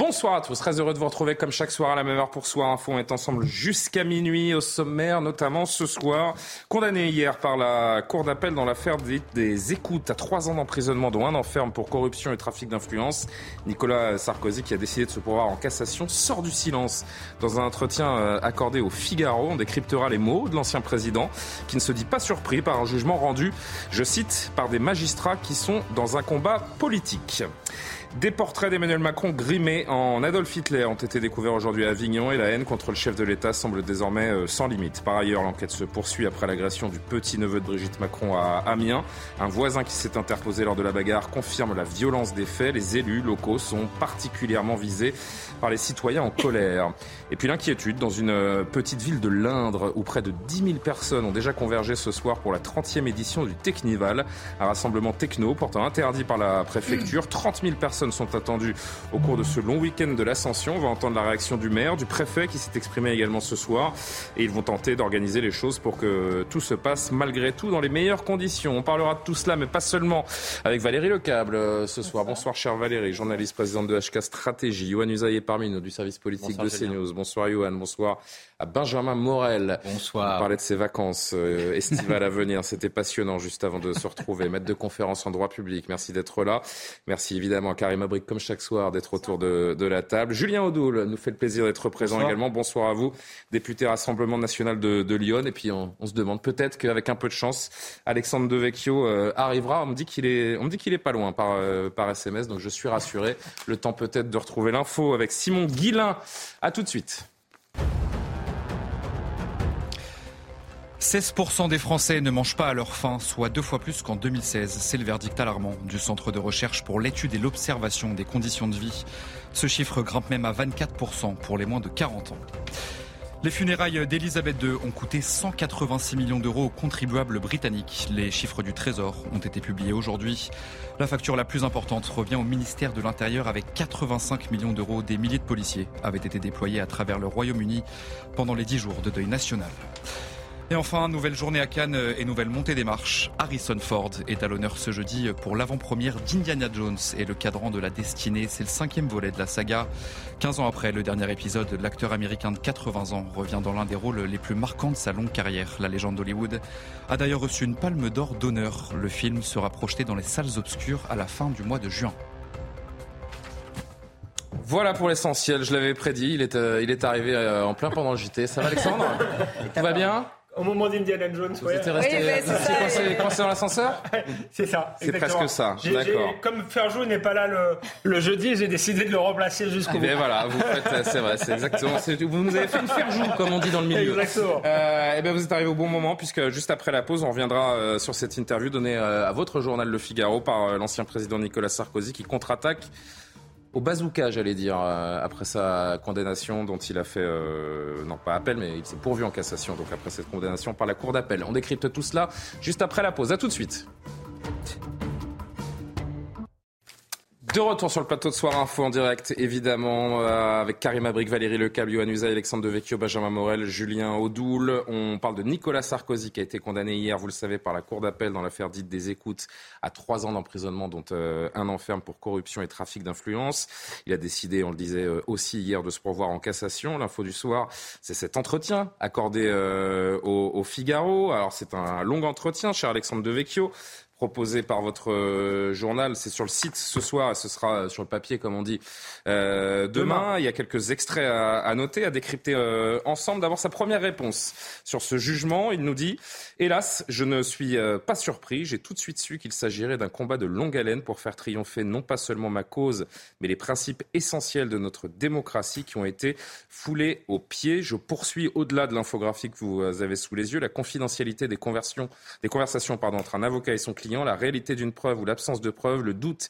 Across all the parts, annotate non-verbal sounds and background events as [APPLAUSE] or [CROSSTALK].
Bonsoir à tous, très heureux de vous retrouver comme chaque soir à la même heure pour Soir Info. On est ensemble jusqu'à minuit au sommaire, notamment ce soir, condamné hier par la Cour d'appel dans l'affaire des, écoutes à trois ans d'emprisonnement, dont un enferme pour corruption et trafic d'influence. Nicolas Sarkozy, qui a décidé de se pourvoir en cassation, sort du silence. Dans un entretien euh, accordé au Figaro, on décryptera les mots de l'ancien président, qui ne se dit pas surpris par un jugement rendu, je cite, par des magistrats qui sont dans un combat politique. Des portraits d'Emmanuel Macron grimés en Adolf Hitler ont été découverts aujourd'hui à Avignon et la haine contre le chef de l'État semble désormais euh, sans limite. Par ailleurs, l'enquête se poursuit après l'agression du petit-neveu de Brigitte Macron à Amiens. Un voisin qui s'est interposé lors de la bagarre confirme la violence des faits. Les élus locaux sont particulièrement visés par les citoyens en colère. Et puis l'inquiétude dans une euh, petite ville de l'Indre où près de 10 000 personnes ont déjà convergé ce soir pour la 30e édition du Technival, un rassemblement techno portant interdit par la préfecture. 30 000 personnes sont attendues au cours de ce long week-end de l'Ascension. On va entendre la réaction du maire, du préfet qui s'est exprimé également ce soir et ils vont tenter d'organiser les choses pour que tout se passe malgré tout dans les meilleures conditions. On parlera de tout cela, mais pas seulement avec Valérie Lecable euh, ce soir. Bonsoir, chère Valérie, journaliste présidente de HK Stratégie. Yohann Usaï parmi nous du service politique Bonsoir, de CNews. Bonsoir Yohann, bonsoir à Benjamin Morel. Bonsoir. On parlait de ses vacances euh, estivales à venir. C'était passionnant juste avant de se retrouver. Maître de conférence en droit public, merci d'être là. Merci évidemment à Karim Abrik, comme chaque soir, d'être autour de, de, la table. Julien Audoul nous fait le plaisir d'être présent Bonsoir. également. Bonsoir à vous, député Rassemblement National de, de Lyon. Et puis on, on se demande peut-être qu'avec un peu de chance, Alexandre Devecchio euh, arrivera. On me dit qu'il est, on me dit qu'il est pas loin par, euh, par SMS, donc je suis rassuré. Le temps peut-être de retrouver l'info avec Simon Guillain. À tout de suite. 16% des Français ne mangent pas à leur faim, soit deux fois plus qu'en 2016. C'est le verdict alarmant du Centre de recherche pour l'étude et l'observation des conditions de vie. Ce chiffre grimpe même à 24% pour les moins de 40 ans. Les funérailles d'Elisabeth II ont coûté 186 millions d'euros aux contribuables britanniques. Les chiffres du Trésor ont été publiés aujourd'hui. La facture la plus importante revient au ministère de l'Intérieur avec 85 millions d'euros. Des milliers de policiers avaient été déployés à travers le Royaume-Uni pendant les 10 jours de deuil national. Et enfin, nouvelle journée à Cannes et nouvelle montée des marches. Harrison Ford est à l'honneur ce jeudi pour l'avant-première d'Indiana Jones et le cadran de la destinée. C'est le cinquième volet de la saga. 15 ans après le dernier épisode, l'acteur américain de 80 ans revient dans l'un des rôles les plus marquants de sa longue carrière. La légende d'Hollywood a d'ailleurs reçu une palme d'or d'honneur. Le film sera projeté dans les salles obscures à la fin du mois de juin. Voilà pour l'essentiel, je l'avais prédit, il est, euh, il est arrivé euh, en plein pendant le JT. Ça va Alexandre? [LAUGHS] Tout va bien? Au moment d'Indiana Jones, Vous ouais. étiez resté coincé, dans l'ascenseur [LAUGHS] C'est ça. C'est presque ça, d'accord. Comme Ferjou n'est pas là le, le jeudi, j'ai décidé de le remplacer jusqu'au bout. Mais voilà, vous faites, c'est vrai, c'est exactement. Vous nous avez fait une ferjoue, comme on dit dans le milieu. Exactement. Euh, et bien vous êtes arrivé au bon moment, puisque juste après la pause, on reviendra euh, sur cette interview donnée euh, à votre journal Le Figaro par euh, l'ancien président Nicolas Sarkozy, qui contre-attaque au bazooka, j'allais dire, euh, après sa condamnation dont il a fait, euh, non pas appel, mais il s'est pourvu en cassation, donc après cette condamnation par la Cour d'appel. On décrypte tout cela juste après la pause. À tout de suite. De retour sur le plateau de Soir Info en direct, évidemment, euh, avec Karim Abrik, Valérie Lecable, Yohann Alexandre Devecchio, Benjamin Morel, Julien Audoul. On parle de Nicolas Sarkozy qui a été condamné hier, vous le savez, par la Cour d'appel dans l'affaire dite des écoutes à trois ans d'emprisonnement, dont euh, un enferme pour corruption et trafic d'influence. Il a décidé, on le disait euh, aussi hier, de se pourvoir en cassation. L'info du soir, c'est cet entretien accordé euh, au, au Figaro. Alors c'est un long entretien, cher Alexandre Devecchio proposé par votre euh, journal. C'est sur le site ce soir, et ce sera sur le papier, comme on dit, euh, demain. Il y a quelques extraits à, à noter, à décrypter euh, ensemble. D'abord, sa première réponse sur ce jugement. Il nous dit Hélas, je ne suis euh, pas surpris. J'ai tout de suite su qu'il s'agirait d'un combat de longue haleine pour faire triompher non pas seulement ma cause, mais les principes essentiels de notre démocratie qui ont été foulés aux pieds. Je poursuis au-delà de l'infographie que vous avez sous les yeux la confidentialité des conversions, des conversations pardon, entre un avocat et son client la réalité d'une preuve ou l'absence de preuve, le doute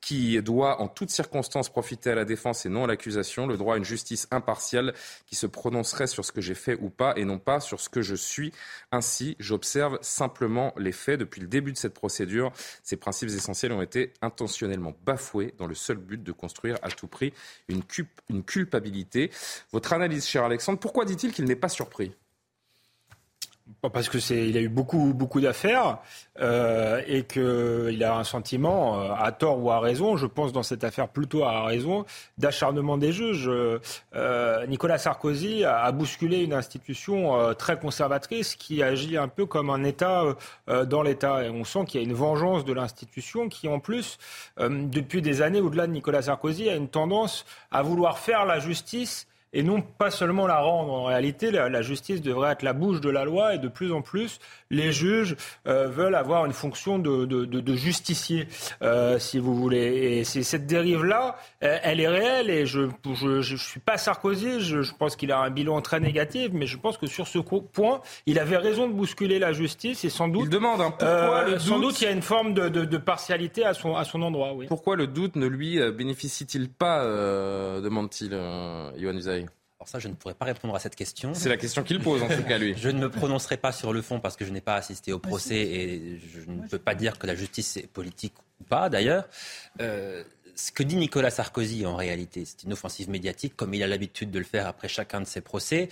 qui doit en toutes circonstances profiter à la défense et non à l'accusation, le droit à une justice impartiale qui se prononcerait sur ce que j'ai fait ou pas et non pas sur ce que je suis. Ainsi, j'observe simplement les faits. Depuis le début de cette procédure, ces principes essentiels ont été intentionnellement bafoués dans le seul but de construire à tout prix une, une culpabilité. Votre analyse, cher Alexandre, pourquoi dit-il qu'il n'est pas surpris? Parce que c'est, il a eu beaucoup, beaucoup d'affaires euh, et qu'il a un sentiment, euh, à tort ou à raison, je pense dans cette affaire plutôt à raison, d'acharnement des juges. Euh, Nicolas Sarkozy a, a, bousculé une institution euh, très conservatrice qui agit un peu comme un État euh, dans l'État. Et on sent qu'il y a une vengeance de l'institution qui, en plus, depuis des années, au-delà de Nicolas Sarkozy, a une tendance à vouloir faire la justice et non pas seulement la rendre. En réalité, la, justice devrait être la bouche de la loi et de plus en plus, les juges euh, veulent avoir une fonction de, de, de, justicier, euh, si vous voulez. Et c'est cette dérive-là, elle est réelle et je je, je, suis pas Sarkozy, je, je pense qu'il a un bilan très négatif, mais je pense que sur ce point, il avait raison de bousculer la justice et sans doute... Il demande hein, pourquoi euh, Sans doute il y a une forme de, de, partialité à son, à son endroit, oui. Pourquoi le doute ne lui bénéficie-t-il pas, demande-t-il, Yohann Usaï? Alors ça, je ne pourrais pas répondre à cette question. C'est la question qu'il pose, en tout cas, lui. [LAUGHS] je ne me prononcerai pas sur le fond parce que je n'ai pas assisté au procès et je ne peux pas dire que la justice est politique ou pas, d'ailleurs. Euh, ce que dit Nicolas Sarkozy en réalité, c'est une offensive médiatique, comme il a l'habitude de le faire après chacun de ses procès.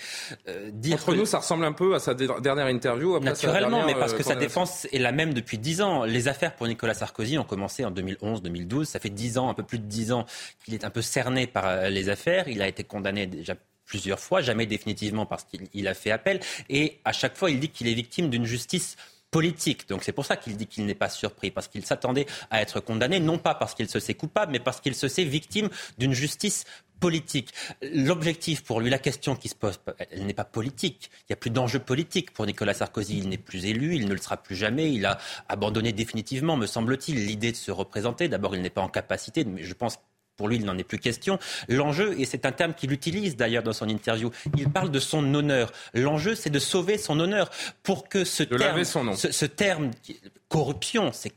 Euh, dire Entre nous, ça ressemble un peu à sa dernière interview. naturellement, mais parce que sa euh, défense est la même depuis dix ans. Les affaires pour Nicolas Sarkozy ont commencé en 2011-2012. Ça fait dix ans, un peu plus de dix ans, qu'il est un peu cerné par les affaires. Il a été condamné déjà plusieurs fois, jamais définitivement parce qu'il a fait appel. Et à chaque fois, il dit qu'il est victime d'une justice politique. Donc c'est pour ça qu'il dit qu'il n'est pas surpris, parce qu'il s'attendait à être condamné, non pas parce qu'il se sait coupable, mais parce qu'il se sait victime d'une justice politique. L'objectif pour lui, la question qui se pose, elle n'est pas politique. Il n'y a plus d'enjeu politique pour Nicolas Sarkozy. Il n'est plus élu, il ne le sera plus jamais. Il a abandonné définitivement, me semble-t-il, l'idée de se représenter. D'abord, il n'est pas en capacité, mais je pense pour lui, il n'en est plus question. L'enjeu, et c'est un terme qu'il utilise d'ailleurs dans son interview, il parle de son honneur. L'enjeu, c'est de sauver son honneur pour que ce terme, ce, ce terme corruption, c'est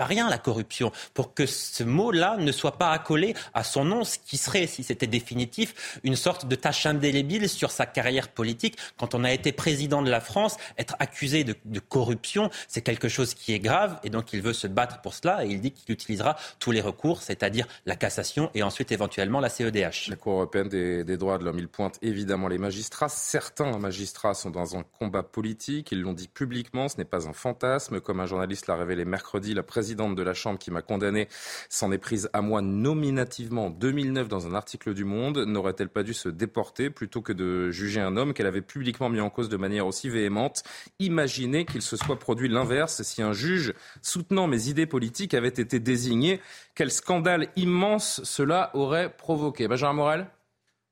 pas rien la corruption, pour que ce mot-là ne soit pas accolé à son nom, ce qui serait, si c'était définitif, une sorte de tâche indélébile sur sa carrière politique. Quand on a été président de la France, être accusé de, corruption, c'est quelque chose qui est grave, et donc il veut se battre pour cela, et il dit qu'il utilisera tous les recours, c'est-à-dire la cassation et ensuite éventuellement la CEDH. La Cour européenne des, des droits de l'homme, il pointe évidemment les magistrats. Certains magistrats sont dans un combat politique, ils l'ont dit publiquement, ce n'est pas un fantasme, comme un journaliste l'a révélé mercredi, la présidente présidente de la Chambre qui m'a condamné s'en est prise à moi nominativement en 2009 dans un article du Monde. N'aurait-elle pas dû se déporter plutôt que de juger un homme qu'elle avait publiquement mis en cause de manière aussi véhémente? Imaginez qu'il se soit produit l'inverse si un juge soutenant mes idées politiques avait été désigné. Quel scandale immense cela aurait provoqué. Benjamin Morel?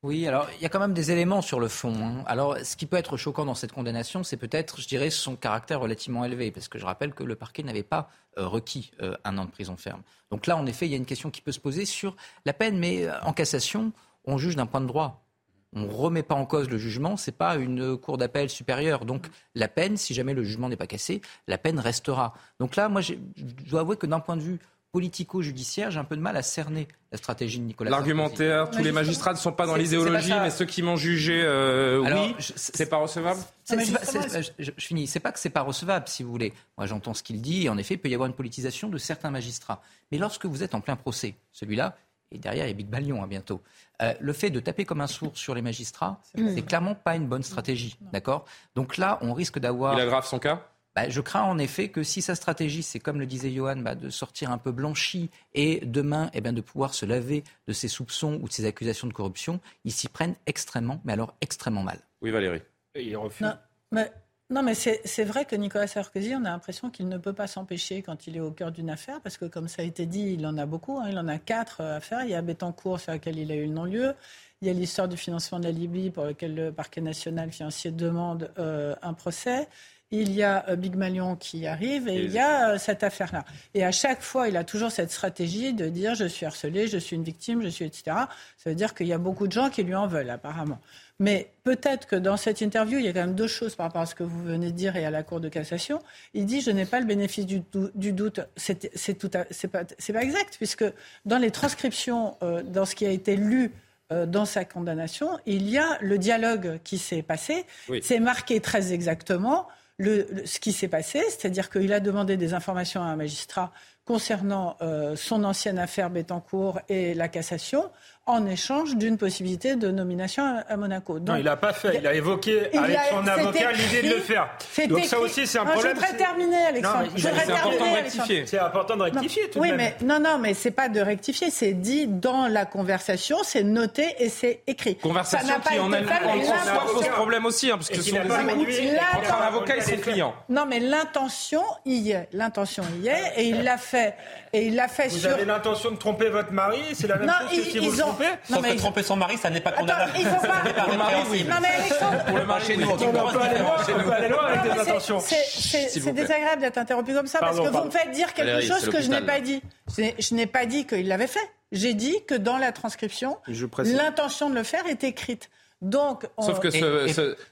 Oui, alors il y a quand même des éléments sur le fond. Hein. Alors ce qui peut être choquant dans cette condamnation, c'est peut-être, je dirais, son caractère relativement élevé, parce que je rappelle que le parquet n'avait pas euh, requis euh, un an de prison ferme. Donc là, en effet, il y a une question qui peut se poser sur la peine, mais euh, en cassation, on juge d'un point de droit. On ne remet pas en cause le jugement, ce n'est pas une cour d'appel supérieure. Donc la peine, si jamais le jugement n'est pas cassé, la peine restera. Donc là, moi, je dois avouer que d'un point de vue politico-judiciaire, j'ai un peu de mal à cerner la stratégie de Nicolas L'argumentaire, tous les magistrats ne sont pas dans l'idéologie, mais ceux qui m'ont jugé, euh, oui, c'est pas recevable je, finis. C'est pas que c'est pas recevable, si vous voulez. Moi, j'entends ce qu'il dit. En effet, il peut y avoir une politisation de certains magistrats. Mais lorsque vous êtes en plein procès, celui-là, et derrière, il y a Big Balion hein, bientôt. Euh, le fait de taper comme un sourd sur les magistrats, c'est clairement pas une bonne stratégie. D'accord? Donc là, on risque d'avoir. Il aggrave son cas? Bah, je crains en effet que si sa stratégie, c'est comme le disait Johan, bah, de sortir un peu blanchi et demain eh ben, de pouvoir se laver de ses soupçons ou de ses accusations de corruption, ils s'y prennent extrêmement, mais alors extrêmement mal. Oui, Valérie. il refuse. Non, mais, non, mais c'est vrai que Nicolas Sarkozy, on a l'impression qu'il ne peut pas s'empêcher quand il est au cœur d'une affaire, parce que comme ça a été dit, il en a beaucoup, hein, il en a quatre affaires. Il y a Bettencourt sur laquelle il a eu le non-lieu. Il y a l'histoire du financement de la Libye pour lequel le parquet national financier demande euh, un procès. Il y a Big Malion qui arrive et, il y a cette affaire-là. Et à chaque fois, il a toujours cette stratégie de dire je suis harcelé, je suis une victime, je suis etc. Ça veut dire qu'il y a beaucoup de gens qui lui en veulent apparemment. Mais peut-être que dans cette interview, il y a quand même deux choses par rapport à ce que vous venez de dire et à la Cour de cassation. Il dit je n'ai pas le bénéfice du, doute. C'est c'est pas, pas exact puisque dans les transcriptions, euh, dans ce qui a été lu euh, dans sa condamnation, il y a le dialogue qui s'est passé. C'est marqué très exactement le, ce qui s'est passé, c'est-à-dire qu'il a demandé des informations à un magistrat concernant euh, son ancienne affaire Bettencourt et la cassation en échange d'une possibilité de nomination à, Monaco. non, il n'a pas fait. Il a évoqué avec son avocat l'idée de le faire. Donc ça aussi, c'est un problème. je voudrais terminer, Alexandre. C'est important de rectifier. C'est important de rectifier, tout oui, de même. mais non, non, mais c'est pas de rectifier. C'est dit dans la conversation, c'est noté et c'est écrit. Conversation qui en elle-même pose problème aussi, hein, parce que ce sont des écoutes entre un avocat et son client. Non, mais l'intention y est. L'intention y est, et il l'a fait. Et il l'a fait vous sur. Vous avez l'intention de tromper votre mari C'est la même chose que si vous le trompez Sauf que tromper son mari, ça n'est pas condamnable. il faut pas. Pour le mari, oui. Non, mais Alexandre. Pour le mari, chez nous, on peut aller loin avec [LAUGHS] des intentions. C'est désagréable d'être interrompu comme ça parce que vous me faites dire quelque chose que je n'ai pas dit. Je n'ai pas dit qu'il l'avait fait. J'ai dit que dans la transcription, l'intention de le faire est écrite. Donc, Sauf que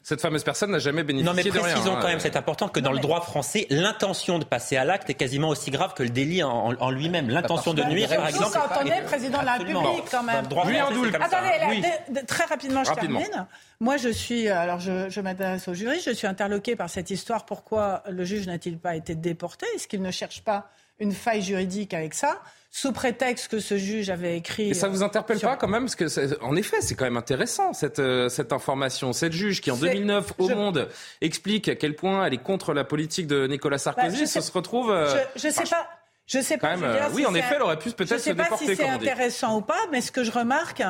cette fameuse personne n'a jamais bénéficié de rien. Non, mais précisons quand même, c'est important que dans le droit français, l'intention de passer à l'acte est quasiment aussi grave que le délit en, lui-même. L'intention de nuire, par exemple. quand on est président de la République, quand même. Oui, Attendez, très rapidement, je termine. Moi, je suis, alors je, je m'adresse au jury, je suis interloqué par cette histoire. Pourquoi le juge n'a-t-il pas été déporté? Est-ce qu'il ne cherche pas une faille juridique avec ça? Sous prétexte que ce juge avait écrit. Et ça vous interpelle pas quand même parce que en effet c'est quand même intéressant cette euh, cette information. Cette juge qui en 2009 au Monde explique à quel point elle est contre la politique de Nicolas Sarkozy, bah, ça se retrouve. Euh, je, ne sais pas. Je sais pas. Même, euh, oui, en effet, elle aurait pu peut-être se déporter. Je sais pas si c'est intéressant ou pas, mais ce que je remarque,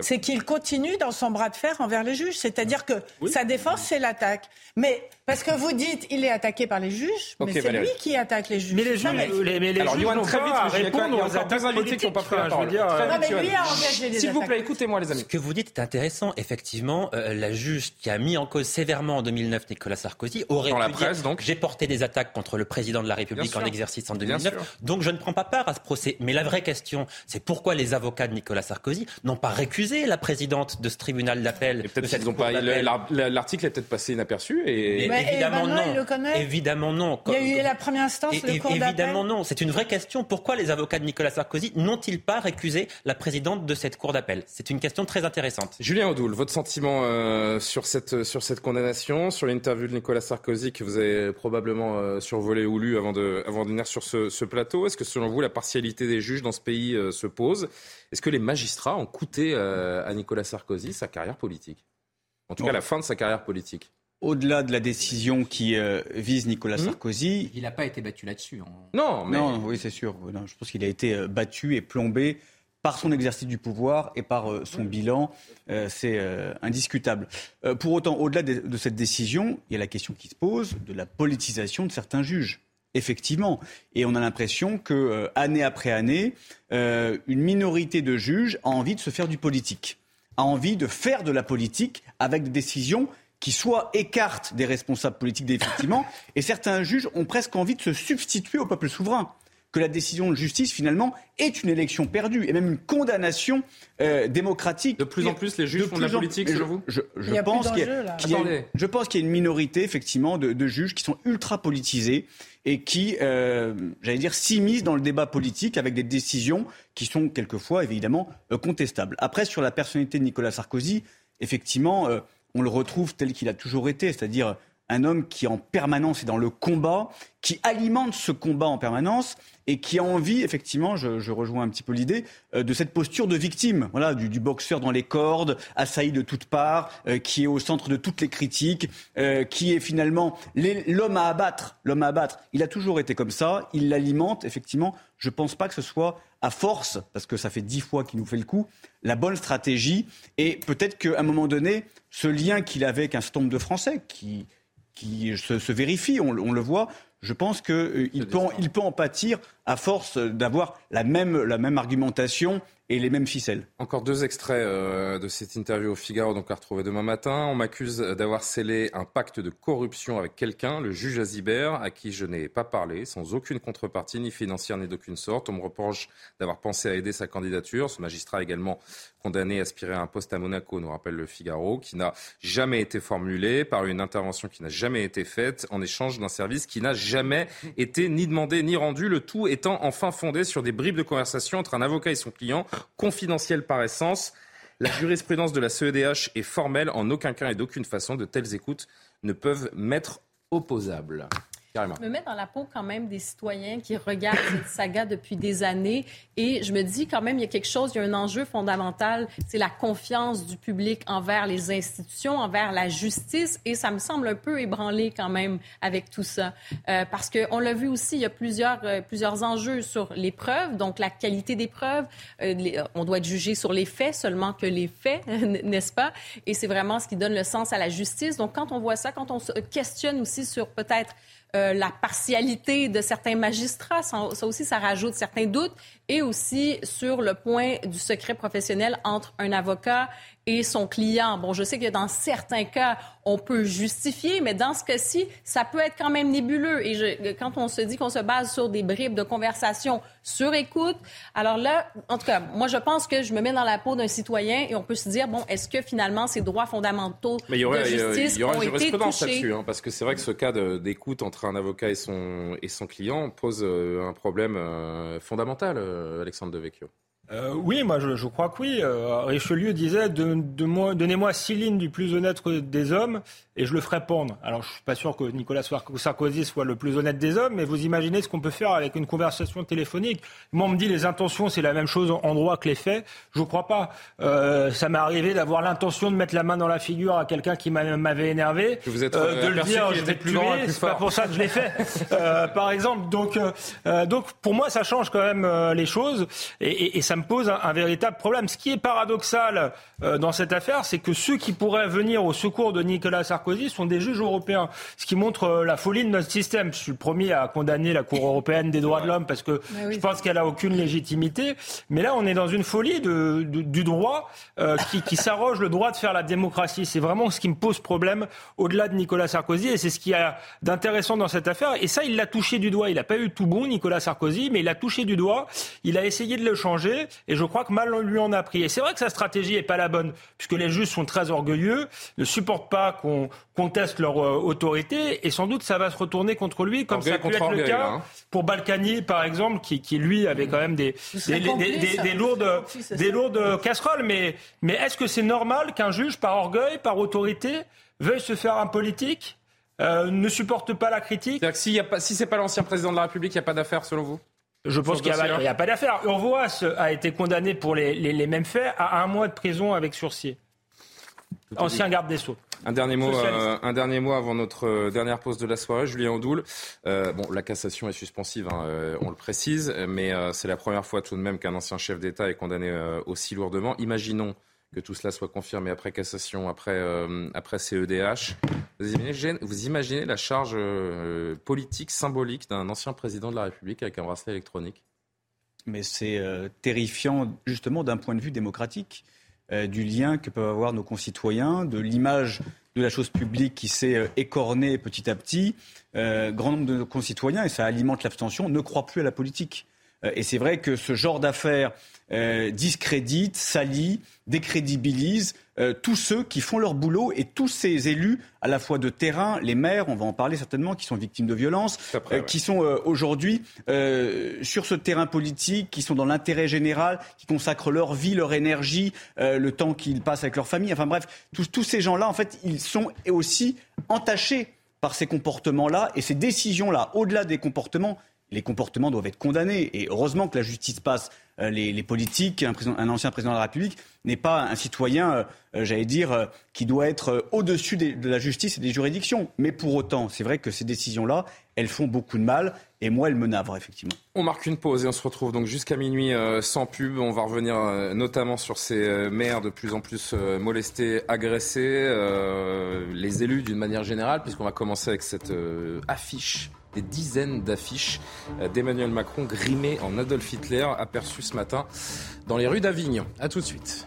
c'est qu'il continue dans son bras de fer envers les juges. C'est-à-dire que sa défense, c'est l'attaque. Mais parce que vous dites, il est attaqué par les juges, mais c'est lui qui attaque les juges. Mais les juges, mais, les, les Alors, juges très vite, répondre aux attaques invités qui n'ont pas pris la parole. Dire, non, mais lui a engagé les S'il vous plaît, écoutez-moi, les amis. Ce que vous dites est intéressant. Effectivement, euh, la juge qui a mis en cause sévèrement en 2009 Nicolas Sarkozy aurait Dans pu la presse, dire, donc. j'ai porté des attaques contre le président de la République en exercice en 2009, donc je ne prends pas part à ce procès. Mais la vraie question, c'est pourquoi les avocats de Nicolas Sarkozy n'ont pas récusé la présidente de ce tribunal d'appel. Peut-être qu'ils n'ont pas. L'article est peut-être passé inaperçu. Et... évidemment non. Évidemment non. Il y a eu la première instance, le cours Évidemment non. C'est une vraie question. Pourquoi les avocats de Nicolas Sarkozy n'ont-ils pas récusé la présidente de cette cour d'appel? C'est une question très intéressante. Julien Audoul, votre sentiment euh, sur cette sur cette condamnation, sur l'interview de Nicolas Sarkozy que vous avez probablement euh, survolé ou lu avant de avant de venir sur ce, ce plateau. Est-ce que selon vous la partialité des juges dans ce pays euh, se pose? Est-ce que les magistrats ont coûté euh, à Nicolas Sarkozy sa carrière politique? En tout cas, la fin de sa carrière politique au-delà de la décision qui euh, vise Nicolas hmm Sarkozy. Il n'a pas été battu là-dessus. Non, mais... non, oui, c'est sûr. je pense qu'il a été euh, battu et plombé par son exercice du pouvoir et par son bilan. c'est indiscutable. pour autant, au-delà de, cette décision, il y a la question qui se pose de la politisation de certains juges. Effectivement. Et on a l'impression que, euh, année après année, euh, une minorité de juges a envie de se faire du politique, a envie de faire de la politique avec des décisions qui soit écartent des responsables politiques effectivement, [LAUGHS] et certains juges ont presque envie de se substituer au peuple souverain. Que la décision de justice, finalement, est une élection perdue et même une condamnation euh, démocratique. De plus en plus, les juges font de la politique, selon vous? Je, pense qu'il y, a une minorité, effectivement, de, juges qui sont ultra politisés et qui, euh, j'allais dire, s'immiscent dans le débat politique avec des décisions qui sont quelquefois, évidemment, euh, contestables. Après, sur la personnalité de Nicolas Sarkozy, effectivement, on le retrouve tel qu'il a toujours été, c'est-à-dire un homme qui en permanence est dans le combat, qui alimente ce combat en permanence et qui a envie, effectivement, je, rejoins un petit peu l'idée, euh, de cette posture de victime, voilà, du, boxeur dans les cordes, assailli de toutes parts, euh, qui est au centre de toutes les critiques, euh, qui est finalement l'homme à abattre. L'homme à abattre, il a toujours été comme ça, il l'alimente, effectivement. Je ne pense pas que ce soit à force, parce que ça fait dix fois qu'il nous fait le coup, la bonne stratégie. Et peut-être qu'à un moment donné, ce lien qu'il avait avec un certain nombre de Français, qui qui se, vérifie, on, le voit. Je pense qu'il euh, peut, il peut en pâtir à force d'avoir la même, la même argumentation et les mêmes ficelles. Encore deux extraits euh, de cette interview au Figaro, donc à retrouver demain matin. On m'accuse d'avoir scellé un pacte de corruption avec quelqu'un, le juge Azibert, à qui je n'ai pas parlé, sans aucune contrepartie, ni financière, ni d'aucune sorte. On me reproche d'avoir pensé à aider sa candidature. Ce magistrat également condamné à aspirer à un poste à Monaco, nous rappelle le Figaro, qui n'a jamais été formulé par une intervention qui n'a jamais été faite en échange d'un service qui n'a jamais été ni demandé ni rendu, le tout étant enfin fondé sur des bribes de conversation entre un avocat et son client, confidentiel par essence. La jurisprudence de la CEDH est formelle, en aucun cas et d'aucune façon de telles écoutes ne peuvent m'être opposables. Je me mets dans la peau quand même des citoyens qui regardent cette saga depuis des années et je me dis quand même il y a quelque chose, il y a un enjeu fondamental, c'est la confiance du public envers les institutions, envers la justice et ça me semble un peu ébranlé quand même avec tout ça euh, parce qu'on l'a vu aussi, il y a plusieurs, euh, plusieurs enjeux sur les preuves, donc la qualité des preuves, euh, on doit être jugé sur les faits seulement que les faits, [LAUGHS] n'est-ce pas? Et c'est vraiment ce qui donne le sens à la justice. Donc quand on voit ça, quand on se questionne aussi sur peut-être euh, la partialité de certains magistrats. Ça, ça, aussi, ça rajoute certains doutes. Et aussi sur le point du secret professionnel entre un avocat et son client. Bon, je sais que dans certains cas, on peut justifier, mais dans ce cas-ci, ça peut être quand même nébuleux. Et je, quand on se dit qu'on se base sur des bribes de conversation sur écoute, alors là, en tout cas, moi, je pense que je me mets dans la peau d'un citoyen et on peut se dire, bon, est-ce que finalement ces droits fondamentaux mais il y aurait, de justice il y aura ont une été touchés? là-dessus, hein, parce que c'est vrai que ce cas d'écoute entre un avocat et son, et son client pose euh, un problème euh, fondamental, euh, Alexandre Devecchio. Euh, oui, moi je, je, crois que oui. Euh, Richelieu disait de, de moi, Donnez-moi six lignes du plus honnête des hommes et je le ferai pendre. Alors je suis pas sûr que Nicolas Sarkozy soit le plus honnête des hommes, mais vous imaginez ce qu'on peut faire avec une conversation téléphonique. Moi on me dit les intentions c'est la même chose en droit que les faits. Je ne crois pas. Euh, ça m'est arrivé d'avoir l'intention de mettre la main dans la figure à quelqu'un qui m'avait énervé, vous êtes, euh, de le dire je vais tuer. C'est pas pour ça que je l'ai fait, euh, par exemple. Donc donc pour moi ça change quand même les choses et, et, et ça ça me pose un, un, véritable problème. Ce qui est paradoxal euh, dans cette affaire, c'est que ceux qui pourraient venir au secours de Nicolas Sarkozy sont des juges européens, ce qui montre euh, la folie de notre système. Je suis le premier à condamner la Cour européenne des droits de l'homme parce que oui. je pense qu'elle a aucune légitimité. Mais là, on est dans une folie de, de, du droit euh, qui, qui s'arroge le droit de faire la démocratie. C'est vraiment ce qui me pose problème au-delà de Nicolas Sarkozy et c'est ce qu'il y a d'intéressant dans cette affaire. Et ça, il l'a touché du doigt. Il n'a pas eu tout bon, Nicolas Sarkozy, mais il l'a touché du doigt. Il a essayé de le changer et je crois que mal lui en a pris. Et c'est vrai que sa stratégie n'est pas la bonne, puisque les juges sont très orgueilleux, ne supportent pas qu'on conteste leur euh, autorité, et sans doute ça va se retourner contre lui, comme ça peut être le cas hein. pour Balkany, par exemple, qui, qui, lui avait quand même des, des, des, des, des lourdes, des lourdes casseroles. Mais, mais est-ce que c'est normal qu'un juge, par orgueil, par autorité, veuille se faire un politique euh, ne supporte pas la critique? C'est-à-dire que si, y a pas, si c'est pas l'ancien président de la République, il n'y a pas d'affaire selon vous? Je pense qu'il n'y a, a, pas d'affaire. Urvoas a été condamné pour les, les, les, mêmes faits à un mois de prison avec sursis. Ancien garde des Sceaux. Un dernier mot, euh, un dernier mot avant notre euh, dernière pause de la soirée, Julien Audoul. Euh, bon, la cassation est suspensive, hein, euh, on le précise, mais c'est la première fois tout de même qu'un ancien chef d'État est condamné aussi lourdement. Imaginons que tout cela soit confirmé après cassation, après, euh, après CEDH. Vous imaginez, la charge euh, politique, symbolique d'un ancien président de la République avec un bracelet électronique? Mais c'est euh, terrifiant, justement, d'un point de vue démocratique, du lien que peuvent avoir nos concitoyens, de l'image de la chose publique qui s'est écornée petit à petit. grand nombre de nos concitoyens, et ça alimente l'abstention, ne croient plus à la politique. Et c'est vrai que ce genre d'affaires euh, discrédite, salit, décrédibilise euh, tous ceux qui font leur boulot et tous ces élus, à la fois de terrain, les maires, on va en parler certainement, qui sont victimes de violences, euh, ouais. qui sont euh, aujourd'hui euh, sur ce terrain politique, qui sont dans l'intérêt général, qui consacrent leur vie, leur énergie, euh, le temps qu'ils passent avec leur famille. Enfin bref, tous, tous ces gens-là, en fait, ils sont aussi entachés par ces comportements-là et ces décisions-là, au-delà des comportements les comportements doivent être condamnés. Et heureusement que la justice passe. Euh, les, politiques, un, ancien président de la République n'est pas un citoyen, euh, j'allais dire, euh, qui doit être au-dessus de la justice et des juridictions. Mais pour autant, c'est vrai que ces décisions-là, elles font beaucoup de mal. Et moi, elles me navrent, effectivement. On marque une pause et on se retrouve donc jusqu'à minuit euh, sans pub. On va revenir euh, notamment sur ces euh, maires de plus en plus molestés, agressés, les élus d'une manière générale, puisqu'on va commencer avec cette affiche des dizaines d'affiches d'Emmanuel Macron grimées en Adolf Hitler aperçues ce matin dans les rues d'Avignon. A tout de suite.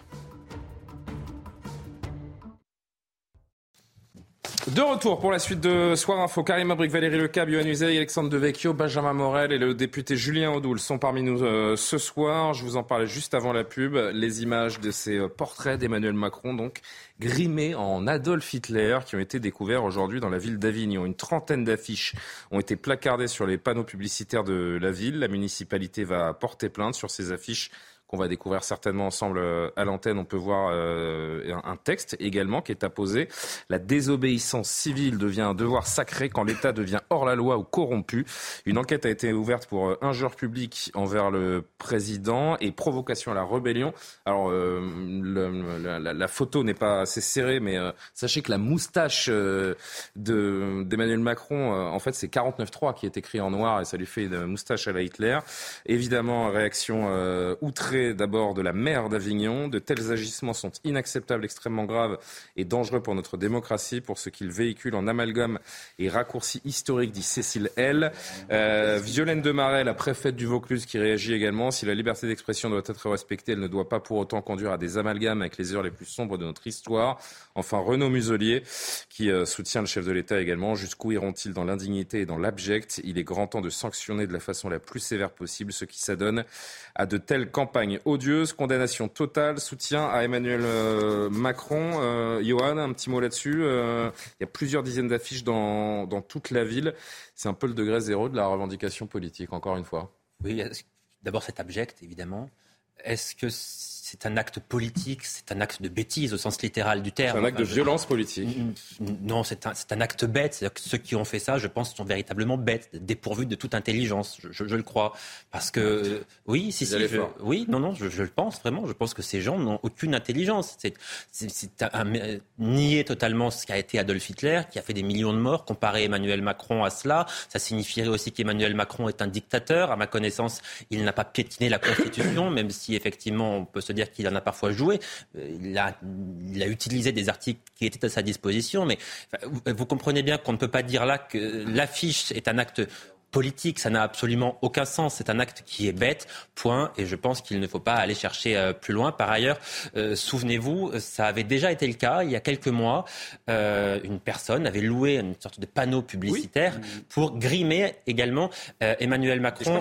De retour pour la suite de Soir Info. Karim Abrik, Valérie Lecab, Yohann Uzey, Alexandre Devecchio, Benjamin Morel et le député Julien Audoul sont parmi nous euh, ce soir. Je vous en parlais juste avant la pub. Les images de ces euh, portraits d'Emmanuel Macron, donc grimés en Adolf Hitler, qui ont été découverts aujourd'hui dans la ville d'Avignon. Une trentaine d'affiches ont été placardées sur les panneaux publicitaires de la ville. La municipalité va porter plainte sur ces affiches qu'on va découvrir certainement ensemble euh, à l'antenne. On peut voir euh, un texte également qui est apposé. La désobéissance civile devient un devoir sacré quand l'État devient hors la loi ou corrompu. Une enquête a été ouverte pour euh, injure publique envers le président et provocation à la rébellion. Alors, la, photo n'est pas assez serrée, mais sachez que la moustache d'Emmanuel Macron, en fait, c'est 49.3 qui est écrit en noir et ça lui fait une moustache à la Hitler. Évidemment, réaction outrée d'abord de la maire d'Avignon. De tels agissements sont inacceptables, extrêmement graves et dangereux pour notre démocratie, pour ce qu'ils véhiculent en amalgame et raccourci historique, dit Cécile L. Euh, Violaine Demaret, la préfète du Vaucluse, qui réagit également. Si la liberté d'expression doit être respectée, elle ne doit pas pour autant conduire à des amalgames avec les heures les plus sombres de notre histoire. Enfin, Renaud Muselier, qui euh, soutient le chef de l'État également. Jusqu'où iront-ils dans l'indignité et dans l'abject? Il est grand temps de sanctionner de la façon la plus sévère possible ceux qui s'adonnent à de telles campagnes odieuse, condamnation totale, soutien à Emmanuel euh, Macron. Euh, Johan, un petit mot là-dessus. Euh, il y a plusieurs dizaines d'affiches dans, dans toute la ville. C'est un peu le degré zéro de la revendication politique, encore une fois. Oui, d'abord c'est abject, évidemment. Est-ce que c'est un acte politique, c'est un acte de bêtise au sens littéral du terme. C'est un acte de violence politique. Non, c'est un, un, acte bête. Que ceux qui ont fait ça, je pense, sont véritablement bêtes, dépourvus de toute intelligence, je, je, le crois. Parce que, [LAUGHS] oui, si, si, oui, non, non, je, le pense vraiment. Je pense que ces gens n'ont aucune intelligence. C'est nier totalement ce qu'a été Adolf Hitler, qui a fait des millions de morts. Comparer Emmanuel Macron à cela, ça signifierait aussi qu'Emmanuel Macron est un dictateur. À ma connaissance, il n'a pas piétiné la Constitution, [COUGHS] même si effectivement on peut se dire qu'il en a parfois joué. Euh, il a utilisé des articles qui étaient à sa disposition, mais vous comprenez bien qu'on ne peut pas dire là que l'affiche est un acte politique, ça n'a absolument aucun sens. C'est un acte qui est bête, point. Et je pense qu'il ne faut pas aller chercher euh, plus loin. Par ailleurs, euh, souvenez-vous, ça avait déjà été le cas il y a quelques mois. Euh, une personne avait loué une sorte de panneau publicitaire pour grimer également Emmanuel Macron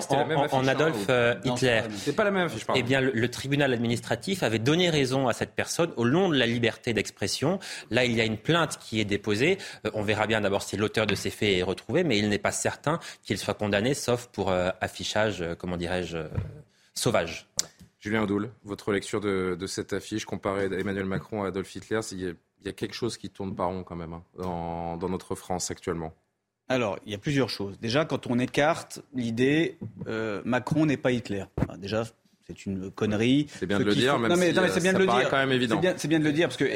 en, Adolf Hitler. C'est pas la même affiche. Eh bien, le, tribunal administratif avait donné raison à cette personne au long de la liberté d'expression. Là, il y a une plainte qui est déposée. on verra bien d'abord si l'auteur de ces faits est retrouvé, mais il n'est pas certain qu'il soit condamné, sauf pour euh, affichage, euh, comment dirais-je, euh, sauvage. Julien Audoul, votre lecture de, cette affiche comparée d'Emmanuel Macron à Adolf Hitler, il y, a, quelque chose qui tourne pas rond quand même hein, dans, notre France actuellement. Alors, il y a plusieurs choses. Déjà, quand on écarte l'idée Macron n'est pas Hitler. déjà, c'est une connerie. C'est bien de le dire, même mais, c'est bien de le dire. quand même évident. C'est bien, de le dire parce que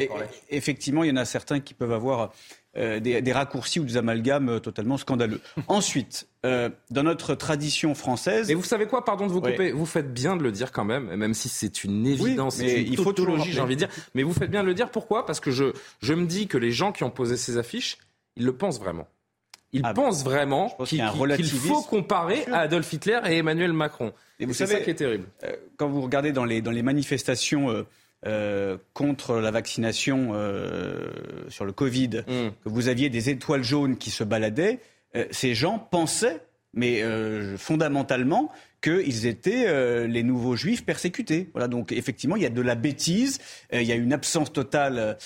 effectivement, il y en a certains qui peuvent avoir euh, des, raccourcis ou des amalgames euh, totalement scandaleux. [LAUGHS] Ensuite, euh, dans notre tradition française. Et vous savez quoi, pardon de vous couper, vous faites bien de le dire quand même, même si c'est une évidence, c'est une il faut tautologie, j'ai envie de dire. Mais vous faites bien de le dire. Pourquoi? Parce que je, je me dis que les gens qui ont posé ces affiches, ils le pensent vraiment. Ils ah pensent vraiment qu'il faut comparer à Adolf Hitler et Emmanuel Macron. Et, savez, ça qui est terrible. quand vous regardez dans les, dans les manifestations euh, contre la vaccination euh, sur le Covid, mm. que vous aviez des étoiles jaunes qui se baladaient, euh, ces gens pensaient, mais fondamentalement, qu'ils étaient les nouveaux juifs persécutés. Voilà, donc effectivement, il y a de la bêtise, il y a une absence totale,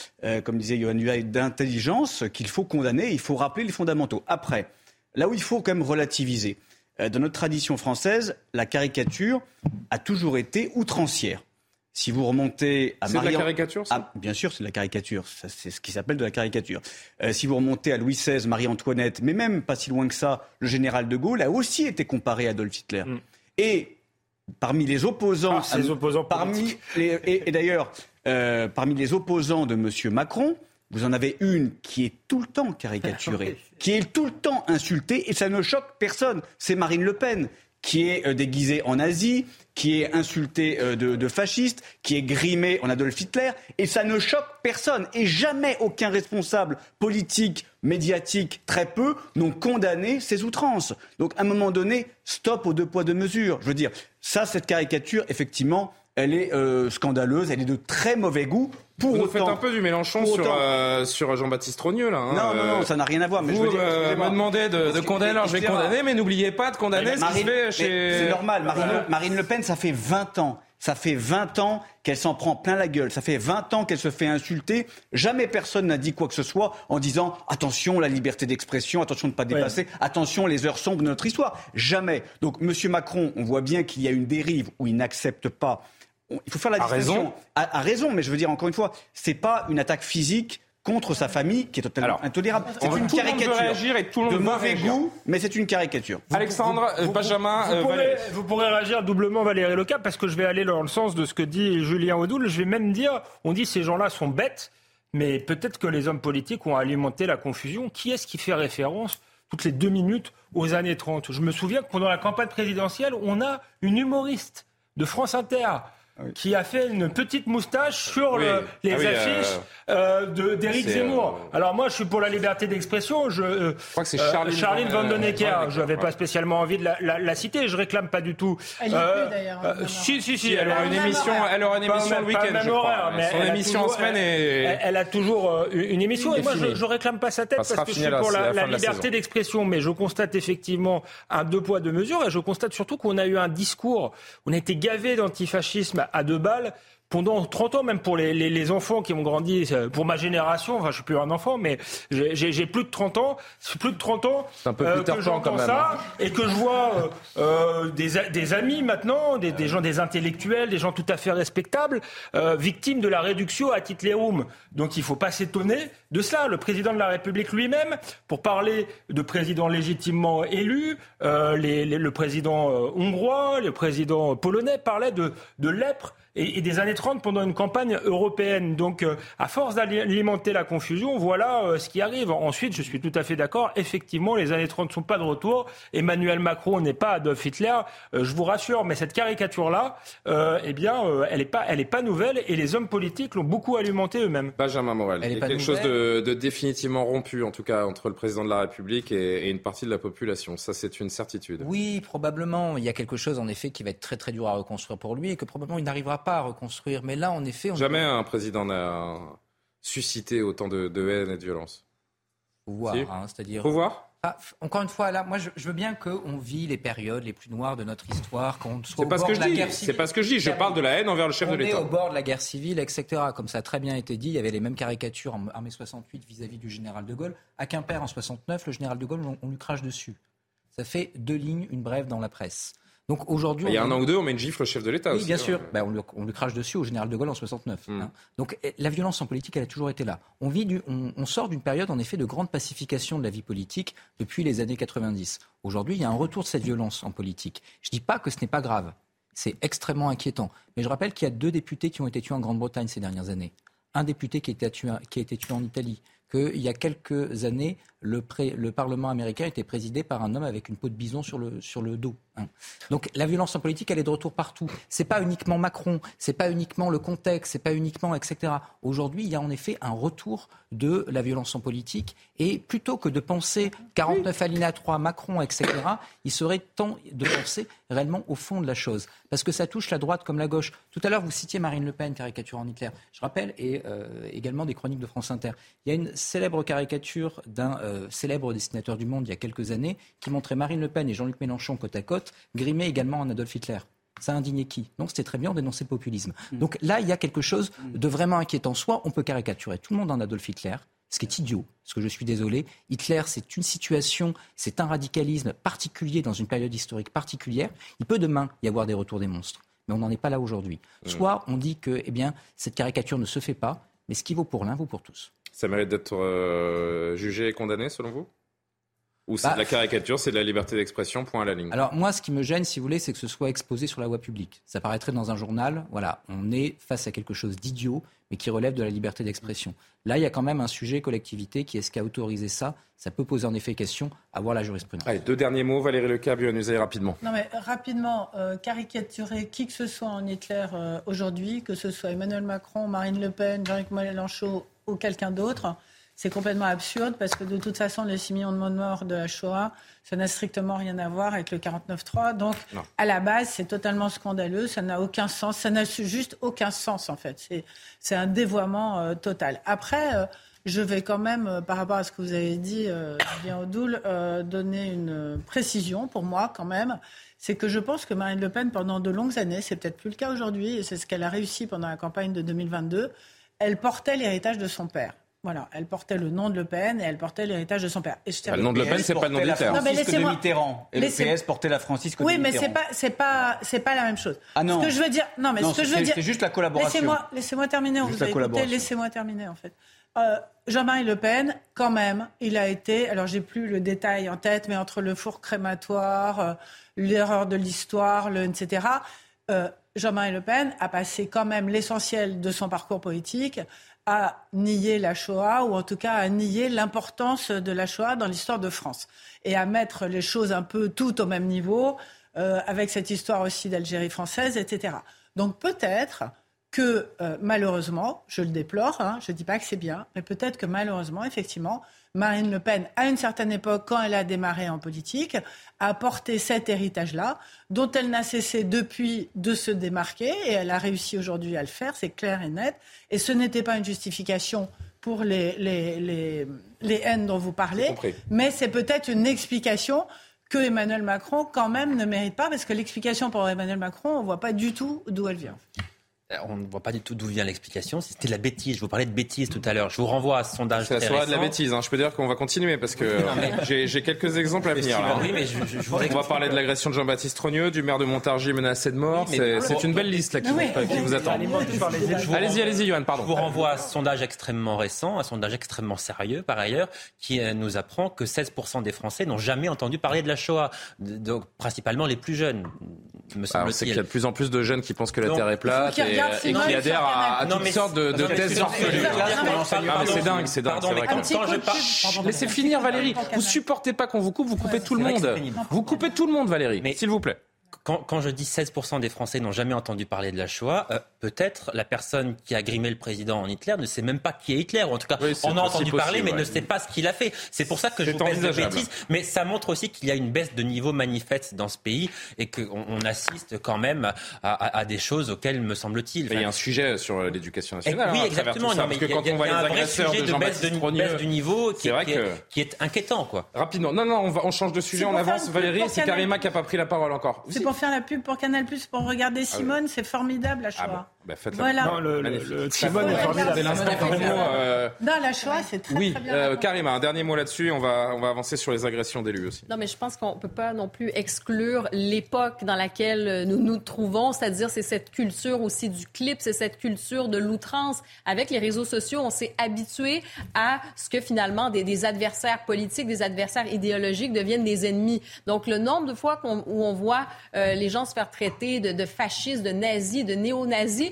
comme disait Johan Huay, d'intelligence qu'il faut condamner, il faut rappeler les fondamentaux. Après, là où il faut quand même relativiser, dans notre tradition française, la caricature a toujours été outrancière. Si vous remontez à C'est de la caricature, ça? Ah, Bien sûr, c'est de la caricature. C'est ce qui s'appelle de la caricature. Euh, si vous remontez à Louis XVI, Marie-Antoinette, mais même pas si loin que ça, le général de Gaulle a aussi été comparé à Adolf Hitler. Mm. Et parmi les opposants, ah, les opposants parmi et, d'ailleurs, euh, parmi les opposants de M. Macron, vous en avez une qui est tout le temps caricaturée, [LAUGHS] qui est tout le temps insultée, et ça ne choque personne. C'est Marine Le Pen qui est déguisé en nazi, qui est insulté de, de fasciste, qui est grimé en Adolf Hitler, et ça ne choque personne. Et jamais aucun responsable politique, médiatique, très peu, n'ont condamné ces outrances. Donc à un moment donné, stop aux deux poids, deux mesures. Je veux dire, ça, cette caricature, effectivement, elle est euh, scandaleuse, elle est de très mauvais goût. Pour vous autant, faites un peu du Mélenchon sur, euh, sur Jean-Baptiste Rogneux, là. Hein, non, non, non, ça n'a rien à voir. Mais vous je veux dire, euh, me demandez de, de condamner, alors je vais condamner, mais n'oubliez pas de condamner ce qui se fait chez... C'est normal, Marine, Marine Le Pen, ça fait 20 ans ça fait 20 ans qu'elle s'en prend plein la gueule. Ça fait 20 ans qu'elle se fait insulter. Jamais personne n'a dit quoi que ce soit en disant attention la liberté d'expression, attention de ne pas dépasser, attention les heures sombres de notre histoire. Jamais. Donc M. Macron, on voit bien qu'il y a une dérive où il n'accepte pas il faut faire la distinction. À raison. mais je veux dire encore une fois, c'est pas une attaque physique contre sa famille qui est totalement intolérable. C'est une caricature réagir et tout le monde de mauvais goût, mais c'est une caricature. Alexandre, Benjamin, vous, pourrez, vous, pourrez, réagir doublement Valérie Lecap parce que je vais aller dans le sens de ce que dit Julien Audoul. Je vais même dire, on dit ces gens-là sont bêtes, mais peut-être que les hommes politiques ont alimenté la confusion. Qui est-ce qui fait référence toutes les deux minutes aux années 30 Je me souviens que pendant la campagne présidentielle, on a une humoriste de France Inter ah qui a fait une petite moustache sur le, les ah affiches euh, euh, d'Éric Zemmour. Euh, Alors moi, je suis pour la liberté d'expression. Je, euh, je, crois que c'est Charline, Charline Van Je n'avais pas spécialement envie de la, la, la, citer. Je réclame pas du tout. Elle y est plus d'ailleurs. si, si, si. Elle, aura une émission, elle aura une émission le week-end, je crois. Mais Son émission en semaine est... Elle, a toujours une émission. Et moi, je, je réclame pas sa tête parce que je suis pour la, la liberté d'expression. Mais je constate effectivement un deux poids, deux mesures. Et je constate surtout qu'on a eu un discours, on a été gavé d'antifascisme à deux balles pendant 30 ans, même pour les, les, les, enfants qui ont grandi, euh, pour ma génération, enfin je suis plus un enfant, mais j'ai plus de 30 ans, plus de 30 ans un peu euh, que j'entends ça hein. et que je vois euh, euh, des, des, amis maintenant, des, des, gens, des intellectuels, des gens tout à fait respectables, euh, victimes de la réduction à Hitlerum. Donc il faut pas s'étonner de cela. Le président de la République lui-même, pour parler de président légitimement élu, les, le président hongrois, le président polonais parlait de, de lèpre et, des années 30 pendant une campagne européenne. Donc, euh, à force d'alimenter la confusion, voilà euh, ce qui arrive. Ensuite, je suis tout à fait d'accord. Effectivement, les années 30 ne sont pas de retour. Emmanuel Macron n'est pas Adolf Hitler, euh, je vous rassure. Mais cette caricature-là, eh bien, elle n'est pas, elle est pas nouvelle et les hommes politiques l'ont beaucoup alimenté eux-mêmes. Benjamin Morel, il y a quelque chose de, de, définitivement rompu, en tout cas, entre le président de la République et, et une partie de la population. Ça, c'est une certitude. Oui, probablement. Il y a quelque chose, en effet, qui va être très très dur à reconstruire pour lui et que probablement il n'arrivera pas à reconstruire. Mais là, en effet... On Jamais un président n'a suscité autant de, haine et de violence. Voir, hein, c'est-à-dire... Faut voir ah, encore une fois, là, moi, je, veux bien qu'on vit les périodes les plus noires de notre histoire, qu'on soit au bord de la guerre civile. C'est pas ce que je dis. Je parle de la haine envers le chef de l'État. On est au bord de la guerre civile, etc. Comme ça a très bien été dit, il y avait les mêmes caricatures en mai 68 vis-à-vis du général de Gaulle. À Quimper, en 69, le général de Gaulle, on lui crache dessus. Ça fait deux lignes, une brève dans la presse. Donc aujourd'hui, il y a un an ou deux, on met une gifle au chef de l'État. Oui, bien hein. sûr. Ben, on, lui, crache dessus au général de Gaulle en 69. Hmm. Hein. Donc eh, la violence en politique, elle a toujours été là. On vit, du, on, sort d'une période en effet de grande pacification de la vie politique depuis les années 90. Aujourd'hui, il y a un retour de cette violence en politique. Je dis pas que ce n'est pas grave. C'est extrêmement inquiétant. Mais je rappelle qu'il y a deux députés qui ont été tués en Grande-Bretagne ces dernières années. Un député qui a tué, qui a été tué en Italie. Qu'il y a quelques années, le, le, Parlement américain était présidé par un homme avec une peau de bison sur le, sur le dos. Hein. Donc la violence en politique, elle est de retour partout. C'est pas uniquement Macron, c'est pas uniquement le contexte, c'est pas uniquement etc. Aujourd'hui, il y a en effet un retour de la violence en politique. Et plutôt que de penser 49 alinéa 3, Macron, etc., il serait temps de penser réellement au fond de la chose. Parce que ça touche la droite comme la gauche. Tout à l'heure, vous citiez Marine Le Pen, caricature en Hitler. Je rappelle, et euh, également des chroniques de France Inter. Il y a une célèbre caricature d'un euh, célèbre dessinateur du Monde il y a quelques années qui montrait Marine Le Pen et Jean-Luc Mélenchon côte à côte, grimés également en Adolf Hitler. Ça a indigné qui? Non, c'était très bien, on dénonçait le populisme. Mm. Donc là, il y a quelque chose de vraiment inquiétant. Soit on peut caricaturer tout le monde en Adolf Hitler, ce qui est idiot, parce que je suis désolé. Hitler, c'est une situation, c'est un radicalisme particulier dans une période historique particulière. Il peut demain y avoir des retours des monstres, mais on n'en est pas là aujourd'hui. Mm. Soit on dit que eh bien, cette caricature ne se fait pas, mais ce qui vaut pour l'un vaut pour tous. Ça mérite d'être euh, jugé et condamné, selon vous? Ou c'est de la bah, caricature, c'est de la liberté d'expression, point à la ligne? Alors moi, ce qui me gêne, si vous voulez, c'est que ce soit exposé sur la voie publique. Ça paraîtrait dans un journal, voilà, on est face à quelque chose d'idiot, mais qui relève de la liberté d'expression. Là, il y a quand même un sujet collectivité qui est-ce qu'a autorisé ça? Ça peut poser en effet question à voir la jurisprudence. Allez, deux derniers mots, Valérie Lecab, allez rapidement. Non mais rapidement, euh, caricaturer qui que ce soit en Hitler euh, aujourd'hui, que ce soit Emmanuel Macron, Marine Le Pen, Jean-Luc Mélenchon ou quelqu'un d'autre, c'est complètement absurde parce que de toute façon, les 6 millions de morts de la Shoah, ça n'a strictement rien à voir avec le 49-3. Donc, à la base, c'est totalement scandaleux. Ça n'a aucun sens. Ça n'a juste aucun sens, en fait. C'est un dévoiement euh, total. Après, euh, je vais quand même, euh, par rapport à ce que vous avez dit, Julien Audoul, donner une précision pour moi, quand même. C'est que je pense que Marine Le Pen, pendant de longues années, c'est peut-être plus le cas aujourd'hui, et c'est ce qu'elle a réussi pendant la campagne de 2022, elle portait l'héritage de son père. Voilà, elle portait le nom de Le Pen et elle portait l'héritage de son père. Et le nom de Le Pen, c'est pas le nom d'Hitler. Non, mais laissez-moi. Mitterrand. Et le PS portait la Francisque oui, de Mitterrand. Oui, mais c'est pas, c'est pas, c'est pas la même chose. Ah non. Ce que je veux dire, non, mais ce que je veux dire, c'est juste la collaboration. Laissez-moi, laissez-moi terminer. Juste vous écoutez, laissez-moi terminer en fait. Euh, Jean-Marie Le Pen, quand même, il a été, alors j'ai plus le détail en tête, mais entre le four crématoire, euh, l'erreur de l'histoire, le etc. Euh, Jean-Marie Le Pen a passé quand même l'essentiel de son parcours politique à nier la Shoah, ou en tout cas à nier l'importance de la Shoah dans l'histoire de France, et à mettre les choses un peu toutes au même niveau, euh, avec cette histoire aussi d'Algérie française, etc. Donc peut-être que euh, malheureusement, je le déplore, hein, je ne dis pas que c'est bien, mais peut-être que malheureusement, effectivement, Marine Le Pen, à une certaine époque, quand elle a démarré en politique, a porté cet héritage-là, dont elle n'a cessé depuis de se démarquer, et elle a réussi aujourd'hui à le faire, c'est clair et net. Et ce n'était pas une justification pour les, les, les, haines dont vous parlez, mais c'est peut-être une explication que Emmanuel Macron, quand même, ne mérite pas, parce que l'explication pour Emmanuel Macron, on ne voit pas du tout d'où elle vient. Euh, on ne voit pas du tout d'où vient l'explication. C'était de la bêtise. Je vous parlais de bêtise tout à l'heure. Je vous renvoie à ce sondage. Ça sera de la bêtise. Hein. Je peux dire qu'on va continuer parce que [LAUGHS] j'ai quelques exemples à venir. Oui, mais je, je, on va parler de l'agression de Jean-Baptiste Trogneux, du maire de Montargis menacé de mort. C'est une belle liste là, qui, vous, attend. Allez-y, allez-y, Johan, pardon. Je vous renvoie à ce sondage extrêmement récent, un sondage extrêmement sérieux par ailleurs, qui euh, nous apprend que 16% des Français n'ont jamais entendu parler de la Shoah. Donc, principalement les plus jeunes, me qu'il y a de plus en plus de jeunes qui pensent que la Terre est plate et, et qui adhèrent à, toutes sortes de, de thèses orphelines. C'est dingue, c'est dingue. Laissez finir Valérie. Vous supportez pas qu'on vous coupe, vous coupez tout le monde. Vous coupez tout le monde Valérie, s'il vous plaît quand, je dis 16% des Français n'ont jamais entendu parler de la Shoah, euh, peut-être la personne qui a grimé le président en Hitler ne sait même pas qui est Hitler. Ou en tout cas, on a entendu parler, mais ne sait pas ce qu'il a fait. C'est pour ça que je vous baisse de bêtises. Mais ça montre aussi qu'il y a une baisse de niveau manifeste dans ce pays et qu'on on assiste quand même à, des choses auxquelles, me semble-t-il. il y a un sujet sur l'éducation nationale. oui, hein, exactement. parce que quand on voit les agresseurs de baisse du niveau qui, est, qui, est, inquiétant. Quoi. Rapidement. Non, non, on, va, on change de sujet, on avance. Valérie, c'est Karima qui n'a pas pris la parole encore pour faire la pub pour Canal Plus pour regarder ah Simone, c'est formidable ah Shoah. Bah, voilà. Non, le, le, Simone est formidable. Euh... Non, la Shoah, c'est très, oui, très bien. Euh, Karima, un dernier mot là-dessus. On va, on va avancer sur les agressions d'élus aussi. Non, mais je pense qu'on ne peut pas non plus exclure l'époque dans laquelle nous nous trouvons, c'est-à-dire c'est cette culture aussi du clip, c'est cette culture de l'outrance. Avec les réseaux sociaux, on s'est habitué à ce que finalement des, des, adversaires politiques, des adversaires idéologiques deviennent des ennemis. Donc le nombre de fois où on voit euh, les gens se faire traiter de, de fascistes, de nazis, de néo-nazis,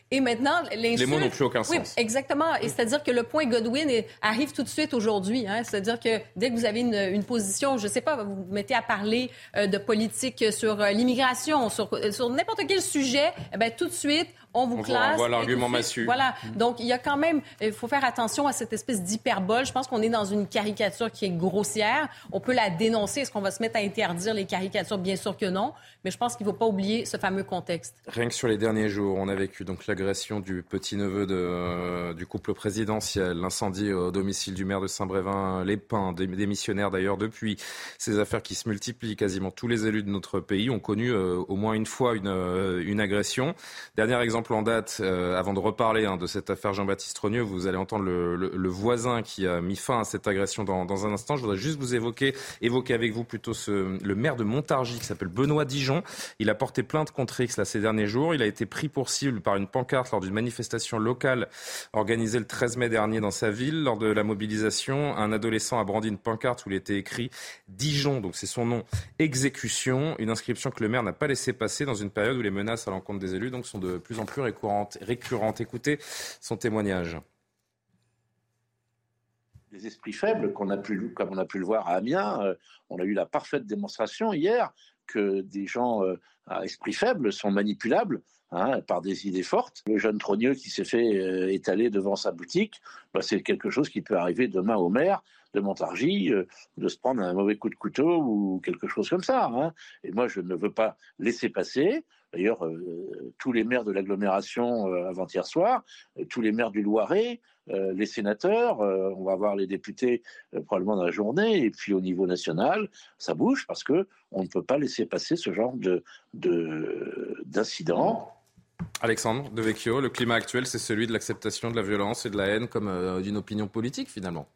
et maintenant, Les mots n'ont plus aucun sens. Oui, exactement. Et c'est-à-dire que le point Godwin arrive tout de suite aujourd'hui. Hein. C'est-à-dire que dès que vous avez une, une position, je ne sais pas, vous vous mettez à parler euh, de politique sur euh, l'immigration, sur, sur n'importe quel sujet, eh bien, tout de suite, on vous classe. Voilà l'argument massu. Voilà. Donc, il y a quand même, il faut faire attention à cette espèce d'hyperbole. Je pense qu'on est dans une caricature qui est grossière. On peut la dénoncer. Est-ce qu'on va se mettre à interdire les caricatures? Bien sûr que non. Mais je pense qu'il ne faut pas oublier ce fameux contexte. Rien que sur les derniers jours, on a vécu donc l'agression du petit-neveu euh, du couple présidentiel, l'incendie au domicile du maire de Saint-Brévin, les pins, démissionnaires d'ailleurs depuis. Ces affaires qui se multiplient, quasiment tous les élus de notre pays ont connu euh, au moins une fois une, euh, une agression. Dernier exemple en date, avant de reparler hein, de cette affaire Jean-Baptiste Trogneux, vous allez entendre le, voisin qui a mis fin à cette agression dans, un instant. Je voudrais juste vous évoquer, évoquer avec vous plutôt le maire de Montargis qui s'appelle Benoît Dijon. Il a porté plainte contre X là, ces derniers jours. Il a été pris pour cible par une pancarte lors d'une manifestation locale organisée le 13 mai dernier dans sa ville. Lors de la mobilisation, un adolescent a brandi une pancarte où il était écrit Dijon, donc c'est son nom, exécution, une inscription que le maire n'a pas laissé passer dans une période où les menaces à l'encontre des élus sont de plus en plus récurrentes. Écoutez son témoignage. Les esprits faibles, comme on a pu le voir à Amiens, euh, on a eu la parfaite démonstration hier que des gens euh, à esprit faible sont manipulables hein, par des idées fortes. Le jeune trogneux qui s'est fait euh, étaler devant sa boutique, bah, c'est quelque chose qui peut arriver demain au maire de Montargis, euh, de se prendre un mauvais coup de couteau ou quelque chose comme ça. Hein. Et moi, je ne veux pas laisser passer. D'ailleurs, tous les maires de l'agglomération avant-hier soir, tous les maires du Loiret, les sénateurs, on va voir les députés probablement dans la journée, et puis au niveau national, ça bouge parce que on ne peut pas laisser passer ce genre de d'incident. Alexandre de Vecchio, le climat actuel, c'est celui de l'acceptation de la violence et de la haine comme d'une opinion politique finalement.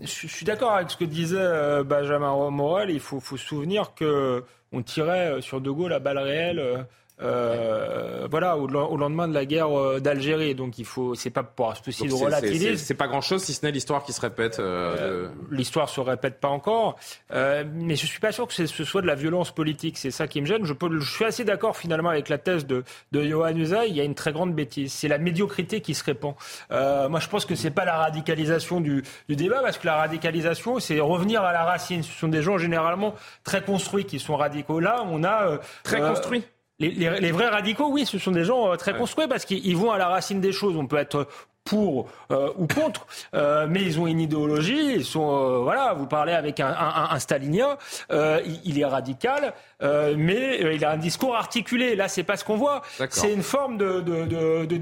Je suis d'accord avec ce que disait euh, Benjamin Morel. Il faut, faut souvenir que on tirait sur De Gaulle la balle réelle euh, euh, voilà, au, lendemain de la guerre euh, d'Algérie. Donc il faut, c'est pas pour souci de relativiser. C'est pas grand chose si ce n'est l'histoire qui se répète. Euh, l'histoire se répète pas encore, mais je suis pas sûr que ce soit de la violence politique. C'est ça qui me gêne. Je, peux, je suis assez d'accord finalement avec la thèse de, de Johan Usaï. Il y a une très grande bêtise. C'est la médiocrité qui se répand. moi, je pense que c'est pas la radicalisation du, du débat, parce que la radicalisation, c'est revenir à la racine. Ce sont des gens généralement très construits qui sont radicaux. Là, on a très construits. Les, vrais radicaux, oui, ce sont des gens euh, très construits parce qu'ils vont à la racine des choses. On peut être pour euh, ou contre, euh, mais ils ont une idéologie. Ils sont, voilà, vous parlez avec un, un, stalinien, il, est radical, mais il a un discours articulé. Là, c'est pas ce qu'on voit. C'est une forme de, de, de, de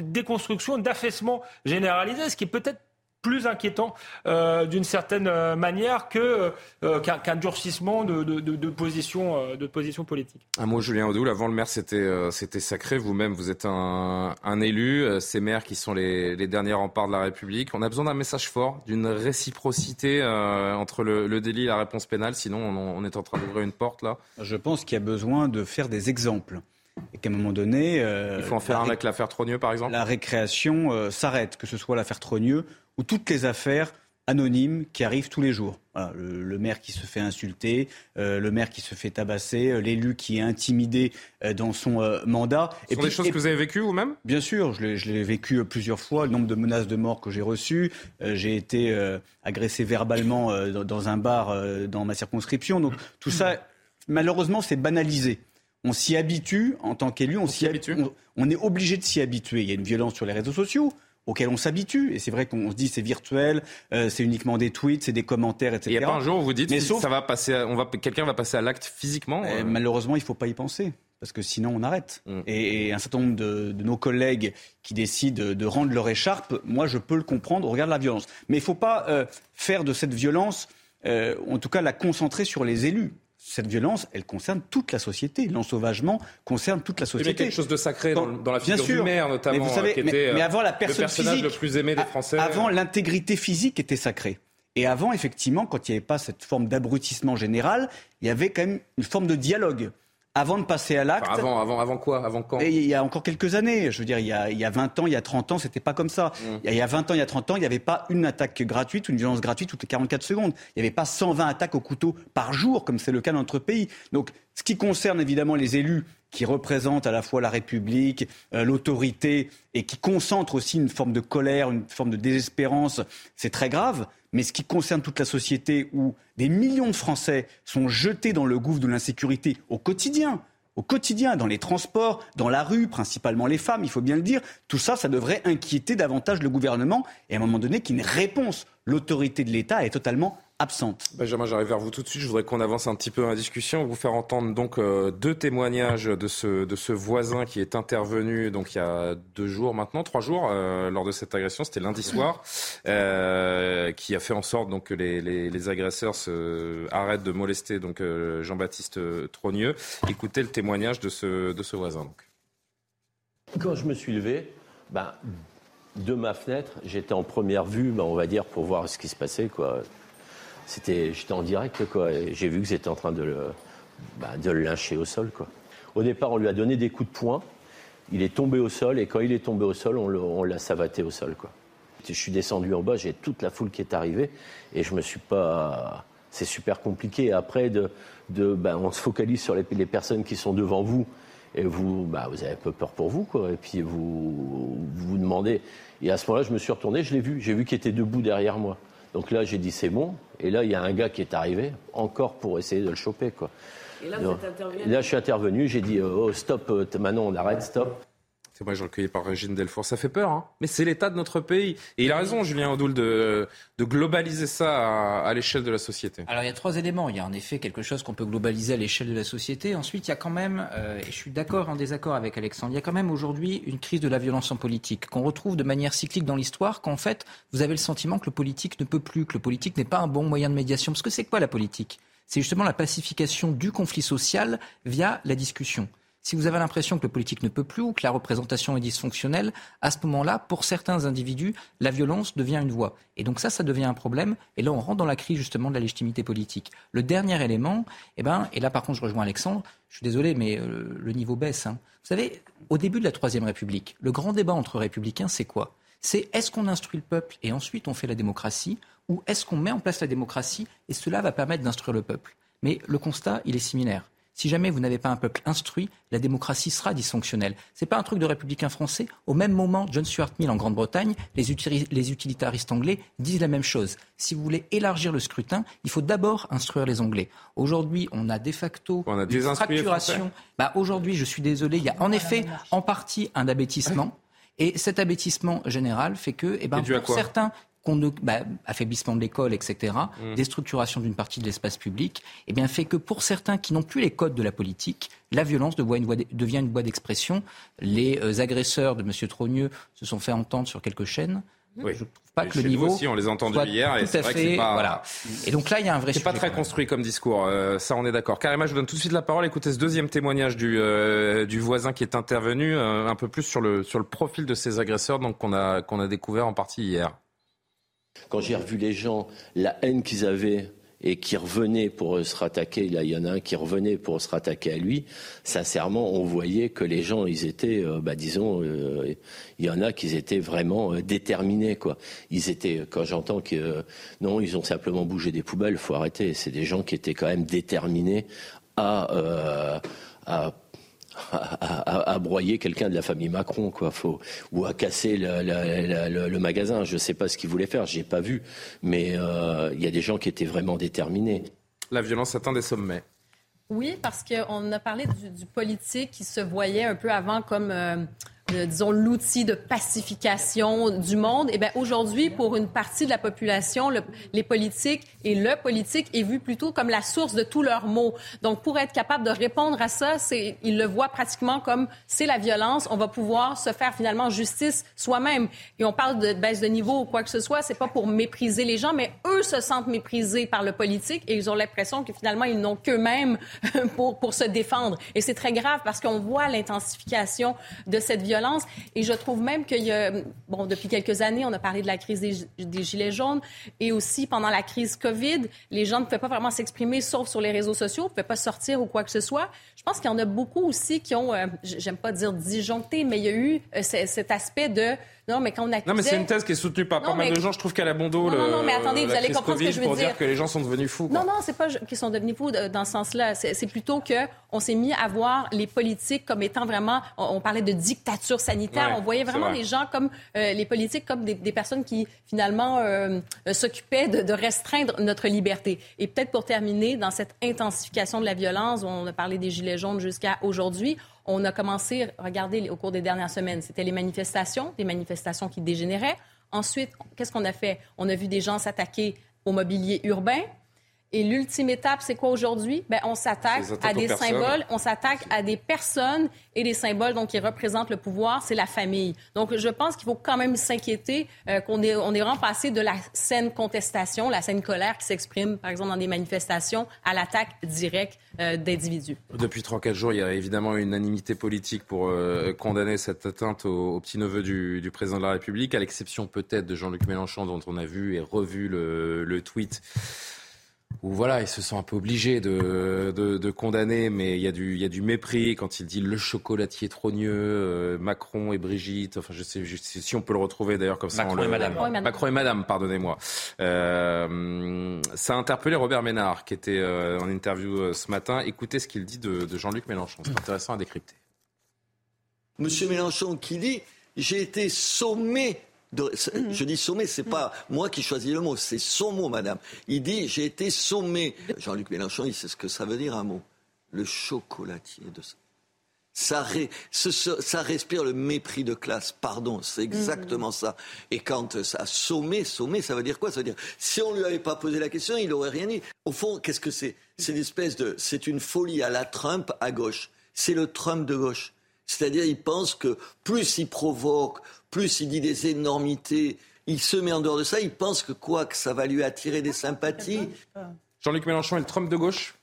déconstruction, d'affaissement généralisé, ce qui est peut-être plus inquiétant euh, d'une certaine euh, manière que euh, qu'un durcissement de, de, de, position de position politique. Un mot, Julien Audoul. Avant le maire, c'était c'était sacré. Vous-même, vous êtes un, un élu. Ces maires qui sont les, les derniers remparts de la République. On a besoin d'un message fort, d'une réciprocité entre le, le, délit et la réponse pénale. Sinon, on, on est en train d'ouvrir une porte là. Je pense qu'il y a besoin de faire des exemples et qu'à un moment donné... Il faut en faire un avec l'affaire Trogneux, par exemple La récréation s'arrête, que ce soit l'affaire Trogneux ou toutes les affaires anonymes qui arrivent tous les jours. le, maire qui se fait insulter, euh, le maire qui se fait tabasser, euh, l'élu qui est intimidé euh, dans son mandat. Ce sont des choses que vous avez vécues vous-même? Bien sûr, je l'ai vécu plusieurs fois, le nombre de menaces de mort que j'ai reçues. j'ai été agressé verbalement dans, un bar dans ma circonscription. Donc tout ça, malheureusement, c'est banalisé. On s'y habitue en tant qu'élu, on, s'y habitue. on est obligé de s'y habituer. Il y a une violence sur les réseaux sociaux auquel on s'habitue. Et c'est vrai qu'on se dit c'est virtuel, euh, c'est uniquement des tweets, c'est des commentaires, etc. Il n'y a pas un jour où vous dites Mais ça va passer, on va, quelqu'un va passer à l'acte physiquement. Euh malheureusement, il ne faut pas y penser. Parce que sinon, on arrête. Mm. Et, un certain nombre de, nos collègues qui décident de rendre leur écharpe, moi, je peux le comprendre. On regarde la violence. Mais il ne faut pas euh, faire de cette violence, en tout cas, la concentrer sur les élus cette violence, elle concerne toute la société. L'ensauvagement concerne toute la société. Il y a quelque chose de sacré dans, la figure du maire, notamment, mais vous savez, qui était mais, avant la personne le personnage le plus aimé des Français. Avant, l'intégrité physique était sacrée. Et avant, effectivement, quand il n'y avait pas cette forme d'abrutissement général, il y avait quand même une forme de dialogue avant de passer à l'acte. avant, avant, avant quoi? Avant quand? Il y a encore quelques années. Je veux dire, il y a, il y a 20 ans, il y a 30 ans, c'était pas comme ça. Mmh. Il y a 20 ans, il y a 30 ans, il n'y avait pas une attaque gratuite, une violence gratuite toutes les 44 secondes. Il n'y avait pas 120 attaques au couteau par jour, comme c'est le cas dans notre pays. Donc, ce qui concerne évidemment les élus qui représentent à la fois la République, euh, l'autorité, et qui concentrent aussi une forme de colère, une forme de désespérance, c'est très grave. Mais ce qui concerne toute la société, où des millions de Français sont jetés dans le gouffre de l'insécurité au quotidien, au quotidien, dans les transports, dans la rue, principalement les femmes, il faut bien le dire, tout ça, ça devrait inquiéter davantage le gouvernement et à un moment donné qu'une réponse, l'autorité de l'État est totalement absente. Benjamin, j'arrive vers vous tout de suite. Je voudrais qu'on avance un petit peu dans la discussion, vous faire entendre donc euh, deux témoignages de ce, de ce voisin qui est intervenu donc il y a deux jours maintenant, trois jours euh, lors de cette agression. C'était lundi soir, euh, qui a fait en sorte donc que les, les, les agresseurs se, arrêtent de molester donc Jean-Baptiste Trogneux. Écoutez le témoignage de ce, de ce voisin. Donc. Quand je me suis levé, ben, de ma fenêtre, j'étais en première vue, ben, on va dire, pour voir ce qui se passait. Quoi. C'était, j'étais en direct, quoi. J'ai vu que c'était en train de le, ben, de le lyncher au sol, quoi. Au départ, on lui a donné des coups de poing. Il est tombé au sol, et quand il est tombé au sol, on, l'a savaté au sol, quoi. Je suis descendu en bas, j'ai toute la foule qui est arrivée, et je me suis pas. C'est super compliqué. Après, de, de, ben, on se focalise sur les, personnes qui sont devant vous et vous, bah, vous avez un peu peur pour vous, quoi. Et puis vous vous, demandez. Et à ce moment-là, je me suis retourné, je l'ai vu, j'ai vu qu'il était debout derrière moi. Donc là, j'ai dit c'est bon. Et là, il y a un gars qui est arrivé, encore pour essayer de le choper, quoi. Et là, vous êtes intervenu Là, je suis intervenu, j'ai dit oh stop, euh, maintenant on arrête, stop. Je recueilli par Régine Delfour. Ça fait peur, hein mais c'est l'état de notre pays. Et il a raison, Julien Audoul, de, de globaliser ça à, l'échelle de la société. Alors, il y a trois éléments. Il y a en effet quelque chose qu'on peut globaliser à l'échelle de la société. Ensuite, il y a quand même, euh, et je suis d'accord, en désaccord avec Alexandre, il y a quand même aujourd'hui une crise de la violence en politique qu'on retrouve de manière cyclique dans l'histoire, qu'en fait, vous avez le sentiment que le politique ne peut plus, que le politique n'est pas un bon moyen de médiation. Parce que c'est quoi la politique? C'est justement la pacification du conflit social via la discussion si vous avez l'impression que le politique ne peut plus ou que la représentation est dysfonctionnelle, à ce moment-là, pour certains individus, la violence devient une voie. Et donc ça, ça devient un problème. Et là, on rentre dans la crise justement de la légitimité politique. Le dernier élément, eh ben, et là par contre, je rejoins Alexandre. Je suis désolé, mais euh, le niveau baisse. Hein. Vous savez, au début de la Troisième République, le grand débat entre républicains, c'est quoi? C'est est-ce qu'on instruit le peuple et ensuite on fait la démocratie, ou est-ce qu'on met en place la démocratie et cela va permettre d'instruire le peuple? Mais le constat, il est similaire. Si jamais vous n'avez pas un peuple instruit, la démocratie sera dysfonctionnelle. Ce n'est pas un truc de républicain français. Au même moment, John Stuart Mill en Grande-Bretagne, les, utilitaristes anglais disent la même chose. Si vous voulez élargir le scrutin, il faut d'abord instruire les Anglais. Aujourd'hui, on a de facto on a une fracturation. Bah, Aujourd'hui, je suis désolé, il y a en effet en partie un abêtissement. Et cet abêtissement général fait que, eh ben, pour certains bah, affaiblissement de l'école, etc., mmh. déstructuration d'une partie de l'espace public, eh bien, fait que pour certains qui n'ont plus les codes de la politique, la violence devient une voie d'expression. Les euh, agresseurs de M. Trogneux se sont fait entendre sur quelques chaînes. Oui. Je trouve pas que le niveau. aussi, on les a entendus hier et c'est vrai que pas. Voilà. Et donc là, il y a un vrai. C'est pas très construit comme discours. Euh, ça, on est d'accord. Carrément, je vous donne tout de suite la parole. Écoutez ce deuxième témoignage du, euh, du voisin qui est intervenu, un peu plus sur le sur le profil de ces agresseurs, donc qu'on a qu'on a découvert en partie hier. Quand j'ai revu les gens, la haine qu'ils avaient et qui revenaient pour se rattaquer, là il y en a un qui revenait pour se rattaquer à lui, sincèrement on voyait que les gens ils étaient, euh, bah, disons, euh, il y en a qui étaient vraiment euh, déterminés quoi. Ils étaient, quand j'entends que non ils ont simplement bougé des poubelles, faut arrêter, c'est des gens qui étaient quand même déterminés à à, broyer quelqu'un de la famille Macron, quoi, faut, ou à casser le, magasin. Je ne sais pas ce qu'il voulait faire, j'ai pas vu, mais euh, il y a des gens qui étaient vraiment déterminés. La violence atteint des sommets. Oui, parce qu'on a parlé du, politique qui se voyait un peu avant comme euh, disons, l'outil de pacification du monde, eh bien aujourd'hui, pour une partie de la population, les politiques et le politique est vu plutôt comme la source de tous leurs maux. Donc, pour être capable de répondre à ça, ils le voient pratiquement comme c'est la violence, on va pouvoir se faire finalement justice soi-même. Et on parle de baisse de niveau ou quoi que ce soit, c'est pas pour mépriser les gens, mais eux se sentent méprisés par le politique et ils ont l'impression que finalement, ils n'ont qu'eux-mêmes [LAUGHS] pour, pour se défendre. Et c'est très grave parce qu'on voit l'intensification de cette violence et je trouve même qu'il y a, bon, depuis quelques années, on a parlé de la crise des, Gilets jaunes et aussi pendant la crise COVID, les gens ne pouvaient pas vraiment s'exprimer sauf sur les réseaux sociaux, ne pouvaient pas sortir ou quoi que ce soit. Je pense qu'il y en a beaucoup aussi qui ont, euh, j'aime pas dire disjoncté, mais il y a eu euh, cet aspect de non, mais quand on accusait... Non, mais c'est une thèse qui est soutenue par pas mal de gens. Je trouve qu'elle a bon dos. Non, non, mais attendez, vous allez comprendre ce que je veux pour dire. que les gens sont devenus fous. Non, non, c'est pas qu'ils sont devenus fous dans ce sens-là. C'est plutôt que on s'est mis à voir les politiques comme étant vraiment. On, parlait de dictature sanitaire. on voyait vraiment les gens comme euh, les politiques comme des, personnes qui finalement euh, s'occupaient de, de, restreindre notre liberté. Et peut-être pour terminer, dans cette intensification de la violence, on a parlé des gilets jaunes jusqu'à aujourd'hui on a commencé, regardez, au cours des dernières semaines, c'était les manifestations, des manifestations qui dégénéraient. Ensuite, qu'est-ce qu'on a fait? On a vu des gens s'attaquer au mobilier urbain. Et l'ultime étape, c'est quoi aujourd'hui? Ben, on s'attaque à des symboles, on s'attaque à des personnes et des symboles donc, qui représentent le pouvoir, c'est la famille. Donc, je pense qu'il faut quand même s'inquiéter euh, qu'on est, on est vraiment passé de la scène contestation, la scène colère qui s'exprime, par exemple, dans des manifestations, à l'attaque directe euh, d'individus. Depuis 3-4 jours, il y a évidemment une unanimité politique pour euh, condamner cette atteinte au, petit-neveu du, du, président de la République, à l'exception peut-être de Jean-Luc Mélenchon, dont on a vu et revu le, le tweet où voilà, il se sent un peu obligé de, de, condamner, mais il y, a du, il y a du mépris quand il dit le chocolatier trogneux, euh, Macron et Brigitte, enfin je sais, si on peut le retrouver d'ailleurs comme ça. Macron, et Madame. Macron et Madame. pardonnez-moi. Euh, ça a interpellé Robert Ménard, qui était euh, en interview ce matin. Écoutez ce qu'il dit de, de Jean-Luc Mélenchon, c'est intéressant à décrypter. Monsieur Mélenchon qui dit, j'ai été sommé Mhm. Je dis sommé, c'est pas moi qui choisis le mot, c'est son mot, madame. Il dit j'ai été sommé. Jean-Luc Mélenchon, il sait ce que ça veut dire un mot. Le chocolatier de ça. Ça, ça, respire le mépris de classe. Pardon, c'est exactement mhm. ça. Et quand ça a sommé, sommé, ça veut dire quoi? Ça veut dire si on lui avait pas posé la question, il aurait rien dit. Au fond, qu'est-ce que c'est? C'est une espèce de, c'est une folie à la Trump à gauche. C'est le Trump de gauche. C'est-à-dire, il pense que plus il provoque, plus il dit des énormités, il se met en dehors de ça, il pense que quoi, que ça va lui attirer des sympathies. Jean-Luc Mélenchon est le Trump de gauche?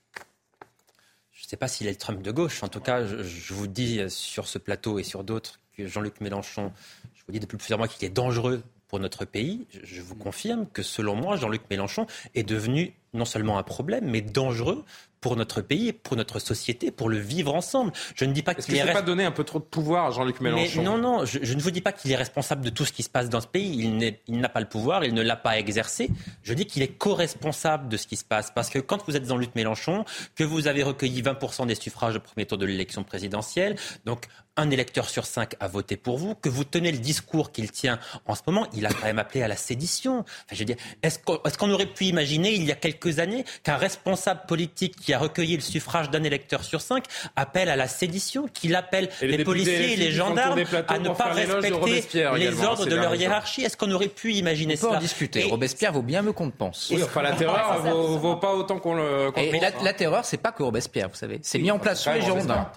Je ne sais pas s'il est le Trump de gauche. En tout cas, je, vous dis sur ce plateau et sur d'autres que Jean-Luc Mélenchon, je vous dis depuis plusieurs mois qu'il est dangereux pour notre pays. Je vous confirme que selon moi, Jean-Luc Mélenchon est devenu non seulement un problème, mais dangereux pour notre pays, pour notre société, pour le vivre ensemble. Je ne dis pas qu'il est. pas donné un peu trop de pouvoir à Jean-Luc Mélenchon Non, non, je, ne vous dis pas qu'il est responsable de tout ce qui se passe dans ce pays. Il n'a pas le pouvoir, il ne l'a pas exercé. Je dis qu'il est co-responsable de ce qui se passe. Parce que quand vous êtes dans Luc Mélenchon, que vous avez recueilli 20% des suffrages au premier tour de l'élection présidentielle, donc un électeur sur cinq a voté pour vous, que vous tenez le discours qu'il tient en ce moment, il a quand même appelé à la sédition. Enfin, je veux dire, est-ce qu'on aurait pu imaginer il y a quelques années qu'un responsable politique qui a recueilli le suffrage d'un électeur sur cinq appelle à la sédition, qu'il appelle les, policiers et les gendarmes à ne pas respecter les ordres de leur hiérarchie Est-ce qu'on aurait pu imaginer ça On peut en discuter. Robespierre vaut bien mieux qu'on ne pense. Oui, enfin la terreur vaut, vaut pas autant qu'on le. mais la, la, terreur, c'est pas que Robespierre, vous savez. C'est mis en place sous les Girondins.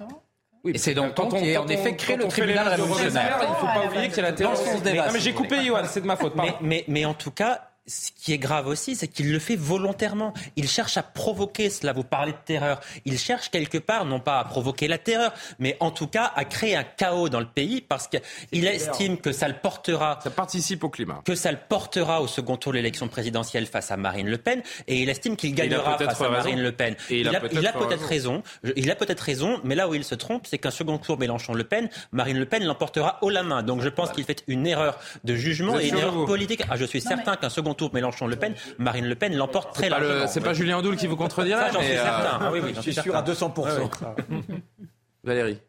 Oui, et c'est donc qui est en effet créé le tribunal révolutionnaire. Il ne faut pas oublier qu'il y a la terreur. Non, mais j'ai coupé Johan, c'est de ma faute. Mais, mais en tout cas, ce qui est grave aussi, c'est qu'il le fait volontairement. Il cherche à provoquer cela. Vous parlez de terreur. Il cherche quelque part, non pas à provoquer la terreur, mais en tout cas à créer un chaos dans le pays parce qu'il estime que ça le portera. Ça participe au climat. Que ça le portera au second tour de l'élection présidentielle face à Marine Le Pen. Et il estime qu'il gagnera face à Marine Le Pen. il, a, peut-être raison. Il a peut-être raison, mais là où il se trompe, c'est qu'un second tour Mélenchon-Le Pen, Marine Le Pen l'emportera haut la main. Donc je pense qu'il fait une erreur de jugement et une erreur politique. Ah, je suis certain qu'un second tour Mélenchon-Le Pen, Marine Le Pen l'emporte très largement. C'est pas Julien Doul qui vous contredirait J'en suis certain. Euh, ah oui, oui, je suis sûr à 200%. [LAUGHS] Valérie.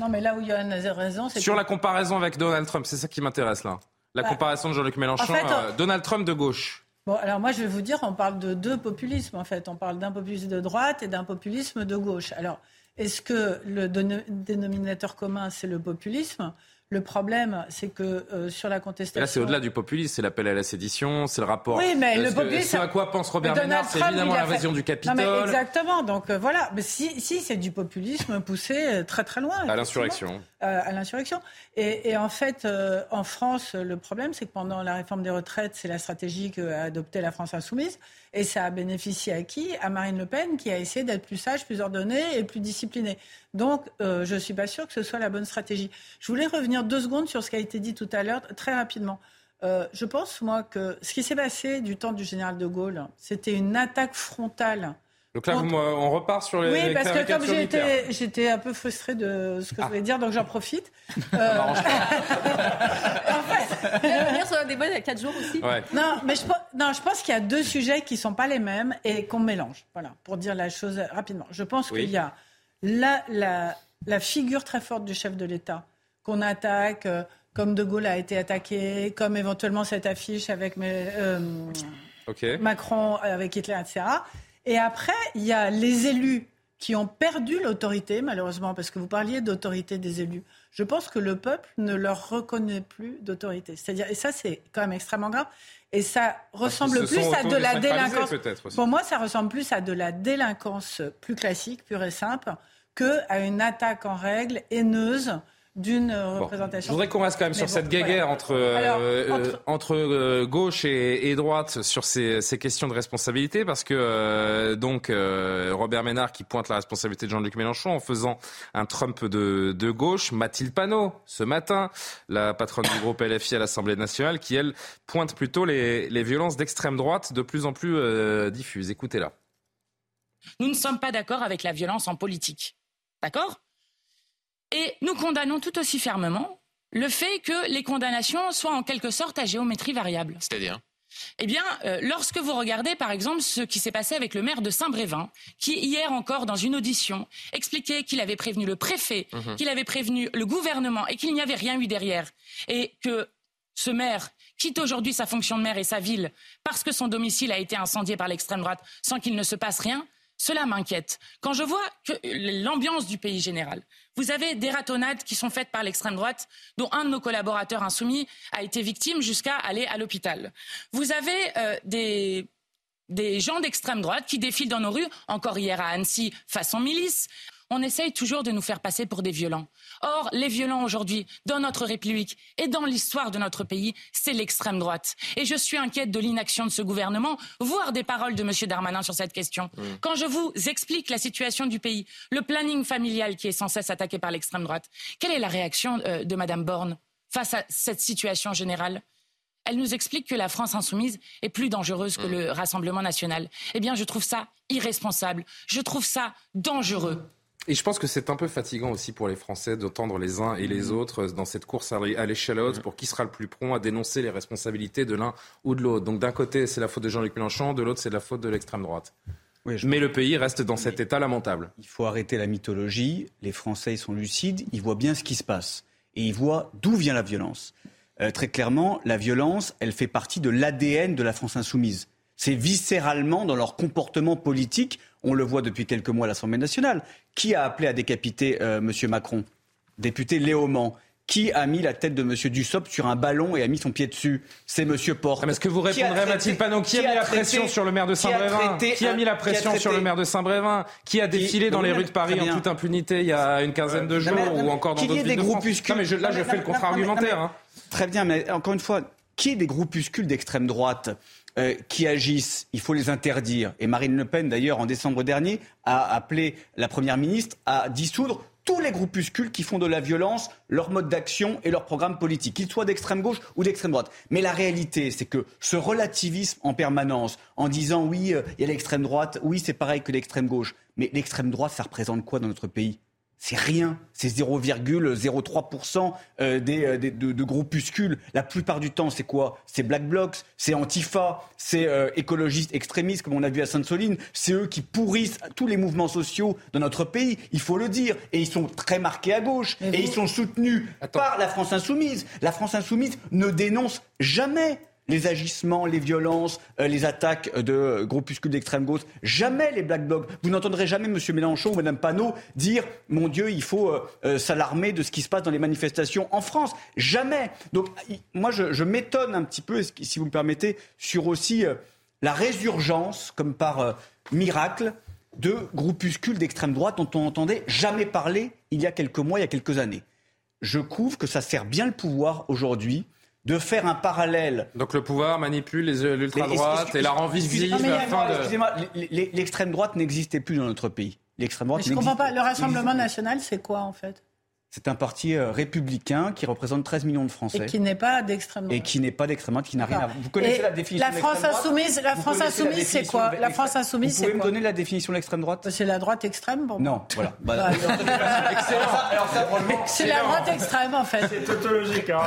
Non, mais là où Johan a raison, c'est Sur la comparaison avec Donald Trump, c'est ça qui m'intéresse là. La bah, comparaison de Jean-Luc Mélenchon, euh, Donald Trump de gauche. Bon, alors moi, je vais vous dire, on parle de deux populismes, en fait. On parle d'un populisme de droite et d'un populisme de gauche. Alors, est-ce que le dénominateur commun, c'est le populisme? Le problème, c'est que euh, sur la contestation. là, c'est au-delà du populisme, c'est l'appel à la sédition, c'est le rapport. Oui, mais le populisme. Ce à quoi pense Robert Ménard, c'est évidemment l'invasion du Capitole. Non, mais exactement. Donc euh, voilà. Mais si, si c'est du populisme poussé euh, très très loin. À l'insurrection. à l'insurrection. Et, et, en fait, en France, le problème, c'est que pendant la réforme des retraites, c'est la stratégie qu'a adoptée la France insoumise. Et ça a bénéficié à qui? À Marine Le Pen, qui a essayé d'être plus sage, plus ordonnée et plus disciplinée. Donc, euh, je ne suis pas sûre que ce soit la bonne stratégie. Je voulais revenir deux secondes sur ce qui a été dit tout à l'heure, très rapidement. Euh, je pense, moi, que ce qui s'est passé du temps du général de Gaulle, c'était une attaque frontale donc là, on repart sur les. Oui, parce que comme j'étais un peu frustrée de ce que je voulais dire, donc j'en profite. [LAUGHS] Euh... [LAUGHS] en fait, venir sur un débat il y a 4 jours aussi. Non, mais je, non, je pense qu'il y a deux sujets qui ne sont pas les mêmes et qu'on mélange. Voilà, pour dire la chose rapidement. Je pense qu'il y a la, la, la, figure très forte du chef de l'État qu'on attaque, euh, comme De Gaulle a été attaqué, comme éventuellement cette affiche avec euh, Macron, avec Hitler, etc. Et après, il y a les élus qui ont perdu l'autorité, malheureusement, parce que vous parliez d'autorité des élus. Je pense que le peuple ne leur reconnaît plus d'autorité. C'est-à-dire, et ça, c'est quand même extrêmement grave. Et ça ressemble plus à de la délinquance. Pour moi, ça ressemble plus à de la délinquance plus classique, pure et simple, qu'à une attaque en règle haineuse d'une représentation. je voudrais qu'on reste quand même sur cette guéguerre entre, euh, entre... Euh, gauche et, droite sur ces, ces, questions de responsabilité, parce que euh, donc Robert Ménard qui pointe la responsabilité de Jean-Luc Mélenchon en faisant un Trump de, de gauche, Mathilde Panot ce matin, la patronne du groupe LFI à l'Assemblée nationale, qui elle pointe plutôt les, les violences d'extrême droite de plus en plus diffuses. Écoutez-la. Nous ne sommes pas d'accord avec la violence en politique. D'accord? Et nous condamnons tout aussi fermement le fait que les condamnations soient en quelque sorte à géométrie variable. C'est-à-dire eh bien, euh, lorsque vous regardez par exemple ce qui s'est passé avec le maire de Saint-Brévin, qui hier encore dans une audition expliquait qu'il avait prévenu le préfet, mhm. qu'il avait prévenu le gouvernement et qu'il n'y avait rien eu derrière, et que ce maire quitte aujourd'hui sa fonction de maire et sa ville parce que son domicile a été incendié par l'extrême droite sans qu'il ne se passe rien, cela m'inquiète. Quand je vois que l'ambiance du pays général, vous avez des ratonnades qui sont faites par l'extrême droite, dont un de nos collaborateurs insoumis a été victime jusqu'à aller à l'hôpital. Vous avez euh, des des gens d'extrême droite qui défilent dans nos rues, encore hier à Annecy, façon milice on essaye toujours de nous faire passer pour des violents. Or, les violents aujourd'hui, dans notre République et dans l'histoire de notre pays, c'est l'extrême droite. Et je suis inquiète de l'inaction de ce gouvernement, voire des paroles de M. Darmanin sur cette question. Mmh. Quand je vous explique la situation du pays, le planning familial qui est sans cesse attaqué par l'extrême droite, quelle est la réaction euh, de Mme Borne face à cette situation générale? Elle nous explique que la France insoumise est plus dangereuse que mmh. le Rassemblement national. Eh bien, je trouve ça irresponsable. Je trouve ça dangereux. Et je pense que c'est un peu fatigant aussi pour les Français d'entendre les uns et les mmh. autres dans cette course à l'échelle haute mmh. pour qui sera le plus prompt à dénoncer les responsabilités de l'un ou de l'autre. Donc d'un côté, c'est la faute de Jean-Luc Mélenchon, de l'autre, c'est la faute de l'extrême droite. Mais le pays reste dans cet état lamentable. Il faut arrêter la mythologie. Les Français sont lucides, ils voient bien ce qui se passe. Et ils voient d'où vient la violence. Euh, très clairement, la violence, elle fait partie de l'ADN de la France insoumise. C'est viscéralement dans leur comportement politique on le voit depuis quelques mois à l'Assemblée nationale. Qui a appelé à décapiter euh, M. Macron Député Léaumont. Qui a mis la tête de M. Dussopt sur un ballon et a mis son pied dessus? C'est M. Porte. est-ce que vous répondrez, Mathilde Panon Qui, a mis la pression sur le maire de Saint-Brévin? Qui a mis la pression sur le maire de Saint-Brévin? Qui a défilé dans les rues de Paris en toute impunité il y a une quinzaine de jours ou encore dans d'autres villes de France? mais Là, je fais le contre-argumentaire. Hein. Très bien, mais encore une fois, qui est des groupuscules d'extrême droite euh, qui agissent, il faut les interdire. Et Marine Le Pen, d'ailleurs, en décembre dernier, a appelé la Première ministre à dissoudre tous les groupuscules qui font de la violence leur mode d'action et leur programme politique, qu'ils soient d'extrême gauche ou d'extrême droite. Mais la réalité, c'est que ce relativisme en permanence, en disant oui, euh, il y a l'extrême droite, oui, c'est pareil que l'extrême gauche, mais l'extrême droite, ça représente quoi dans notre pays? C'est rien, c'est 0,03% euh, des, euh, des, de, de, groupuscules. La plupart du temps, c'est quoi? C'est Black Blocs, c'est Antifa, c'est euh, écologistes extrémistes, comme on a vu à Sainte-Soline. C'est eux qui pourrissent tous les mouvements sociaux dans notre pays, il faut le dire. Et ils sont très marqués à gauche. et ils sont soutenus par la France insoumise. La France insoumise ne dénonce jamais les agissements, les violences, euh, les attaques de groupuscules d'extrême gauche, jamais les black blocs. Vous n'entendrez jamais M. Mélenchon ou Mme Panot dire Mon Dieu, il faut euh, euh, s'alarmer de ce qui se passe dans les manifestations en France. Jamais. Donc, moi, je, m'étonne un petit peu, si vous me permettez, sur aussi la résurgence, comme par miracle, de groupuscules d'extrême droite dont on n'entendait jamais parler il y a quelques mois, il y a quelques années. Je trouve que ça sert bien le pouvoir aujourd'hui de faire un parallèle. Donc le pouvoir manipule l'ultra-droite et la rend visible Excusez-moi, l'extrême droite n'existait plus dans notre pays. L'extrême droite. je comprends pas. Le Rassemblement national, c'est quoi en fait? C'est un parti euh, républicain qui représente 13 millions de Français. Et qui n'est pas d'extrême droite. Et qui n'est pas d'extrême droite, qui n'a rien à Vous connaissez la définition La France insoumise, la France insoumise, c'est quoi La France insoumise, c'est quoi Vous pouvez me donner la définition de l'extrême droite C'est la droite extrême, bon. Non, voilà. Bah, [LAUGHS] [LAUGHS] c'est la droite extrême, en fait. C'est tautologique. Hein.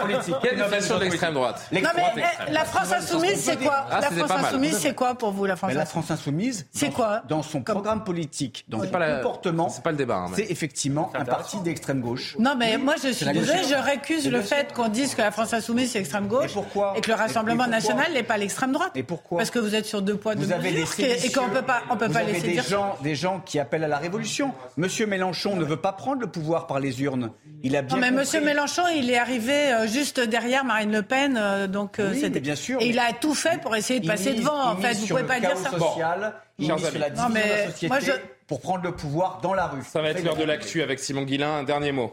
politique. Quelle définition de l'extrême droite Non, mais eh, la France insoumise, c'est quoi La France insoumise, c'est quoi pour vous, la France La France insoumise, c'est quoi Dans son programme politique, dans son comportement, c'est pas le débat. C'est effectivement un parti parti d'extrême gauche. Non, mais moi, je suis désolée, je récuse le fait qu'on dise que la France Insoumise, c'est extrême gauche. Et pourquoi Et que le Rassemblement national n'est pas l'extrême droite. Et pourquoi Parce que vous êtes sur deux poids, deux Vous avez des mesures. Et qu'on peut pas, on peut Vous pas avez laisser des dire. gens, des gens qui appellent à la révolution. Monsieur Mélenchon ne veut pas prendre le pouvoir par les urnes. Il a bien Non, mais compris. Monsieur Mélenchon, il est arrivé euh, juste derrière Marine Le Pen, euh, donc euh, Oui, mais bien sûr, Et il a tout fait pour essayer de Il passer mise- devant. En il fait, vous sur pouvez pas dire ça. social, il Chers mise sur la division de société pour prendre le pouvoir dans la rue. Ça va être l'heure de l'actu avec Simon Guillain. Un dernier mot.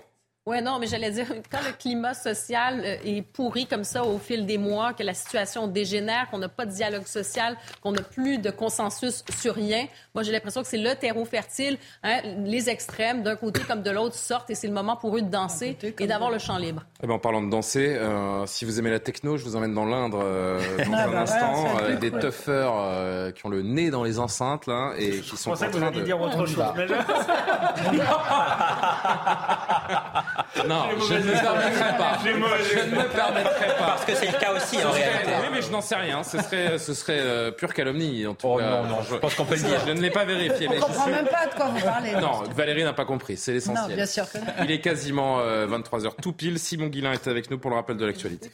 Oui, non, mais j'allais dire, quand le climat social euh, est pourri comme ça au fil des mois, que la situation dégénère, qu'on n'a pas de dialogue social, qu'on n'a plus de consensus sur rien, moi j'ai l'impression que c'est le terreau fertile. hein. Les extrêmes, d'un côté comme de l'autre, sortent et c'est le moment pour eux de danser et d'avoir le champ libre. Eh ben, en parlant de danser, euh, si vous aimez la techno, je vous emmène dans l'Indre euh, [LAUGHS] dans Ah, un bah, instant, avec plus des euh, qui ont le nez dans les enceintes là, et qui sont en pensais que vous train alliez de... dire autre chose. mais je- [LAUGHS] [LAUGHS] Non, je ne me permettrai pas. Je ne me permettrai pas. Parce que c'est le cas aussi en réalité. Oui, mais je n'en sais rien. Ce serait, ce serait euh, pure calomnie, en tout Oh cas. non, non, je pense qu'on peut le dire. Je ne l'ai pas vérifié, On je comprend suis... même pas de quoi vous parlez. Non, Valérie n'a pas compris, c'est Non, l'essentiel. bien sûr que non. Il est quasiment 23h tout pile. Simon Guillain est avec nous pour le rappel de l'actualité.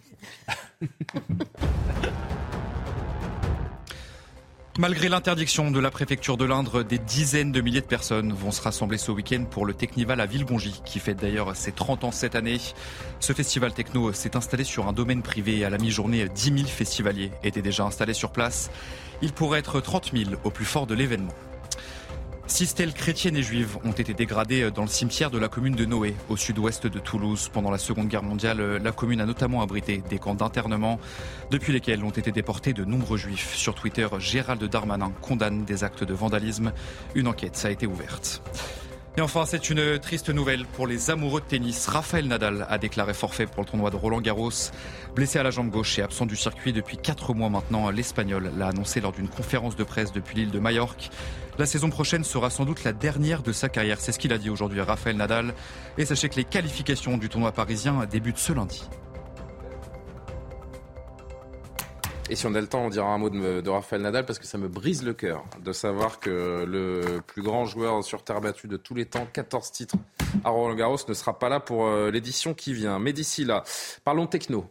[LAUGHS] Malgré l'interdiction de la préfecture de l'Indre, des dizaines de milliers de personnes vont se rassembler ce week-end pour le Technival à Villegongy, qui fête d'ailleurs ses 30 ans cette année. Ce festival techno s'est installé sur un domaine privé à la mi-journée, 10 000 festivaliers étaient déjà installés sur place. Il pourrait être 30 000 au plus fort de l'événement. Six stèles chrétiennes et juives ont été dégradées dans le cimetière de la commune de Noé, au sud-ouest de Toulouse. Pendant la Seconde Guerre mondiale, la commune a notamment abrité des camps d'internement, depuis lesquels ont été déportés de nombreux juifs. Sur Twitter, Gérald Darmanin condamne des actes de vandalisme. Une enquête a été ouverte. Et enfin, c'est une triste nouvelle pour les amoureux de tennis. Raphaël Nadal a déclaré forfait pour le tournoi de Roland Garros. Blessé à la jambe gauche et absent du circuit depuis quatre mois maintenant, l'Espagnol l'a annoncé lors d'une conférence de presse depuis l'île de Majorque. La saison prochaine sera sans doute la dernière de sa carrière. C'est ce qu'il a dit aujourd'hui à Raphaël Nadal. Et sachez que les qualifications du tournoi parisien débutent ce lundi. Et si on a le temps, on dira un mot de, de Raphaël Nadal parce que ça me brise le cœur de savoir que le plus grand joueur sur terre battue de tous les temps, 14 titres à Roland Garros, ne sera pas là pour euh, l'édition qui vient. Mais d'ici là, parlons techno.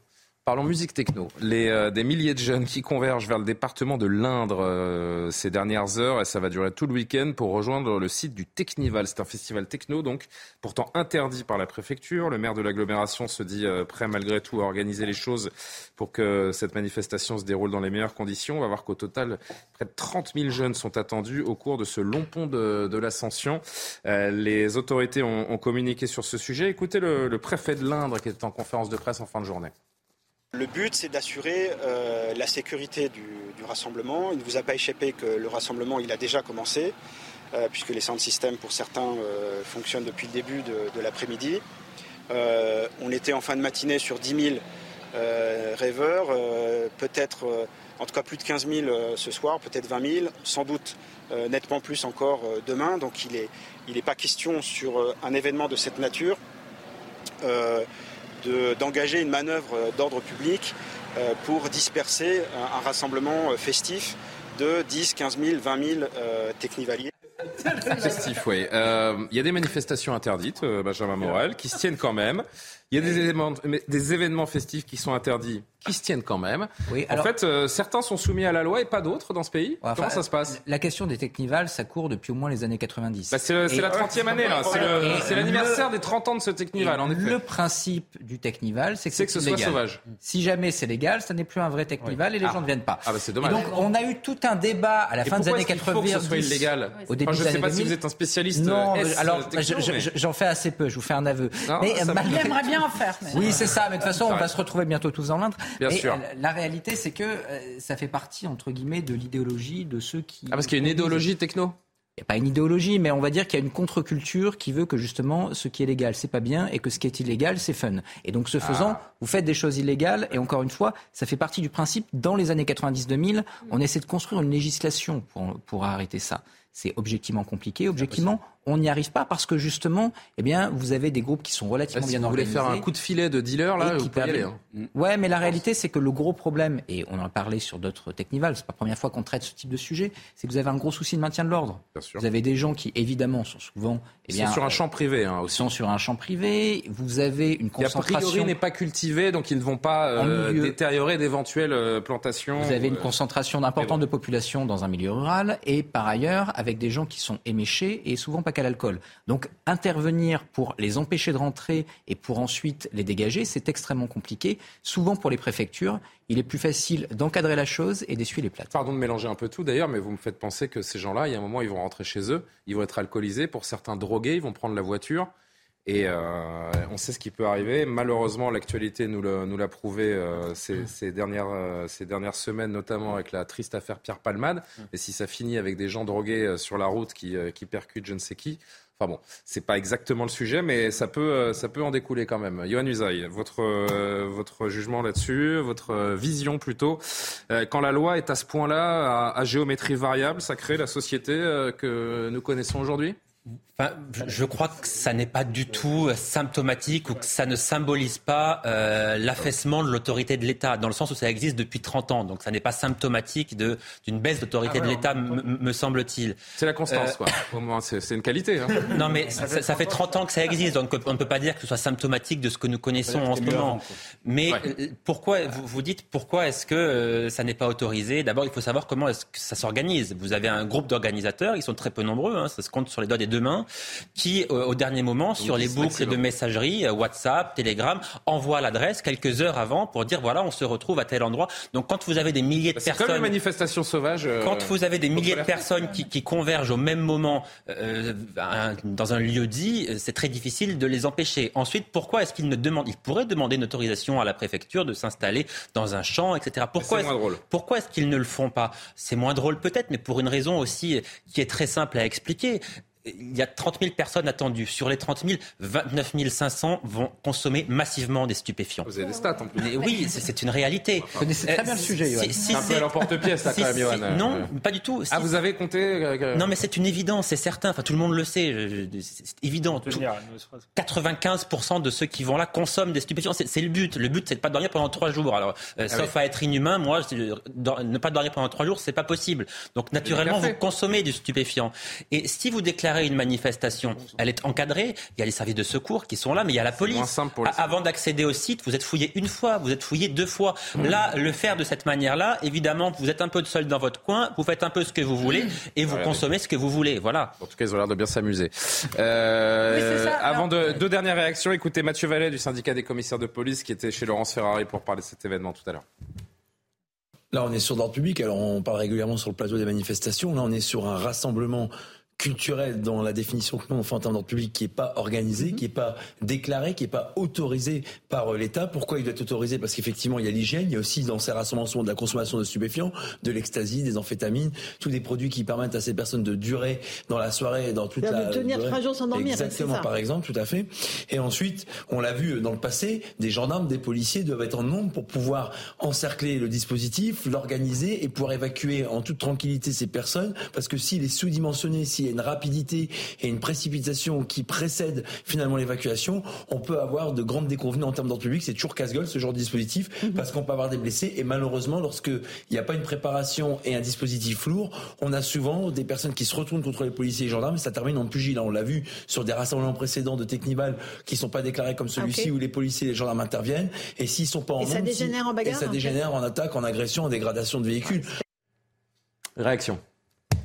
Parlons musique techno. Les, euh, des milliers de jeunes qui convergent vers le département de l'Indre euh, ces dernières heures et ça va durer tout le week-end pour rejoindre le site du Technival. C'est un festival techno donc pourtant interdit par la préfecture. Le maire de l'agglomération se dit euh, prêt malgré tout à organiser les choses pour que cette manifestation se déroule dans les meilleures conditions. On va voir qu'au total, près de 30 000 jeunes sont attendus au cours de ce long pont de, de l'Ascension. Euh, les autorités ont, ont communiqué sur ce sujet. Écoutez le, le préfet de l'Indre qui était en conférence de presse en fin de journée. Le but, c'est d'assurer euh, la sécurité du, rassemblement. Il ne vous a pas échappé que le rassemblement, il a déjà commencé, euh, puisque les sound systems, pour certains, euh, fonctionnent depuis le début de, l'après-midi. On était en fin de matinée sur 10 000 euh, rêveurs, peut-être, en tout cas plus de 15 000 euh, ce soir, peut-être 20 000, sans doute nettement plus encore demain. Donc il n'est il est pas question sur un événement de cette nature de- d'engager une manœuvre d'ordre public euh, pour disperser un, rassemblement festif de 10, 15 000, 20 000 euh, technivaliers. Festif, oui. Euh, Il y a des manifestations interdites, euh, Benjamin Morel, qui se tiennent quand même. Il y a des événements, mais des événements festifs qui sont interdits, qui se tiennent quand même. Oui, en fait, euh, certains sont soumis à la loi et pas d'autres dans ce pays. Enfin, Comment ça se passe La question des Technivals, ça court depuis au moins les années 90. Bah, C'est la 30e année, là. C'est l'anniversaire des 30 ans de ce Technival, en effet. Le principe du Technival, c'est que C'est que ce soit sauvage. Si jamais c'est légal, ça n'est plus un vrai Technival et les Ah. gens ne viennent pas. Ah bah c'est Et dommage. donc on a eu tout un débat à la Et fin des pourquoi années est-ce qu'il 80. faut que ce soit illégal Au début Enfin, je des sais pas si 2000. vous êtes un spécialiste, Non, euh, alors j'en fais assez peu. Je vous fais un aveu. Mais ça faire. mais- Oui, c'est ça. Mais de toute façon, on va se retrouver bientôt tous en l'Indre. Bien Mais, sûr. euh, La réalité, c'est que euh, ça fait partie entre guillemets de l'idéologie de ceux qui. Ah, parce qu'il y a une idéologie techno? Il n'y a pas une idéologie, mais on va dire qu'il y a une contre-culture qui veut que justement ce qui est légal, c'est pas bien, et que ce qui est illégal, c'est fun. Et donc ce faisant, Ah. vous faites des choses illégales, et encore une fois, ça fait partie du principe, dans les années 90-2000, on essaie de construire une législation pour, pour arrêter ça. C'est objectivement compliqué. Objectivement, on n'y arrive pas parce que justement, eh bien, vous avez des groupes qui sont relativement bien organisés. Vous voulez faire un coup de filet de dealer là, vous pouvez y aller. Hein. Ouais, mais la réalité, c'est que le gros problème, et on en a parlé sur d'autres technivals, c'est pas la première fois qu'on traite ce type de sujet, c'est que vous avez un gros souci de maintien de l'ordre. Vous avez des gens qui, évidemment, sont souvent, eh bien, sont sur un champ privé. Hein, aussi. Sont sur un champ privé. Vous avez une concentration. Qui a priori n'est pas cultivé, donc ils ne vont pas euh, détériorer d'éventuelles euh, plantations. Vous avez une euh, concentration importante de population dans un milieu rural, et par ailleurs avec des gens qui sont éméchés et souvent pas qu'à l'alcool. Donc intervenir pour les empêcher de rentrer et pour ensuite les dégager, c'est extrêmement compliqué. Souvent pour les préfectures, il est plus facile d'encadrer la chose et d'essuyer les plates. Pardon de mélanger un peu tout d'ailleurs, mais vous me faites penser que ces gens-là, il y a un moment, ils vont rentrer chez eux, ils vont être alcoolisés, pour certains drogués, ils vont prendre la voiture. Et euh, on sait ce qui peut arriver. Malheureusement, l'actualité nous l'a prouvé euh, ces, dernières, euh, ces dernières semaines, notamment avec la triste affaire Pierre Palmade. Et si ça finit avec des gens drogués sur la route qui, qui percutent je ne sais qui, Enfin bon, c'est pas exactement le sujet, mais ça peut, ça peut en découler quand même. Yohann Usaï, votre, votre jugement là-dessus, votre vision plutôt. quand la loi est à ce point-là, à, à géométrie variable, ça crée la société que nous connaissons aujourd'hui? Je crois que ça n'est pas du tout symptomatique ou que ça ne symbolise pas euh, l'affaissement de l'autorité de l'État, dans le sens où ça existe depuis 30 ans. Donc ça n'est pas symptomatique d'une baisse d'autorité ah de l'État, me semble-t-il. C'est la constance, euh, quoi. Au moins, c'est une qualité. Hein. [LAUGHS] Non, mais ça, fait 30 ans que ça existe, donc on ne peut pas dire que ce soit symptomatique de ce que nous connaissons en ce moment. mais euh, pourquoi, vous, vous dites, pourquoi est-ce que ça n'est pas autorisé? D'abord, il faut savoir comment est-ce que ça s'organise. Vous avez un groupe d'organisateurs, ils sont très peu nombreux, hein, ça se compte sur les doigts des deux mains qui, euh, au dernier moment, sur les boucles de messagerie, euh, WhatsApp, Telegram, envoie l'adresse quelques heures avant pour dire voilà, on se retrouve à tel endroit. Donc quand vous avez des milliers de personnes. C'est comme une manifestation sauvage. Euh, quand vous avez des milliers de personnes qui, qui, convergent au même moment dans un lieu dit, c'est très difficile de les empêcher. Ensuite, pourquoi est-ce qu'ils ne demandent Ils pourraient demander une autorisation à la préfecture de s'installer dans un champ, etc. Pourquoi est-ce, pourquoi est-ce qu'ils ne le font pas? C'est moins drôle peut-être, mais pour une raison aussi qui est très simple à expliquer il y a 30 000 personnes attendues. Sur les 30 000, 29 500 vont consommer massivement des stupéfiants. Vous avez des stats en plus. oui, c'est une réalité. Vous connaissez très bien le sujet, Yoann. c'est un peu l'emporte-pièce, ça, quand même, Yoann. Non, pas du tout. ah, vous avez compté euh, Non, mais c'est une évidence, c'est certain. Enfin, tout le monde le sait. C'est évident. 95% de ceux qui vont là consomment des stupéfiants. C'est le but. Le but, c'est de ne pas dormir pendant trois jours. Alors, euh, ah sauf à être inhumain, moi, ne pas dormir pendant trois jours, c'est pas possible. Donc, naturellement, vous consommez du stupéfiant. Et si vous déclarez une manifestation, elle est encadrée. Il y a les services de secours qui sont là, mais il y a la police. Avant d'accéder au site, vous êtes fouillé une fois, vous êtes fouillé deux fois. Là, le faire de cette manière-là, évidemment, vous êtes un peu seul dans votre coin, vous faites un peu ce que vous voulez et vous consommez ce que vous voulez. Voilà. En tout cas, ils ont l'air de bien s'amuser. [LAUGHS] Euh, avant de, deux dernières réactions, écoutez Mathieu Vallet du syndicat des commissaires de police qui était chez Laurence Ferrari pour parler de cet événement tout à l'heure. Là, on est sur l'ordre public. Alors, on parle régulièrement sur le plateau des manifestations. Là, on est sur un rassemblement culturel dans la définition que nous on fait en termes d'ordre public qui est pas organisé, mhm. qui est pas déclaré, qui est pas autorisé par euh, l'État. Pourquoi il doit être autorisé? Parce qu'effectivement il y a l'hygiène, il y a aussi dans ces rassemblements de la consommation de stupéfiants, de l'ecstasy, des amphétamines, tous des produits qui permettent à ces personnes de durer dans la soirée, dans toute la de tenir trois jours sans dormir. Exactement, par exemple, tout à fait. Et ensuite, on l'a vu dans le passé, des gendarmes, des policiers doivent être en nombre pour pouvoir encercler le dispositif, l'organiser et pouvoir évacuer en toute tranquillité ces personnes, parce que s'il est sous-dimensionné, s'il une rapidité et une précipitation qui précède finalement l'évacuation, on peut avoir de grandes déconvenues en termes d'ordre public. C'est toujours casse-gueule ce genre de dispositif mhm. parce qu'on peut avoir des blessés et malheureusement, lorsqu'il n'y a pas une préparation et un dispositif lourd, on a souvent des personnes qui se retournent contre les policiers et les gendarmes et ça termine en pugilat. On l'a vu sur des rassemblements précédents de Technival qui sont pas déclarés comme celui-ci où les policiers et les gendarmes interviennent et s'ils sont pas en et ça dégénère en bagarre. Et ça dégénère en attaque, en agression, en dégradation de véhicules. Réaction.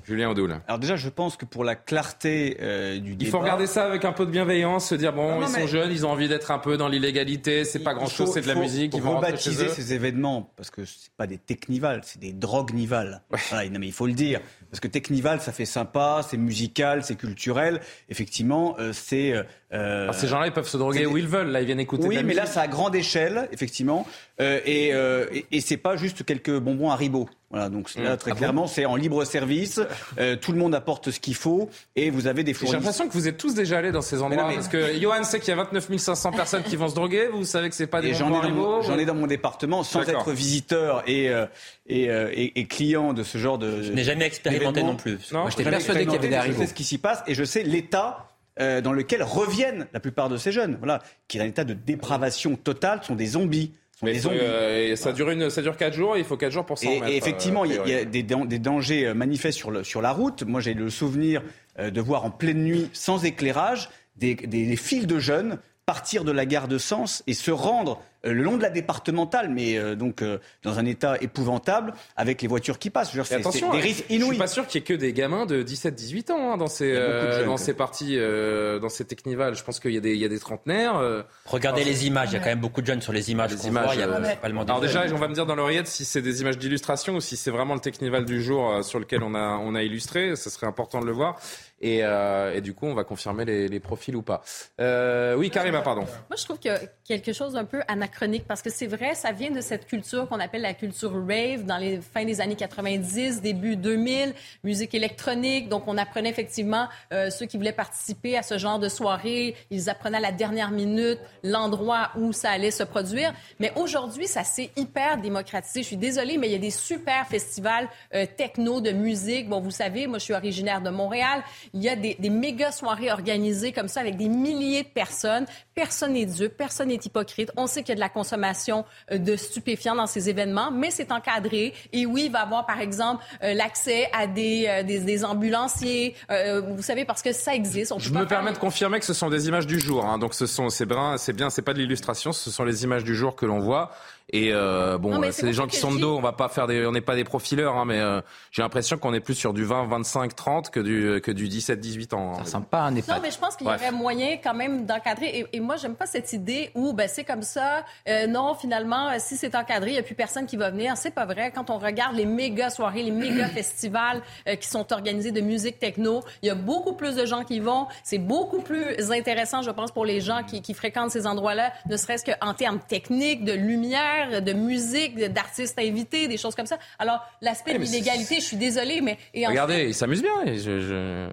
Julien Audoul. Alors déjà, je pense que pour la clarté euh, du débat... Il faut regarder ça avec un peu de bienveillance, se dire, bon, ils sont jeunes, ils ont envie d'être un peu dans l'illégalité, c'est pas grand-chose, c'est de la musique, ils vont rebaptiser ces événements, parce que c'est pas des technivals, c'est des droguenivals. Voilà, non, mais il faut le dire. Parce que technival, ça fait sympa, c'est musical, c'est culturel. Effectivement, euh, c'est Euh, ah, ces gens-là, ils peuvent se droguer où ils veulent. Là, ils viennent écouter. Oui, de la mais là, c'est à grande échelle, effectivement, euh, et, euh, et, et c'est pas juste quelques bonbons Haribo. Voilà, donc là, Mmh. très Ah bon clairement, c'est en libre service. euh, tout le monde apporte ce qu'il faut, et vous avez des J'ai fournisseurs. l'impression que vous êtes tous déjà allés dans ces endroits. non, mais- Parce que Johan sait qu'il y a 29 500 personnes qui vont se droguer. Vous savez que c'est pas des Et j'en ai, j'en ou- ai dans mon département, sans être visiteur et, euh, et, euh, et, et client de ce genre de. Je n'ai jamais expérimenté d'événement. non plus. Non, Moi, j'étais persuadé qu'il y avait des expérimenté, mais Je sais ce qui s'y passe et je sais l'état euh, dans lequel reviennent la plupart de ces jeunes. Voilà, qui est un état de dépravation totale, sont des zombies. Mais des zombies. euh, et ça dure une, ça dure 4 jours. Et il faut 4 jours pour s'en Et, remettre. et effectivement, euh, il y a, y des, dan- des dangers manifestes sur, le- sur la route. Moi, j'ai le souvenir de voir en pleine nuit, sans éclairage, des, des, des files de jeunes partir de la gare de Sens et se rendre le long de la départementale, mais euh, donc euh, dans un état épouvantable, avec les voitures qui passent. Je veux dire, attention, des hein, risques je suis inouïs. pas sûr qu'il y ait que des gamins de 17-18 ans hein, dans ces euh, jeunes, dans ces parties, euh, dans ces technivals. Je pense qu'il y a des il y a des trentenaires. euh. Regardez Alors, les images, il y a quand même beaucoup de jeunes sur les images. Les images. voit, il y a euh, principalement des Alors déjà, jeunes. on va me dire dans l'oreillette si c'est des images d'illustration ou si c'est vraiment le technival du jour euh, sur lequel on a on a illustré. Ce serait important de le voir. Et, euh, et du coup, on va confirmer les, profils ou pas. Euh, oui, Karima, pardon. Moi, je trouve qu'il y a quelque chose d'un peu anachronique parce que c'est vrai, ça vient de cette culture qu'on appelle la culture rave dans les fins des années 90, début 2000, musique électronique. Donc, on apprenait effectivement euh, ceux qui voulaient participer à ce genre de soirée, ils apprenaient à la dernière minute l'endroit où ça allait se produire. Mais aujourd'hui, ça s'est hyper démocratisé. Je suis désolée, mais il y a des super festivals techno de musique. Bon, vous savez, moi, je suis originaire de Montréal. Il y a des, des méga soirées organisées comme ça avec des milliers de personnes. Personne n'est dupe, personne n'est hypocrite. On sait qu'il y a de la consommation euh, de stupéfiants dans ces événements, mais c'est encadré. Et oui, il va y avoir, par exemple, euh, l'accès à des, euh, des, des ambulanciers. Euh, vous savez, parce que ça existe. On Je peut me permets de confirmer que ce sont des images du jour. hein. Donc ce sont c'est bien, c'est bien, c'est pas de l'illustration, ce sont les images du jour que l'on voit. Et euh, bon, Non, euh, c'est des gens qui sont de dos. On va pas faire des, on n'est pas des profileurs, hein, mais euh, j'ai l'impression qu'on est plus sur du 20, 25, 30 que du que du 17, 18 ans. hein. Ça ressemble pas à un Non, EHPAD. mais je pense qu'il y aurait moyen quand même d'encadrer. Et, et moi, j'aime pas cette idée où ben, c'est comme ça. Euh, non, finalement, euh, si c'est encadré, il n'y a plus personne qui va venir. C'est pas vrai. Quand on regarde les méga soirées, les méga [CLEARS THROAT] festivals euh, qui sont organisés de musique techno, il y a beaucoup plus de gens qui y vont. C'est beaucoup plus intéressant, je pense, pour les gens qui, qui fréquentent ces endroits-là, ne serait-ce qu'en termes techniques, de lumière, de musique, d'artistes invités, des choses comme ça. Alors, l'aspect de l'illégalité, je suis désolée, mais... Et Regardez, ils s'amusent bien. et je- je-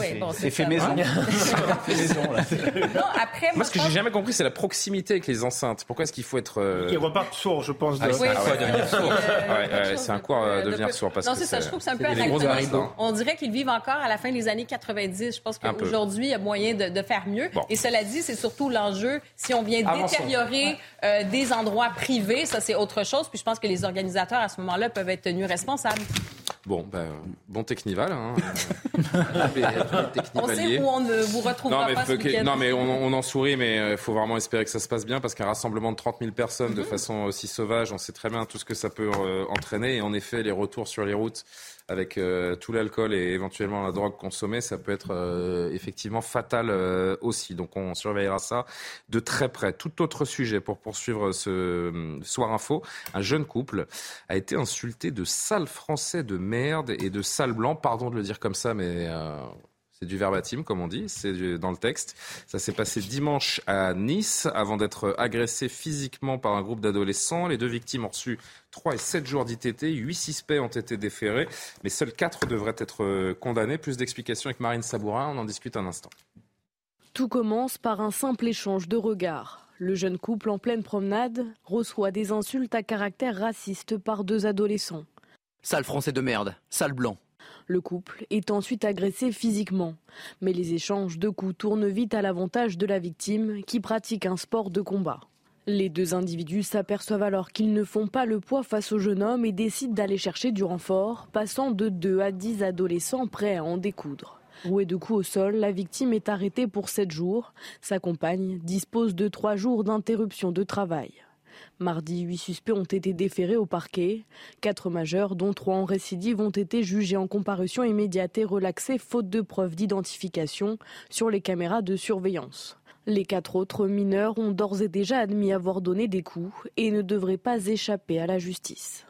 Oui, bon, C'est fait maison. [LAUGHS] Ouais. fait maison, là. Non, après, Moi, ce que je j'ai jamais compris, c'est la proximité avec les enceintes. Pourquoi est-ce qu'il faut être euh, Qui repartent sourds, je pense. Ah, de- c'est un Oui, coup à devenir sourd? euh, Ouais, quelque ouais, chose c'est un de coup à peu- de devenir peu- sourd? Parce non, que c'est ça. c'est- Je trouve que c'est un peu des gros anachronique. On dirait qu'ils vivent encore à la fin des années 90. Je pense peu. qu'aujourd'hui, il y a moyen de, de faire mieux. Bon. Et cela dit, c'est surtout l'enjeu. Si on vient Avançons. détériorer euh, des endroits privés, ça, c'est autre chose. Puis je pense que les organisateurs, à ce moment-là, peuvent être tenus responsables. Bon, ben, bon technival. Hein. Euh, [LAUGHS] On sait où on ne vous retrouvera Non mais, pas ce que- non, mais on, on en sourit, mais il faut vraiment espérer que ça se passe bien parce qu'un rassemblement de 30 000 personnes Mhm. de façon aussi sauvage, on sait très bien tout ce que ça peut euh, entraîner. Et en effet, les retours sur les routes avec euh, tout l'alcool et éventuellement la drogue consommée, ça peut être euh, effectivement fatal euh, aussi. Donc on surveillera ça de très près. Tout autre sujet pour poursuivre ce euh, soir info. Un jeune couple a été insulté de sale français de merde et de sale blanc. Pardon de le dire comme ça, mais euh, c'est du verbatim, comme on dit, c'est dans le texte. Ça s'est passé dimanche à Nice, avant d'être agressé physiquement par un groupe d'adolescents. Les deux victimes ont reçu 3 et 7 jours d'ITT. 8 suspects ont été déférés, mais seuls 4 devraient être euh, condamnés. Plus d'explications avec Marine Sabourin, on en discute un instant. Tout commence par un simple échange de regards. Le jeune couple en pleine promenade reçoit des insultes à caractère raciste par deux adolescents. Sale français de merde, sale blanc. Le couple est ensuite agressé physiquement. Mais les échanges de coups tournent vite à l'avantage de la victime qui pratique un sport de combat. Les deux individus s'aperçoivent alors qu'ils ne font pas le poids face au jeune homme et décident d'aller chercher du renfort, passant de 2 à 10 adolescents prêts à en découdre. Roué de coups au sol, la victime est arrêtée pour 7 jours. Sa compagne dispose de 3 jours d'interruption de travail. Mardi, huit suspects ont été déférés au parquet. Quatre majeurs, dont trois en récidive, ont été jugés en comparution immédiate et relaxés faute de preuves d'identification sur les caméras de surveillance. Les quatre autres mineurs ont d'ores et déjà admis avoir donné des coups et ne devraient pas échapper à la justice.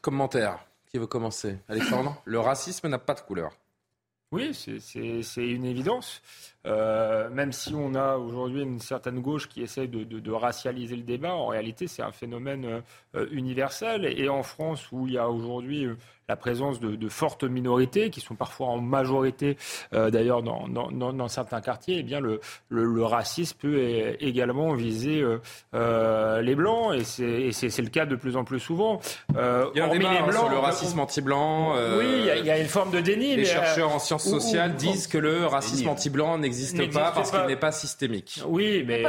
Commentaire. Qui veut commencer? Alexandre? Le racisme n'a pas de couleur. Oui, c'est- une évidence. euh, même si on a aujourd'hui une certaine gauche qui essaie de, racialiser le débat, en réalité, c'est un phénomène euh, universel. Et en France, où il y a aujourd'hui la présence de, de, fortes minorités qui sont parfois en majorité euh, d'ailleurs dans, dans, dans, certains quartiers, eh bien le, le, le racisme peut également viser euh, euh, les blancs et c'est le cas de plus en plus souvent. Euh, il y a un débat les blancs, sur le racisme anti-blanc. oui, il y, a, il y, a une forme de déni. Les chercheurs en sciences sociales disent que le racisme anti-blanc n'existe pas parce qu'il n'est pas systémique. Oui, mais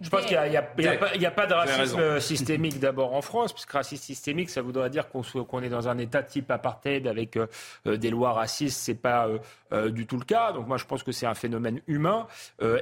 je pense qu'il n'y a, a, a, pas de racisme systémique d'abord en France, puisque racisme systémique, ça voudrait dire qu'on qu'on est dans un état type apartheid avec euh, euh, des lois racistes, c'est pas euh, du tout le cas. Donc moi, je pense que c'est un phénomène humain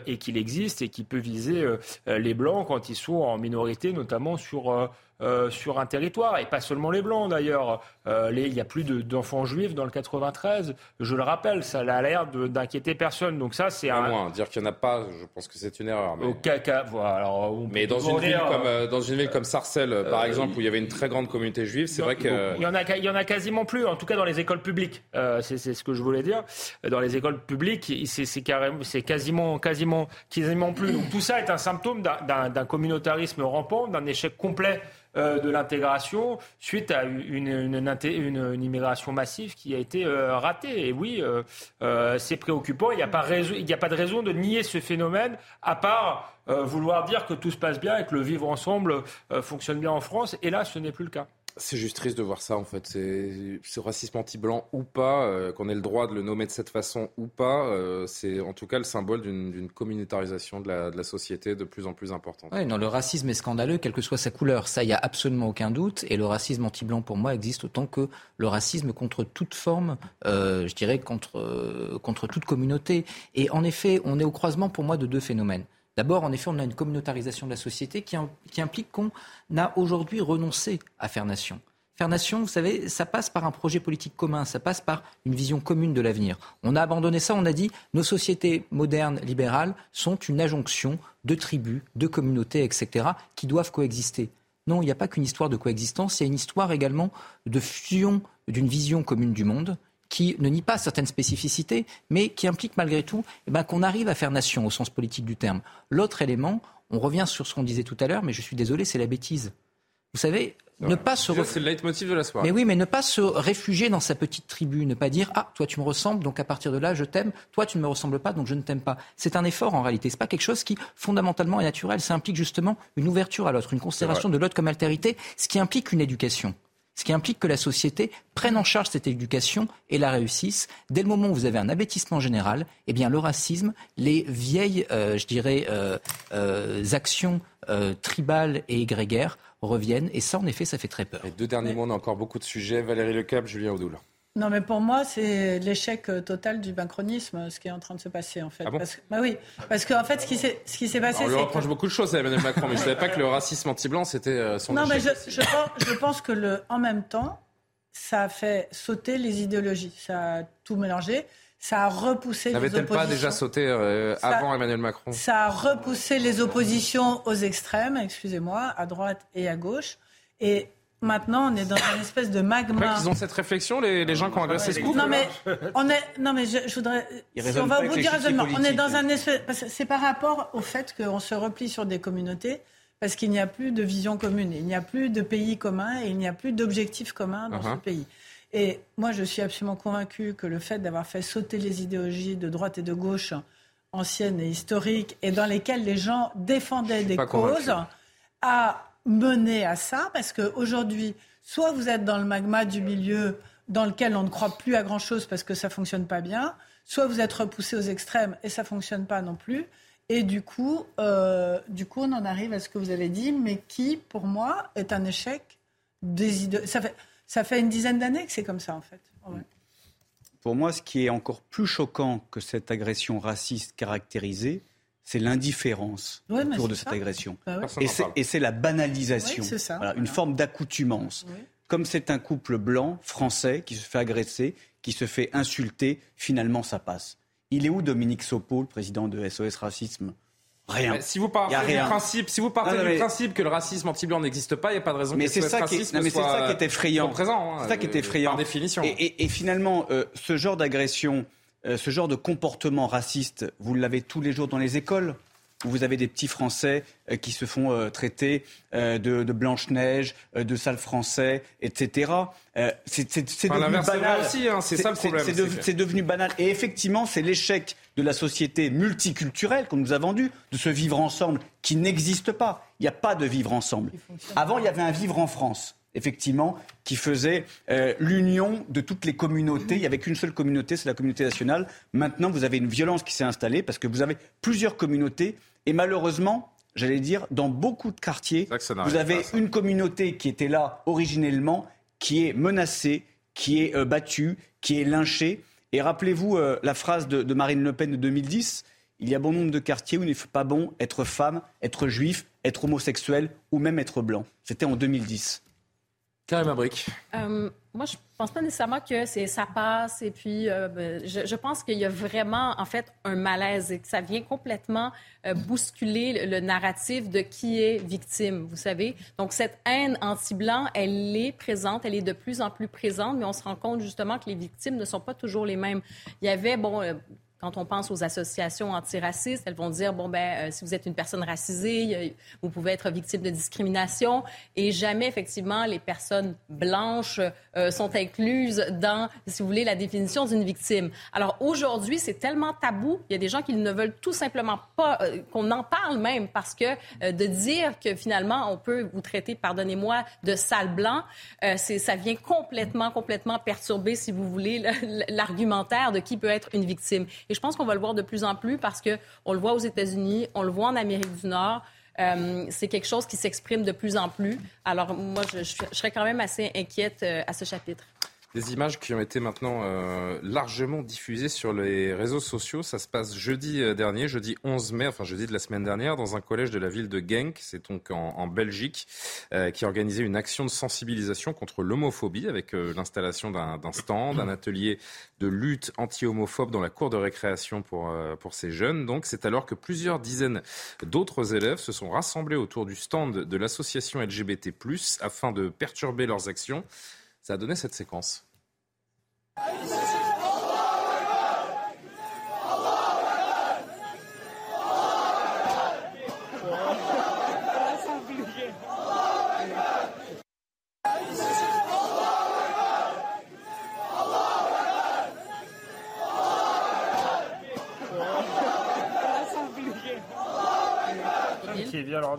et qu'il existe et qui peut viser les blancs quand ils sont en minorité, notamment sur euh, sur un territoire, et pas seulement les Blancs d'ailleurs. Euh, il n'y a plus d'enfants juifs dans le 93, je le rappelle, ça a l'air d'inquiéter personne. Donc ça, c'est un... Moins, dire qu'il n'y en a pas, je pense que c'est une erreur. Mais, Au caca, voilà, mais dans, une ville comme, euh, dans une ville comme Sarcelles, par exemple, où il y avait une très grande communauté juive, c'est vrai que... Il y, en a, il y en a quasiment plus, en tout cas dans les écoles publiques. c'est ce que je voulais dire. Dans les écoles publiques, c'est quasiment, quasiment, quasiment plus. Donc tout ça est un symptôme d'un communautarisme rampant, d'un échec complet euh, de l'intégration suite à une, une, immigration massive qui a été euh, ratée. Et oui, euh, c'est préoccupant. Il n'y a, a pas de raison de nier ce phénomène, à part vouloir dire que tout se passe bien et que le vivre ensemble fonctionne bien en France. Et là, ce n'est plus le cas. C'est juste triste de voir ça, en fait. C'est ce racisme anti-blanc ou pas, euh, qu'on ait le droit de le nommer de cette façon ou pas, euh, c'est en tout cas le symbole d'une communautarisation de la, société de plus en plus importante. Oui, non, le racisme est scandaleux, quelle que soit sa couleur. Ça, il n'y a absolument aucun doute. Et le racisme anti-blanc, pour moi, existe autant que le racisme contre toute forme, euh, je dirais, contre, contre toute communauté. Et en effet, on est au croisement, pour moi, de deux phénomènes. D'abord, en effet, on a une communautarisation de la société qui, implique qu'on a aujourd'hui renoncé à faire nation. Faire nation, vous savez, ça passe par un projet politique commun, ça passe par une vision commune de l'avenir. On a abandonné ça, on a dit nos sociétés modernes, libérales, sont une injonction de tribus, de communautés, etc., qui doivent coexister. Non, il n'y a pas qu'une histoire de coexistence, il y a une histoire également de fusion d'une vision commune du monde qui ne nie pas certaines spécificités, mais qui implique malgré tout eh ben, qu'on arrive à faire nation au sens politique du terme. L'autre élément, on revient sur ce qu'on disait tout à l'heure, mais je suis désolé, c'est la bêtise. Vous savez, ne pas se. C'est le leitmotiv de la soirée. Mais oui, mais ne pas se réfugier dans sa petite tribu, ne pas dire ah toi tu me ressembles, donc à partir de là je t'aime. Toi tu ne me ressembles pas, donc je ne t'aime pas. C'est un effort en réalité. C'est pas quelque chose qui fondamentalement est naturel. Ça implique justement une ouverture à l'autre, une considération de l'autre comme altérité, ce qui implique une éducation ce qui implique que la société prenne en charge cette éducation et la réussisse. Dès le moment où vous avez un abêtissement général, eh bien le racisme, les vieilles, euh, je dirais, euh, euh, actions tribales et grégaires reviennent. Et ça, en effet, ça fait très peur. Les deux derniers mots, on a encore beaucoup de sujets. Valérie Lecap, Julien Audoul. Non, mais pour moi, c'est l'échec total du macronisme, ce qui est en train de se passer, en fait. Ah bon parce, bah oui, parce qu'en fait, ce qui s'est, ce qui s'est passé. On lui reproche beaucoup de choses à Emmanuel Macron, mais je ne savais pas que le racisme anti-blanc, c'était euh, son Non, mais je, je, pense, je pense que, le, en même temps, ça a fait sauter les idéologies. Ça a tout mélangé. Ça a repoussé les oppositions. N'avait-elle pas déjà sauté euh, avant Emmanuel Macron? Ça a repoussé les oppositions aux extrêmes, excusez-moi, à droite et à gauche. Et Maintenant, on est dans une espèce de magma. Ils ont cette réflexion, les, gens qui ont agressé ce couple Non, mais, on est, non, mais je, voudrais. on va vous dire raisonnement. On est dans un espèce. C'est par rapport au fait qu'on se replie sur des communautés parce qu'il n'y a plus de vision commune, il n'y a plus de pays commun et il n'y a plus d'objectifs communs dans ce uh-huh. pays. Et moi, je suis absolument convaincue que le fait d'avoir fait sauter les idéologies de droite et de gauche anciennes et historiques et dans lesquelles les gens défendaient des causes a mener à ça, parce qu'aujourd'hui, soit vous êtes dans le magma du milieu dans lequel on ne croit plus à grand-chose parce que ça fonctionne pas bien, soit vous êtes repoussé aux extrêmes et ça fonctionne pas non plus. Et du coup, euh, du coup, on en arrive à ce que vous avez dit, mais qui, pour moi, est un échec des idées. Ça fait, ça fait une dizaine d'années que c'est comme ça, en fait. Pour moi, ce qui est encore plus choquant que cette agression raciste caractérisée, c'est l'indifférence autour de cette agression. Bah et c'est la banalisation, une forme d'accoutumance. Comme c'est un couple blanc, français, qui se fait agresser, qui se fait insulter, finalement ça passe. Il est où Dominique Sopo, le président de SOS Racisme? Rien. si vous partez, du principe, si vous partez du principe que le racisme anti-blanc n'existe pas, il n'y a pas de raison mais que c'est ça, qui, mais c'est ça qui est effrayant. Présent, c'est ça qui est effrayant. Par définition. Et, finalement, euh, ce genre d'agression euh, ce genre de comportement raciste, vous l'avez tous les jours dans les écoles où vous avez des petits Français euh, qui se font euh, traiter de, de Blanche-Neige, de sales Français, etc. c'est devenu banal. aussi, hein, c'est ça le problème. C'est devenu banal. Et effectivement, c'est l'échec de la société multiculturelle qu'on nous a vendu, de ce vivre ensemble qui n'existe pas. Il n'y a pas de vivre ensemble. Avant, il y avait un vivre en France effectivement, qui faisait euh, l'union de toutes les communautés. Il n'y avait qu'une seule communauté, c'est la communauté nationale. Maintenant, vous avez une violence qui s'est installée parce que vous avez plusieurs communautés. Et malheureusement, j'allais dire, dans beaucoup de quartiers, vous avez une communauté qui était là originellement, qui est menacée, qui est euh, battue, qui est lynchée. Et rappelez-vous euh, la phrase de, de Marine Le Pen de 2010 il y a bon nombre de quartiers où il n'est pas bon être femme, être juif, être homosexuel ou même être blanc. C'était en 2010. Karim Abrik. Euh, moi, je pense pas nécessairement que ça passe et puis euh, ben, je, pense qu'il y a vraiment en fait un malaise et que ça vient complètement euh, bousculer le, narratif de qui est victime, vous savez. Donc cette haine anti-blanc, elle est présente, elle est de plus en plus présente, mais on se rend compte justement que les victimes ne sont pas toujours les mêmes. Il y avait bon quand on pense aux associations antiracistes, elles vont dire bon ben euh, si vous êtes une personne racisée, vous pouvez être victime de discrimination et jamais effectivement les personnes blanches euh, sont incluses dans si vous voulez la définition d'une victime. Alors aujourd'hui, c'est tellement tabou, il y a des gens qui ne veulent tout simplement pas euh, qu'on en parle même parce que de dire que finalement on peut vous traiter pardonnez-moi de sale blanc, ça vient complètement complètement perturber si vous voulez l'argumentaire de qui peut être une victime. Je pense qu'on va le voir de plus en plus parce qu'on le voit aux États-Unis, on le voit en Amérique du Nord. Euh, c'est quelque chose qui s'exprime de plus en plus. Alors, moi, je, je, serais quand même assez inquiète euh, à ce chapitre. Des images qui ont été maintenant euh, largement diffusées sur les réseaux sociaux. Ça se passe jeudi euh, dernier, jeudi 11 mai, enfin jeudi de la semaine dernière, dans un collège de la ville de Genk, c'est donc en, Belgique, euh, qui organisait une action de sensibilisation contre l'homophobie avec l'installation d'un stand, d'un atelier de lutte anti-homophobe dans la cour de récréation pour, pour ces jeunes. Donc c'est alors que plusieurs dizaines d'autres élèves se sont rassemblés autour du stand de l'association LGBT+, afin de perturber leurs actions. Ça a donné cette séquence.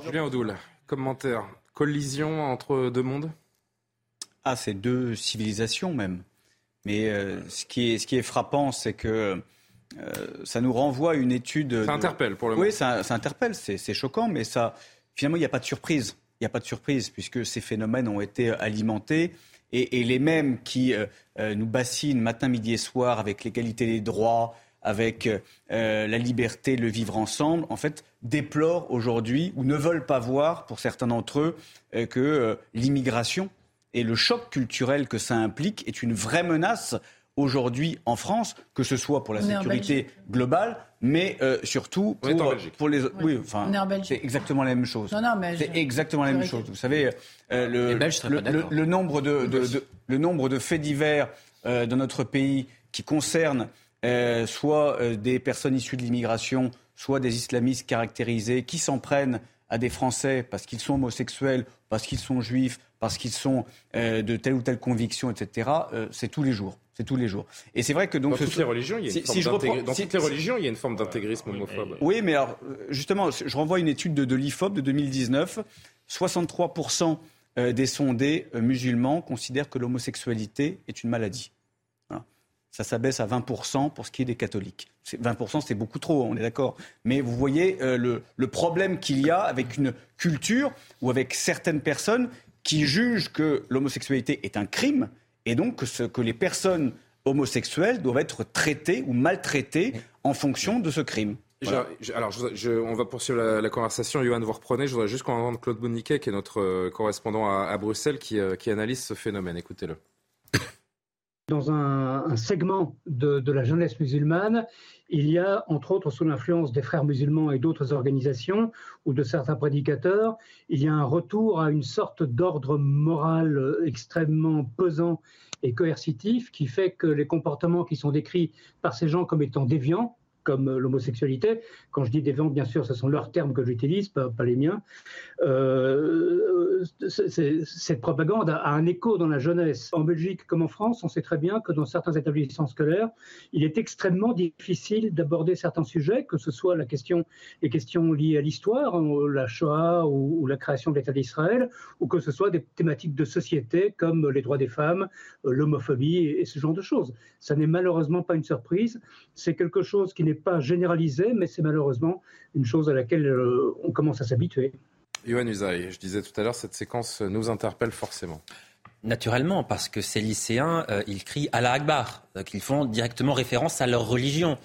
Julien Audoul, commentaire. Collision entre deux mondes? Ah, c'est deux civilisations même. Mais euh, ce, qui est, ce qui est frappant, c'est que euh, ça nous renvoie à une étude. Ça interpelle pour le moment. Oui, ça, interpelle, c'est choquant, mais ça, finalement, il n'y a pas de surprise. Il n'y a pas de surprise, puisque ces phénomènes ont été alimentés. Et, les mêmes qui euh, nous bassinent matin, midi et soir avec l'égalité des droits, avec la liberté, le vivre ensemble, en fait, déplorent aujourd'hui ou ne veulent pas voir, pour certains d'entre eux, que l'immigration et le choc culturel que ça implique est une vraie menace aujourd'hui en France, que ce soit pour la sécurité globale, mais euh, surtout pour, pour, les oui, enfin, c'est exactement la même chose. c'est exactement la même chose. Vous savez, euh, le, le, nombre de, le nombre de faits divers euh, dans notre pays qui concernent soit des personnes issues de l'immigration, soit des islamistes caractérisés qui s'en prennent à des Français parce qu'ils sont homosexuels, parce qu'ils sont juifs, parce qu'ils sont euh, de telle ou telle conviction, etc. Euh, c'est tous les jours. C'est tous les jours. Et c'est vrai que donc dans toutes les religions, il y a une forme dans toutes les religions, il y a une forme d'intégrisme homophobe. Oui, mais alors justement, je renvoie à une étude de, de l'IFOP de 2019. 63% des sondés euh, musulmans considèrent que l'homosexualité est une maladie ça s'abaisse à 20% pour ce qui est des catholiques. 20%, c'est beaucoup trop, on est d'accord. Mais vous voyez euh, le, problème qu'il y a avec une culture ou avec certaines personnes qui jugent que l'homosexualité est un crime et donc que, ce, que les personnes homosexuelles doivent être traitées ou maltraitées en fonction de ce crime. alors, on va poursuivre la, conversation. Johan, vous reprenez. Je voudrais juste qu'on entende Claude Boniquet, qui est notre euh, correspondant à, Bruxelles, qui, euh, qui analyse ce phénomène. Écoutez-le Dans un, segment de, la jeunesse musulmane, il y a, entre autres, sous l'influence des frères musulmans et d'autres organisations ou de certains prédicateurs, il y a un retour à une sorte d'ordre moral extrêmement pesant et coercitif qui fait que les comportements qui sont décrits par ces gens comme étant déviants, comme euh, l'homosexualité. Quand je dis déviant, bien sûr, ce sont leurs termes que j'utilise, pas, les miens. Euh, cette propagande a, un écho dans la jeunesse. En Belgique comme en France, on sait très bien que dans certains établissements scolaires, il est extrêmement difficile d'aborder certains sujets, que ce soit les questions liées à l'histoire, hein, la Shoah ou, la création de l'État d'Israël, ou que ce soit des thématiques de société comme les droits des femmes, euh, l'homophobie et, et ce genre de choses. Ça n'est malheureusement pas une surprise. C'est quelque chose qui n'est pas généralisé, mais c'est malheureusement une chose à laquelle euh, on commence à s'habituer. Yohann Usaï, je disais tout à l'heure, cette séquence nous interpelle forcément. Naturellement, parce que ces lycéens, euh, ils crient Allah Akbar, qu'ils font directement référence à leur religion.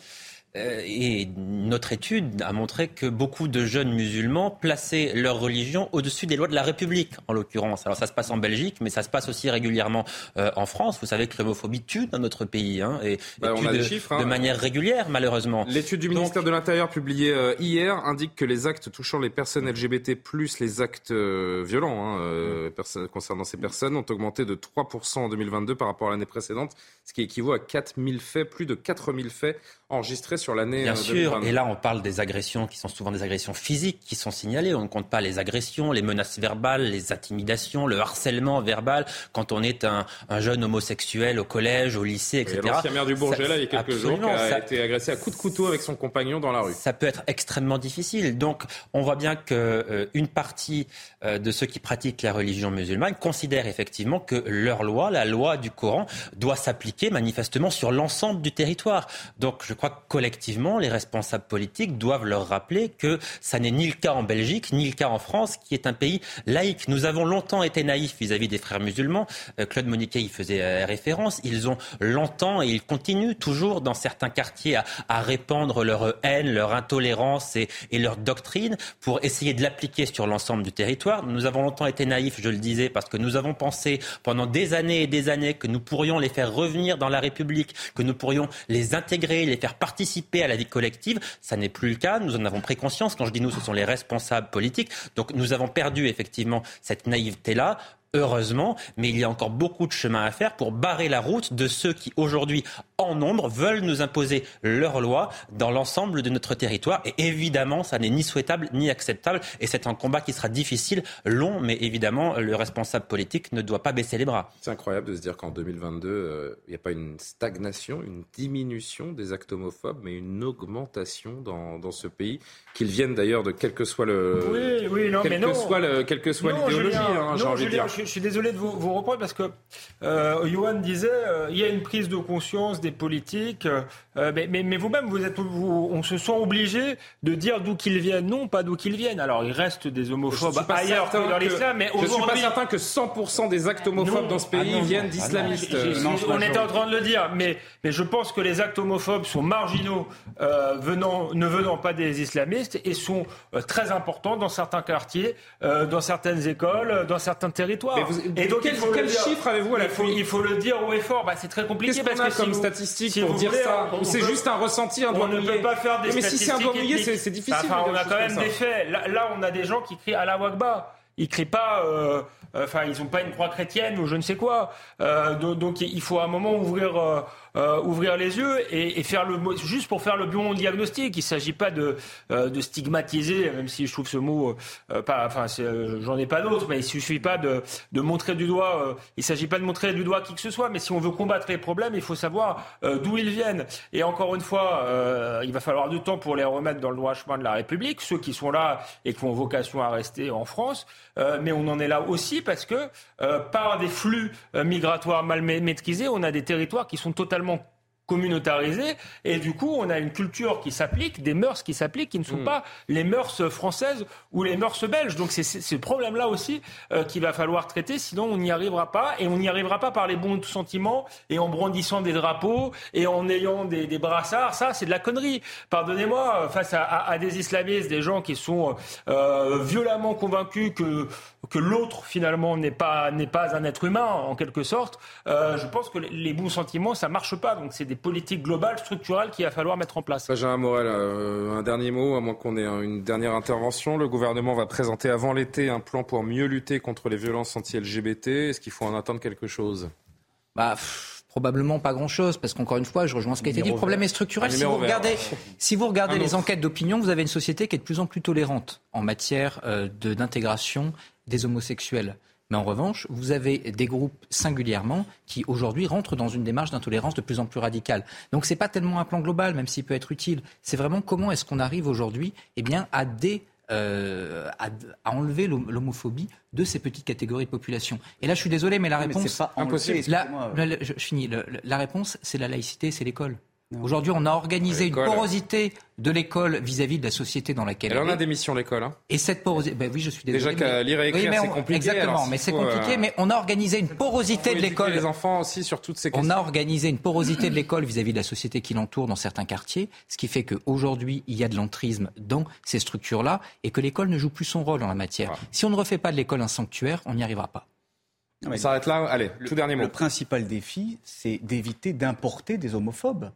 Euh, et notre étude a montré que beaucoup de jeunes musulmans plaçaient leur religion au-dessus des lois de la République, en l'occurrence. Alors ça se passe en Belgique, mais ça se passe aussi régulièrement euh, en France. Vous savez que l'homophobie tue dans notre pays, hein, et, bah, de, chiffres, de hein. manière régulière, malheureusement. L'étude du ministère de l'Intérieur publiée euh, hier indique que les actes touchant les personnes LGBT plus les actes violents hein, concernant ces personnes ont augmenté de 3% en 2022 par rapport à l'année précédente, ce qui équivaut à 4000 faits, plus de 4000 faits enregistrés sur l'année. Bien euh, sûr, et là on parle des agressions qui sont souvent des agressions physiques qui sont signalées. On ne compte pas les agressions, les menaces verbales, les intimidations, le harcèlement verbal quand on est un, un jeune homosexuel au collège, au lycée, etc. L'ancien maire du Bourget, là, il y a quelques jours, qui a été agressé à coups de couteau avec son compagnon dans la rue. Ça peut être extrêmement difficile. Donc on voit bien qu'une euh, une partie euh, de ceux qui pratiquent la religion musulmane considèrent effectivement que leur loi, la loi du Coran, doit s'appliquer manifestement sur l'ensemble du territoire. Donc je crois que collectivement, les responsables politiques doivent leur rappeler que ça n'est ni le cas en Belgique, ni le cas en France, qui est un pays laïque. Nous avons longtemps été naïfs vis-à-vis des frères musulmans. Euh, Claude Moniquet y faisait euh, référence. Ils ont longtemps et ils continuent toujours dans certains quartiers à, répandre leur haine, leur intolérance et, et leur doctrine pour essayer de l'appliquer sur l'ensemble du territoire. Nous avons longtemps été naïfs, je le disais, parce que nous avons pensé pendant des années et des années que nous pourrions les faire revenir dans la République, que nous pourrions les intégrer, les faire participer à la vie collective. Ça n'est plus le cas. Nous en avons pris conscience. Quand je dis nous, ce sont les responsables politiques. Donc nous avons perdu effectivement cette naïveté-là heureusement, mais il y a encore beaucoup de chemin à faire pour barrer la route de ceux qui aujourd'hui, en nombre, veulent nous imposer leurs lois dans l'ensemble de notre territoire. Et évidemment, ça n'est ni souhaitable ni acceptable. Et c'est un combat qui sera difficile, long, mais évidemment, le responsable politique ne doit pas baisser les bras. C'est incroyable de se dire qu'en 2022, euh, il n'y a pas une stagnation, une diminution des actes homophobes, mais une augmentation dans, dans ce pays, qu'ils viennent d'ailleurs de quel que soit le, oui, oui, non, quel mais que non. soit le, quelle que soit l'idéologie, hein, j'ai envie de dire je, suis désolé de vous, vous reprendre parce que euh, Johan disait euh, il y a une prise de conscience des politiques, euh, mais, mais, vous-même, vous êtes, on se sent obligé de dire d'où qu'ils viennent. Non, pas d'où qu'ils viennent. Alors, il reste des homophobes ailleurs que dans l'islam, mais je ne suis pas certain que 100% des actes homophobes dans ce pays ah viennent d'islamistes. on était en train de le dire, mais, mais je pense que les actes homophobes sont marginaux, euh, venant, ne venant pas des islamistes, et sont très importants dans certains quartiers, dans certaines écoles, dans certains territoires. Et donc, quel, chiffre avez-vous à la il faut, il faut le dire haut et fort. Bah, c'est très compliqué. Qu'est-ce qu'on a comme statistique pour dire ça C'est juste un ressenti, un doigt On ne peut pas faire des Mais si c'est un doigt mouillé, c'est difficile. Enfin, on a quand même des faits. Là, on a des gens qui crient à la Wagba. Ils crient pas. Euh, enfin, ils n'ont pas une croix chrétienne ou je ne sais quoi. Euh, donc, il faut à un moment ouvrir euh, ouvrir les yeux et, faire le juste pour faire le bon diagnostic. Il ne s'agit pas de, stigmatiser, même si je trouve ce mot. Enfin, j'en ai pas d'autre, mais il suffit pas de, montrer du doigt. il s'agit pas de montrer du doigt qui que ce soit, mais si on veut combattre les problèmes, il faut savoir d'où ils viennent. Et encore une fois, il va falloir du temps pour les remettre dans le droit chemin de la République, ceux qui sont là et qui ont vocation à rester en France. mais on en est là aussi parce que par des flux migratoires mal maîtrisés, on a des territoires qui sont totalement communautarisé. Et du coup, on a une culture qui s'applique, des mœurs qui s'appliquent, qui ne sont Mm. pas les mœurs françaises ou les mœurs belges. Donc c'est ce problème-là aussi euh, qu'il va falloir traiter, sinon on n'y arrivera pas. Et on n'y arrivera pas par les bons sentiments et en brandissant des drapeaux et en ayant des, des brassards. Ça, c'est de la connerie. Pardonnez-moi, face à, à- à des islamistes, des gens qui sont euh, violemment convaincus que que l'autre finalement n'est pas n'est pas un être humain en quelque sorte. Euh, je pense que les- les bons sentiments ça marche pas. Donc c'est des politiques globales, structurelles qu'il va falloir mettre en place. Benjamin Morel, euh, un dernier mot, à moins qu'on ait un- une dernière intervention. Le gouvernement va présenter avant l'été un plan pour mieux lutter contre les violences anti-LGBT. Est-ce qu'il faut en attendre quelque chose? Bah, pff, probablement pas grand-chose, parce qu'encore une fois, je rejoins ce qui a été dit. Le problème vert. est structurel. Si vous regardez, si vous regardez les enquêtes d'opinion, vous avez une société qui est de plus en plus tolérante en matière euh, de- d'intégration des homosexuels. Mais en revanche, vous avez des groupes singulièrement qui aujourd'hui rentrent dans une démarche d'intolérance de plus en plus radicale. Donc c'est pas tellement un plan global, même s'il peut être utile. C'est vraiment comment est-ce qu'on arrive aujourd'hui, eh bien, à des euh, à, à enlever l'hom- l'homophobie de ces petites catégories de population. Et là, je suis désolé, mais la mais réponse, pas enlever, excusez-moi. là, je, je finis. La réponse, c'est la laïcité, c'est l'école. Aujourd'hui, on a organisé une porosité de l'école vis-à-vis de la société dans laquelle Elle en elle a est. des missions, l'école. Hein Et cette porosité, ben oui, je suis désolé. Déjà qu'à lire et écrire, Oui, mais c'est on- compliqué, Exactement, alors mais c'est faut, compliqué. euh, Mais on a organisé une porosité de l'école. les enfants aussi sur toutes ces questions. On a organisé une porosité de l'école vis-à-vis de la société qui l'entoure dans certains quartiers, ce qui fait qu'aujourd'hui, il y a de l'entrisme dans ces structures-là et que l'école ne joue plus son rôle en la matière. Si on ne refait pas de l'école un sanctuaire, on n'y arrivera pas. Non, mais On s'arrête là. Allez, tout dernier mot. Le principal défi, c'est d'éviter d'importer des homophobes.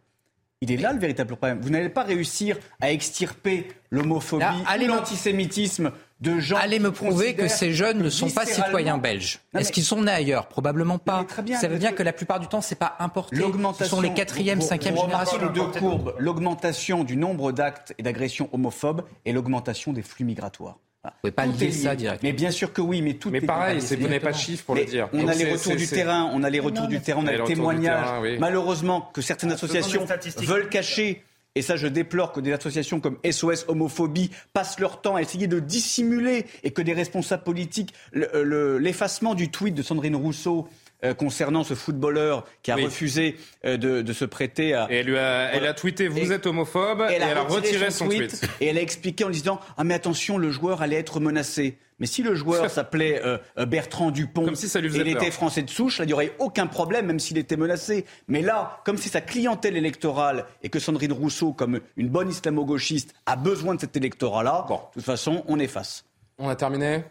Il est là le véritable problème. Vous n'allez pas réussir à extirper l'homophobie l'antisémitisme de gens. Allez me prouver que ces jeunes ne sont pas citoyens belges. Est-ce qu'ils sont nés ailleurs? Probablement pas. bien, Ça veut dire que- la plupart du temps, c'est pas importé. Ce sont les quatrième, cinquième générations. deux courbes, l'augmentation du nombre d'actes et d'agressions homophobes et l'augmentation des flux migratoires. Vous pouvez pas lier ça directement. Mais bien sûr que oui, mais tout Mais est pareil, vous n'avez pas de chiffres pour le dire. On a les retours du terrain, on a les retours Non, du terrain, on a Les les retours du témoignages. oui. Malheureusement, que certaines Ah, associations veulent cacher. Et ça, je déplore que des associations comme SOS Homophobie passent leur temps à essayer de dissimuler et que des responsables politiques, le- le- l'effacement du tweet de Sandrine Rousseau euh, concernant ce footballeur qui a Oui. refusé euh, de, de se prêter à. Et elle, lui a, elle a tweeté Vous êtes homophobe et elle a retiré son tweet. Et elle a expliqué en disant Ah, mais attention, le joueur allait être menacé. Mais si le joueur [LAUGHS] s'appelait euh, Bertrand Dupont Comme si ça lui et il était français de souche, là, il n'y aurait aucun problème, même s'il était menacé. Mais là, comme c'est sa clientèle électorale et que Sandrine Rousseau, comme une bonne islamo-gauchiste, a besoin de cet électorat-là, de toute façon, on efface. On a terminé?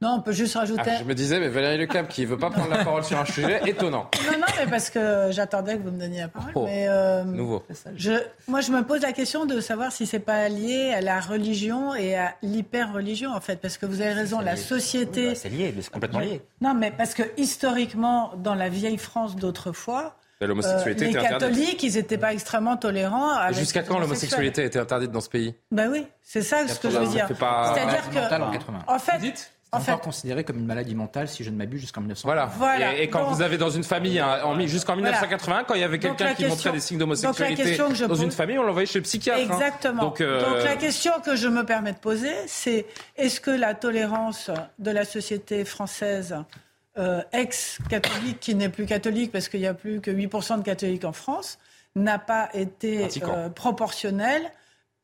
Non, on peut juste rajouter. Ah, Je me disais, mais Valérie Lecap qui veut pas prendre la parole sur un sujet [LAUGHS] étonnant. Non, non, mais parce que j'attendais que vous me donniez la parole. Oh, mais, euh, Nouveau. je, moi, je me pose la question de savoir si c'est pas lié à la religion et à l'hyper-religion, en fait. Parce que vous avez raison, la société. C'est lié, mais c'est complètement lié. Non, mais parce que historiquement, dans la vieille France d'autrefois, L'homosexualité euh, les était interdite. catholiques, ils n'étaient pas extrêmement tolérants. Jusqu'à quand l'homosexualité a été interdite dans ce pays? Ben oui, c'est ça ce que je veux dire. pas- C'est-à-dire que, 80. en fait, C'est en encore fait, considéré comme une maladie mentale, si je ne m'abuse, jusqu'en 1900. Voilà. Voilà. Et, et quand Donc- vous avez dans une famille, hein, en jusqu'en Voilà. 1980, quand il y avait quelqu'un qui question- montrait des signes d'homosexualité dans une pose- famille, on l'envoyait chez le psychiatre. hein. Exactement. Donc, euh, Donc la question que je me permets de poser, c'est est-ce que la tolérance de la société française euh, ex-catholique, qui n'est plus catholique parce qu'il n'y a plus que 8% de catholiques en France, n'a pas été euh, proportionnelle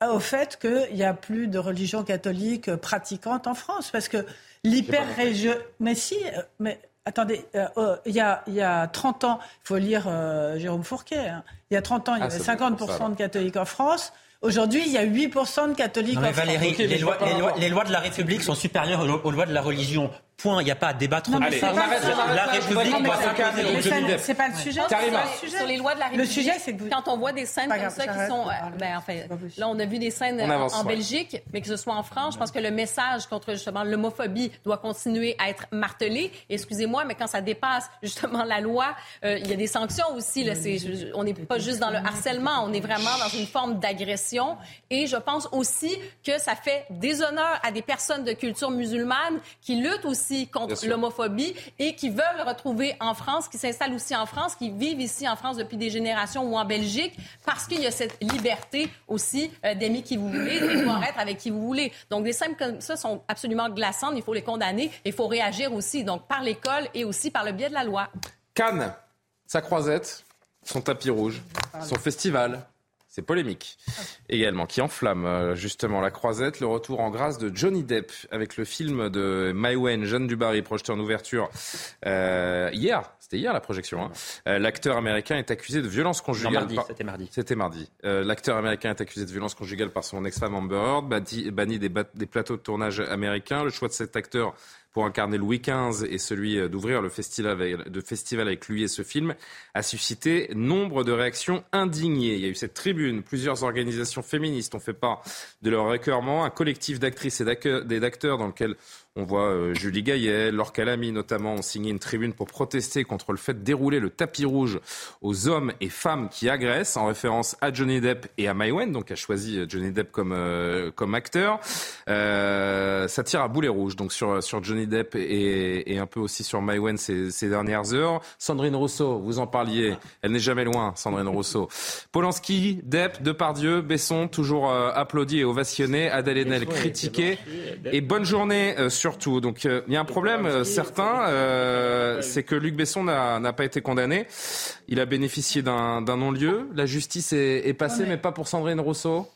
au fait qu'il n'y a plus de religion catholique pratiquante en France? Parce que l'hyper-religieux... Mais si, euh, mais attendez, euh, euh, il y, a, il y a 30 ans, il faut lire euh, Jérôme Fourquet, hein. il y a 30 ans, il y Ah, avait c'est bon pour ça, 50% de catholiques en France. Aujourd'hui, il y a 8% de catholiques Non mais en France. Valérie, les, lois, vois pas les lois- rapport. les lois de la République sont supérieures aux lois de la religion. Point. Il n'y a pas à débattre Non, de c'est ça. pas- on arrête, on arrête la République doit s'imposer. C'est pas le sujet. Sur les- Sur les lois de la Le République, sujet, c'est que vous- quand on voit des scènes comme grave, ça qui sont... euh, ben, enfin, là, on a vu des scènes en- avance, en, ouais. Belgique, mais que ce soit en France, je pense que le message contre justement l'homophobie doit continuer à être martelé. Excusez-moi, mais quand ça dépasse justement la loi, euh, il y a des sanctions aussi. Là, C'est- je- on n'est pas juste dans le harcèlement, on est vraiment dans une forme d'agression. Et je pense aussi que ça fait déshonneur à des personnes de culture musulmane qui luttent aussi Bien contre l'homophobie et qui veulent retrouver en France, qui s'installent aussi en France, qui vivent ici en France depuis des générations ou en Belgique, parce qu'il y a cette liberté aussi euh, d'aimer qui vous voulez, de pouvoir être avec qui vous voulez. Donc des scènes comme ça sont absolument glaçantes, il faut les condamner, il faut réagir aussi, donc par l'école et aussi par le biais de la loi. Cannes, sa croisette. son tapis rouge, son festival. C'est polémique également, qui enflamme euh, justement la croisette, le retour en grâce de Johnny Depp avec le film de Maïwen, Jeanne Dubarry, projeté en ouverture euh, hier. C'était hier la projection. Hein. Euh, L'acteur américain est accusé de violence conjugale. par- c'était mardi. C'était mardi. Euh, L'acteur américain est accusé de violence conjugale par son ex-femme Amber Heard, banni, des plateaux de tournage américains. Le choix de cet acteur pour incarner Louis XV et celui euh, d'ouvrir le festival avec, lui et ce film a suscité nombre de réactions indignées. Il y a eu cette tribune, plusieurs organisations féministes ont fait part de leur récœurement, un collectif d'actrices et d'acteurs dans lequel on voit euh, Julie Gaillet, Laure Calamy notamment ont signé une tribune pour protester contre le fait de dérouler le tapis rouge aux hommes et femmes qui agressent, en référence à Johnny Depp et à Maïwen, donc a choisi euh, Johnny Depp comme, euh, comme acteur. Euh, ça tire à boulet rouge, donc sur, sur Johnny Depp et, et un peu aussi sur Maïwen ces, ces dernières heures. Sandrine Rousseau, vous en parliez, elle n'est jamais loin, Sandrine Rousseau. [LAUGHS] Polanski, Depp, Depardieu, Besson, toujours euh, applaudi et ovationné, Adèle Haenel critiqué. Et bonne journée euh, surtout. Donc euh, il y a un problème euh, certain, euh, c'est que Luc Besson n'a pas été condamné. Il a bénéficié d'un non-lieu. La justice est, est passée, mais... pas pour Sandrine Rousseau.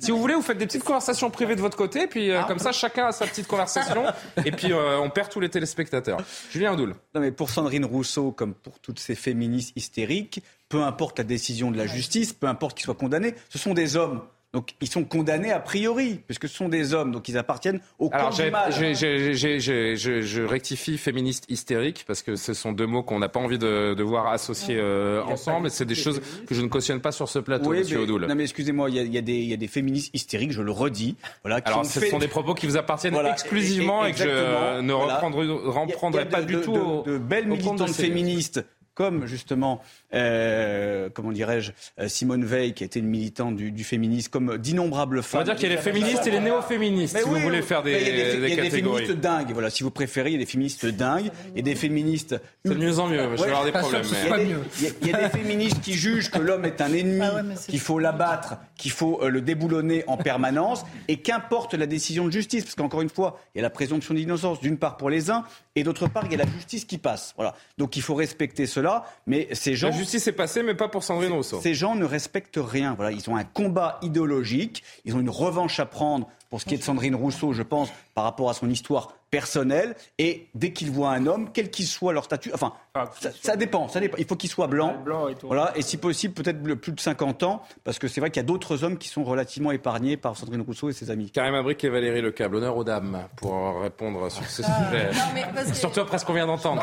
Si vous voulez, vous faites des petites conversations privées de votre côté, puis euh, comme ça, chacun a sa petite conversation, [LAUGHS] et puis euh, on perd tous les téléspectateurs. Julien Audoul. Non, mais pour Sandrine Rousseau, comme pour toutes ces féministes hystériques, peu importe la décision de la justice, peu importe qu'ils soient condamnés, ce sont des hommes. Donc ils sont condamnés a priori, puisque ce sont des hommes, donc ils appartiennent au camp Alors, du j'ai- mal. j'ai- j'ai- j'ai- j'ai- je, je rectifie féministe hystérique parce que ce sont deux mots qu'on n'a pas envie de, de voir associés euh, ensemble et c'est des choses que je ne cautionne pas sur ce plateau, Oui, monsieur mais- Odoul. Non mais excusez-moi, il y, a- il y a des- il y a des féministes hystériques, je le redis. Voilà, qui Alors, ce fait- sont des propos qui vous appartiennent Voilà, exclusivement et, que je ne voilà. reprendrai, Il y a- reprendrai il y a pas de- du de- tout de, au, de belles militantes féministes comme justement, euh, comment dirais-je, euh, Simone Veil, qui a été une militante du, du féminisme, comme d'innombrables On femmes. va dire qu'il y a les féministes et les néo-féministes, Mais si oui, vous voulez faire des, il y a des, il y a des féministes dingues, voilà. Si vous préférez, il y a des féministes dingues et des féministes. C'est de mieux en mieux, je vais avoir des problèmes. Il y, a mais- des, il y a- il y a des féministes qui jugent que l'homme est un ennemi, qu'il faut l'abattre, qu'il faut euh, le déboulonner en permanence, et qu'importe la décision de justice, parce qu'encore une fois, il y a la présomption d'innocence d'une part pour les uns, et d'autre part, il y a la justice qui passe. Voilà. Donc il faut respecter cela, mais ces gens. La justice est passée, mais pas pour Sandrine Rousseau. Ces gens ne respectent rien. Voilà, ils ont un combat idéologique, ils ont une revanche à prendre pour ce qui est de Sandrine Rousseau, je pense, par rapport à son histoire personnelle. Et dès qu'ils voient un homme, quel qu'il soit leur statut, enfin, ça, ça dépend, ça dépend. Il faut qu'il soit blanc, voilà, et si possible, peut-être plus de 50 ans, parce que c'est vrai qu'il y a d'autres hommes qui sont relativement épargnés par Sandrine Rousseau et ses amis. Karim Abric et Valérie Lecable, honneur aux dames pour répondre sur ce sujet. Parce que- Surtout après ce qu'on vient d'entendre.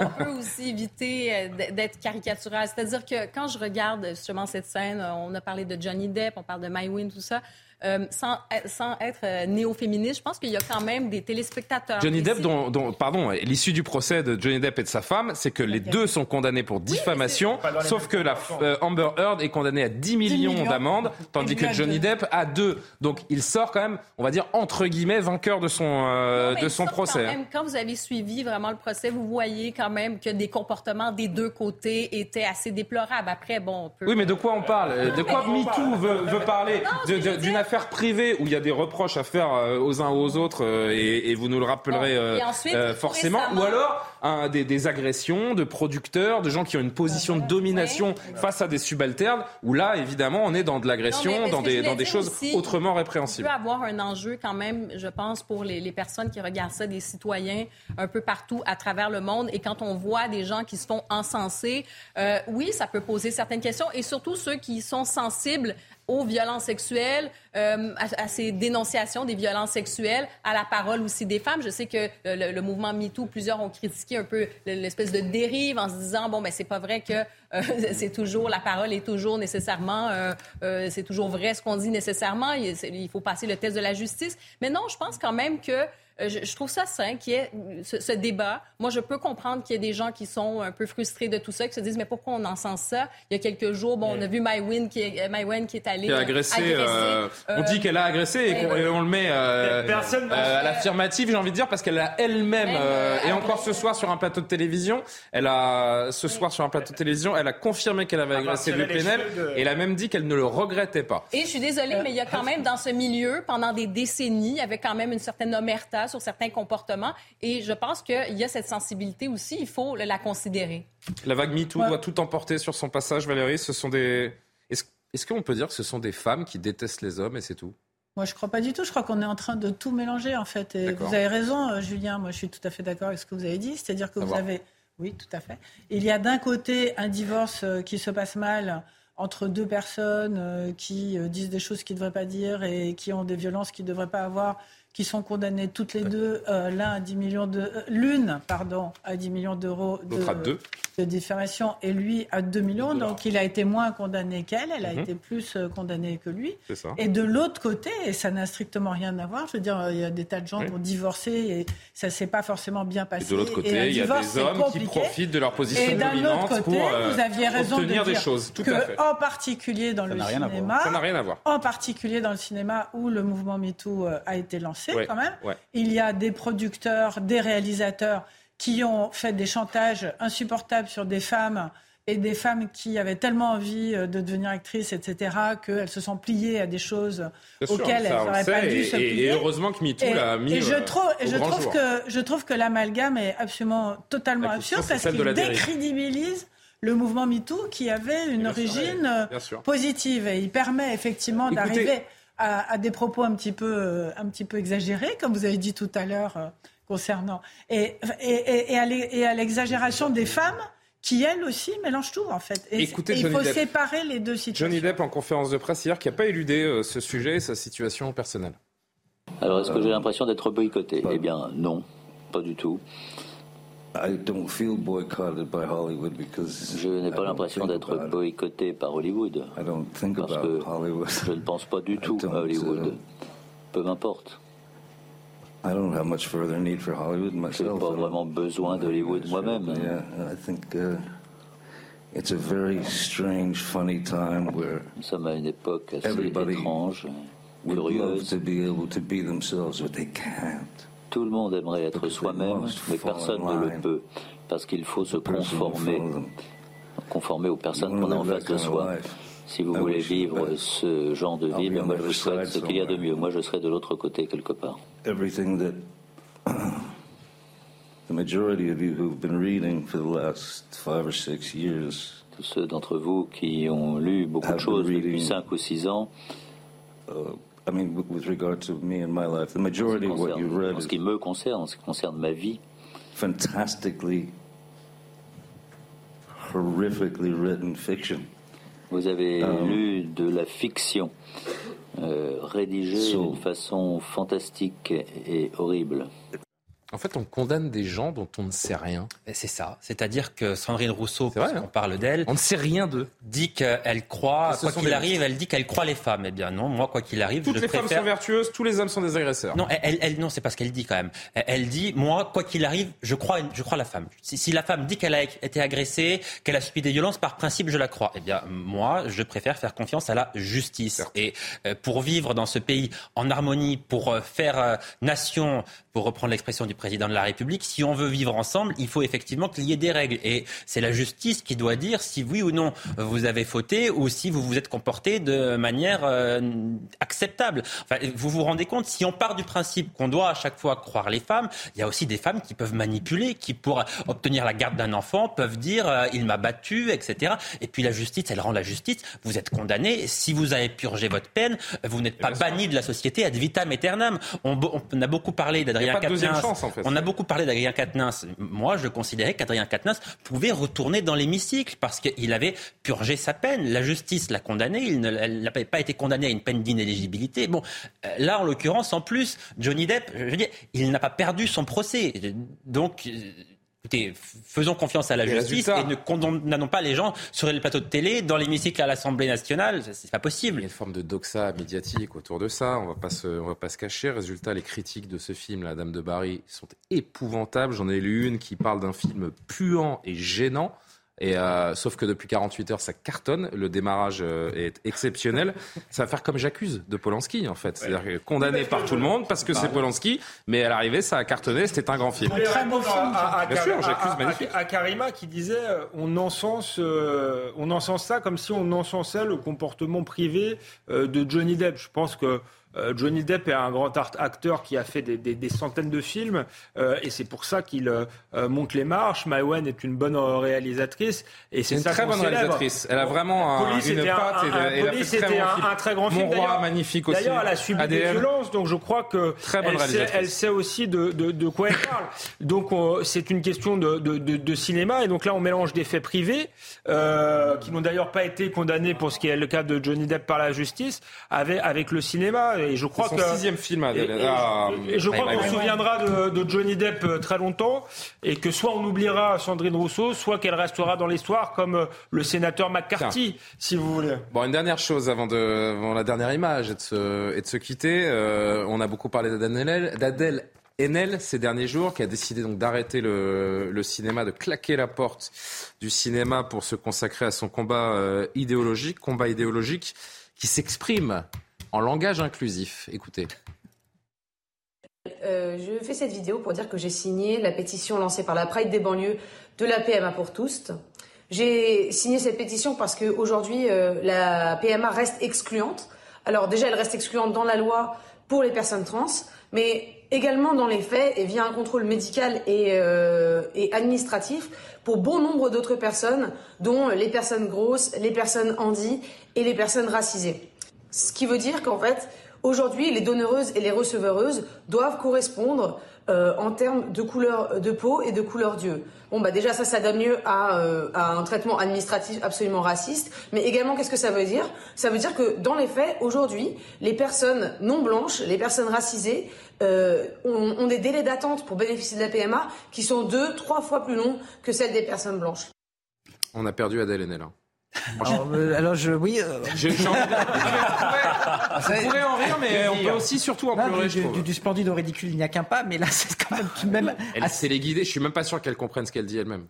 on peut aussi éviter euh, d'être caricatural. C'est-à-dire que quand je regarde justement cette scène, on a parlé de Johnny Depp, on parle de Maïwin, tout ça. Euh, sans, être- sans être euh, néo-féministe, je pense qu'il y a quand même des téléspectateurs. Johnny Depp, si- dont, dont- pardon, l'issue du procès de Johnny Depp et de sa femme, c'est que les deux sont condamnés pour diffamation, sauf que la euh, Amber Heard est condamnée à 10 millions, millions. d'amendes, tandis que. Johnny Depp a deux. Donc il sort quand même, on va dire entre guillemets, vainqueur de son euh, Non, de son procès. Quand, même, quand vous avez suivi vraiment le procès, vous voyez quand même que des comportements des deux côtés étaient assez déplorables. Après, bon, on peut... Oui, mais de quoi on parle? De quoi MeToo veut, veut parler? D'une affaire privée où il y a des reproches à faire euh, aux uns aux autres euh, et, et vous nous le rappellerez Bon, euh, ensuite, euh, forcément. Ou alors des, des agressions de producteurs, de gens qui ont une position de domination face à des subalternes, où là, évidemment, on est dans de l'agression, dans des, dans des choses aussi, autrement Il répréhensibles. peut avoir un enjeu quand même, je pense, pour les, les personnes qui regardent ça, des citoyens un peu partout à travers le monde. Et quand on voit des gens qui se font encenser, euh, oui, ça peut poser certaines questions. Et surtout ceux qui sont sensibles aux violences sexuelles, euh, à, ces dénonciations des violences sexuelles, à la parole aussi des femmes. Je sais que euh, le, mouvement MeToo, plusieurs ont critiqué un peu l'espèce de dérive en se disant bon ben c'est pas vrai que euh, [LAUGHS] c'est toujours la parole est toujours nécessairement c'est toujours vrai ce qu'on dit nécessairement. Il, faut passer le test de la justice. Mais non, je pense quand même que je, je trouve ça sain qu'il y ait ce, ce débat. Moi, je peux comprendre qu'il y ait des gens qui sont un peu frustrés de tout ça, qui se disent mais pourquoi on encense ça? Il y a quelques jours, bon, on a vu Maïwen qui est, Maïwen qui est allée Qui a euh, agressé, agresser, euh, on euh, dit qu'elle a agressé et, qu'on- et on le met euh, Personne euh, à l'affirmative, j'ai envie de dire, parce qu'elle a elle-même, euh, et encore ce soir sur un plateau de télévision, elle a, ce soir sur un plateau de télévision, elle a confirmé qu'elle avait Elle va agressé Louis Plenel de- et elle a même dit qu'elle ne le regrettait pas. Et je suis désolée, mais il y a quand même dans ce milieu, pendant des décennies, il y avait quand même une certaine omerta sur certains comportements. Et je pense qu'il y a cette sensibilité aussi, il faut la considérer. La vague MeToo doit tout emporter sur son passage, Valérie. Ce sont des. Est-ce qu'on peut dire que ce sont des femmes qui détestent les hommes et c'est tout? Moi, je ne crois pas du tout. Je crois qu'on est en train de tout mélanger, en fait. Et vous avez raison, euh, Julien. Moi, je suis tout à fait d'accord avec ce que vous avez dit. C'est-à-dire que vous avez. Oui, tout à fait. Il y a d'un côté un divorce euh, qui se passe mal entre deux personnes euh, qui disent des choses qu'ils ne devraient pas dire et qui ont des violences qu'ils ne devraient pas avoir qui sont condamnées toutes les deux, euh, l'un à 10 millions de, euh, l'une, pardon, à 10 millions d'euros de, de, diffamation et lui à 2 millions. Donc il a été moins condamné qu'elle, elle a mhm. été plus euh, condamnée que lui. Et de l'autre côté, et ça n'a strictement rien à voir, je veux dire, il y a des tas de gens qui ont divorcé et ça s'est pas forcément bien passé. Et de l'autre côté, il y a des hommes qui profitent de leur position et dominante côté, pour vous aviez raison de dire des choses. Tout que, à fait. en particulier dans le cinéma, ça n'a rien à voir. En particulier dans le cinéma où le mouvement MeToo a été lancé quand même. Il y a des producteurs, des réalisateurs qui ont fait des chantages insupportables sur des femmes et des femmes qui avaient tellement envie euh, de devenir actrices, etc., qu'elles se sont pliées à des choses auxquelles elles n'auraient pas dû se plier. Et heureusement que MeToo l'a mis Et je euh, trouve, je trouve que je trouve que l'amalgame est absolument totalement absurde parce qu'il décrédibilise le mouvement MeToo qui avait une origine euh, positive et il permet effectivement d'arriver à, des propos un petit peu, euh, un petit peu exagérés, comme vous avez dit tout à l'heure euh, concernant, et, et, et à l'exagération des femmes qui, elles aussi, mélangent tout, en fait. Et, Écoutez, il faut séparer les deux situations. Johnny Depp, en conférence de presse hier, qui n'a pas éludé euh, ce sujet et sa situation personnelle. Alors, est-ce que j'ai l'impression d'être boycotté? Eh bien, non, pas du tout. Je n'ai pas l'impression d'être boycotté par Hollywood. Parce que je ne pense pas du [LAUGHS] tout à Hollywood. Peu m'importe. Je n'ai pas vraiment besoin d'Hollywood moi-même. Nous sommes à une époque assez étrange, curieuse. Tout le monde aimerait être soi-même, mais personne ne le peut, parce qu'il faut se conformer, conformer aux personnes qu'on a en face de soi. Si vous voulez vivre ce genre de vie, moi je vous souhaite ce qu'il y a de mieux. Moi je serai de l'autre côté quelque part. Tous ceux d'entre vous qui ont lu beaucoup de choses depuis 5 ou 6 ans, I mean, with regard to me and my life, the majority of what you read, en ce qui me concerne, en ce qui concerne ma vie, fantastically, horrifically written fiction. Vous avez um, lu de la fiction euh, rédigée d'une façon fantastique et horrible. En fait, on condamne des gens dont on ne sait rien. C'est ça. C'est-à-dire que Sandrine Rousseau, parce hein. parle d'elle, on ne sait rien d'eux. Dit qu'elle croit, quoi qu'il arrive, elle dit qu'elle croit les femmes. Eh bien non, moi quoi qu'il arrive, toutes je les femmes sont vertueuses, tous les hommes sont des agresseurs. Non, elle, elle non, c'est pas ce qu'elle dit quand même. Elle dit, moi quoi qu'il arrive, je crois, je crois la femme. Si, la femme dit qu'elle a été agressée, qu'elle a subi des violences, par principe, je la crois. Eh bien moi, je préfère faire confiance à la justice. Et euh, pour vivre dans ce pays en harmonie, pour euh, faire euh, nation, pour reprendre l'expression du président de la République si on veut vivre ensemble, il faut effectivement qu'il y ait des règles. Et c'est la justice qui doit dire si oui ou non vous avez fauté ou si vous vous êtes comporté de manière euh, acceptable. Enfin, vous vous rendez compte, si on part du principe qu'on doit à chaque fois croire les femmes, il y a aussi des femmes qui peuvent manipuler, qui pour obtenir la garde d'un enfant peuvent dire euh, il m'a battu, etc. Et puis la justice, elle rend la justice. Vous êtes condamné. Si vous avez purgé votre peine, vous n'êtes pas banni de la société ad vitam aeternam. On, on a beaucoup parlé d'Adrien Quatennens. En fait. On a beaucoup parlé d'Adrien Quatennens. Moi, je considérais qu'Adrien Quatennens pouvait retourner dans l'hémicycle parce qu'il avait purgé sa peine. La justice l'a condamné. Il n'a pas été condamné à une peine d'inéligibilité. Bon, euh, là, en l'occurrence, en plus, Johnny Depp, je veux dire, il n'a pas perdu son procès. Donc, euh, Écoutez, faisons confiance à la justice et ne condamnons pas les gens sur les plateaux de télé, dans l'hémicycle à l'Assemblée nationale. C'est pas possible. Il y a une forme de doxa médiatique autour de ça. On va pas se, on va pas se cacher. Résultat, les critiques de ce film, La Dame de Barry, sont épouvantables. J'en ai lu une qui parle d'un film puant et gênant. Et euh, sauf que depuis 48 heures, ça cartonne. Le démarrage euh, est exceptionnel. Ça va faire comme j'accuse de Polanski, en fait. C'est-à-dire condamné par tout le monde parce que c'est Polanski, mais à l'arrivée, ça a cartonné. C'était un grand film. Très bon film. Bien sûr, j'accuse magnifique. À, Karima qui disait, euh, on encense, on encense ça comme si on encensait le comportement privé de Johnny Depp. Je pense que Euh, Johnny Depp est un grand acteur qui a fait des, centaines de films et c'est pour ça qu'il monte les marches. Maïwen est une bonne réalisatrice et c'est une très bonne réalisatrice. Elle a vraiment un, une patte et, un, Police était un, très grand film. Mon roi magnifique aussi. D'ailleurs, elle a subi des violences, donc je crois que très elle, sait, elle sait aussi de, de, de quoi elle parle. Donc c'est une question de, de, cinéma et donc là on mélange des faits privés qui n'ont d'ailleurs pas été condamnés pour ce qui est le cas de Johnny Depp par la justice avec, avec le cinéma. Et je crois son que sixième film. Et, ah, et, je crois qu'on se souviendra de, Johnny Depp euh, très longtemps et que soit on oubliera Sandrine Rousseau, soit qu'elle restera dans l'histoire comme euh, le sénateur McCarthy, si vous voulez. Bon, une dernière chose avant, de, avant la dernière image et de se, et de se quitter. Euh, on a beaucoup parlé d'Adèle Enel ces derniers jours, qui a décidé donc d'arrêter le, le, cinéma, de claquer la porte du cinéma pour se consacrer à son combat euh, idéologique, combat idéologique qui s'exprime en langage inclusif. Écoutez. Euh, je fais cette vidéo pour dire que j'ai signé la pétition lancée par la Pride des banlieues de la PMA pour tous. J'ai signé cette pétition parce qu'aujourd'hui, euh, la PMA reste excluante. Alors déjà, elle reste excluante dans la loi pour les personnes trans, mais également dans les faits et via un contrôle médical et, euh, et administratif pour bon nombre d'autres personnes, dont les personnes grosses, les personnes handies et les personnes racisées. Ce qui veut dire qu'en fait, aujourd'hui, les donneuses et les receveureuses doivent correspondre euh, en termes de couleur de peau et de couleur d'yeux. Bon, bah déjà, ça, ça donne lieu à, euh, un traitement administratif absolument raciste. Mais également, qu'est-ce que ça veut dire? Ça veut dire que dans les faits, aujourd'hui, les personnes non blanches, les personnes racisées, euh, ont, des délais d'attente pour bénéficier de la PMA qui sont deux, trois fois plus longs que celles des personnes blanches. On a perdu Adèle Haenel. Alors, euh, alors, je, oui. Euh... [LAUGHS] Je, on, pourrait, en rire, mais on peut aussi surtout en pleurer. Du, du, du, splendide au ridicule, il n'y a qu'un pas, mais là, [LAUGHS] c'est quand même tout de même. Elle assez... les guider. Je suis même pas sûr qu'elle comprenne ce qu'elle dit elle-même.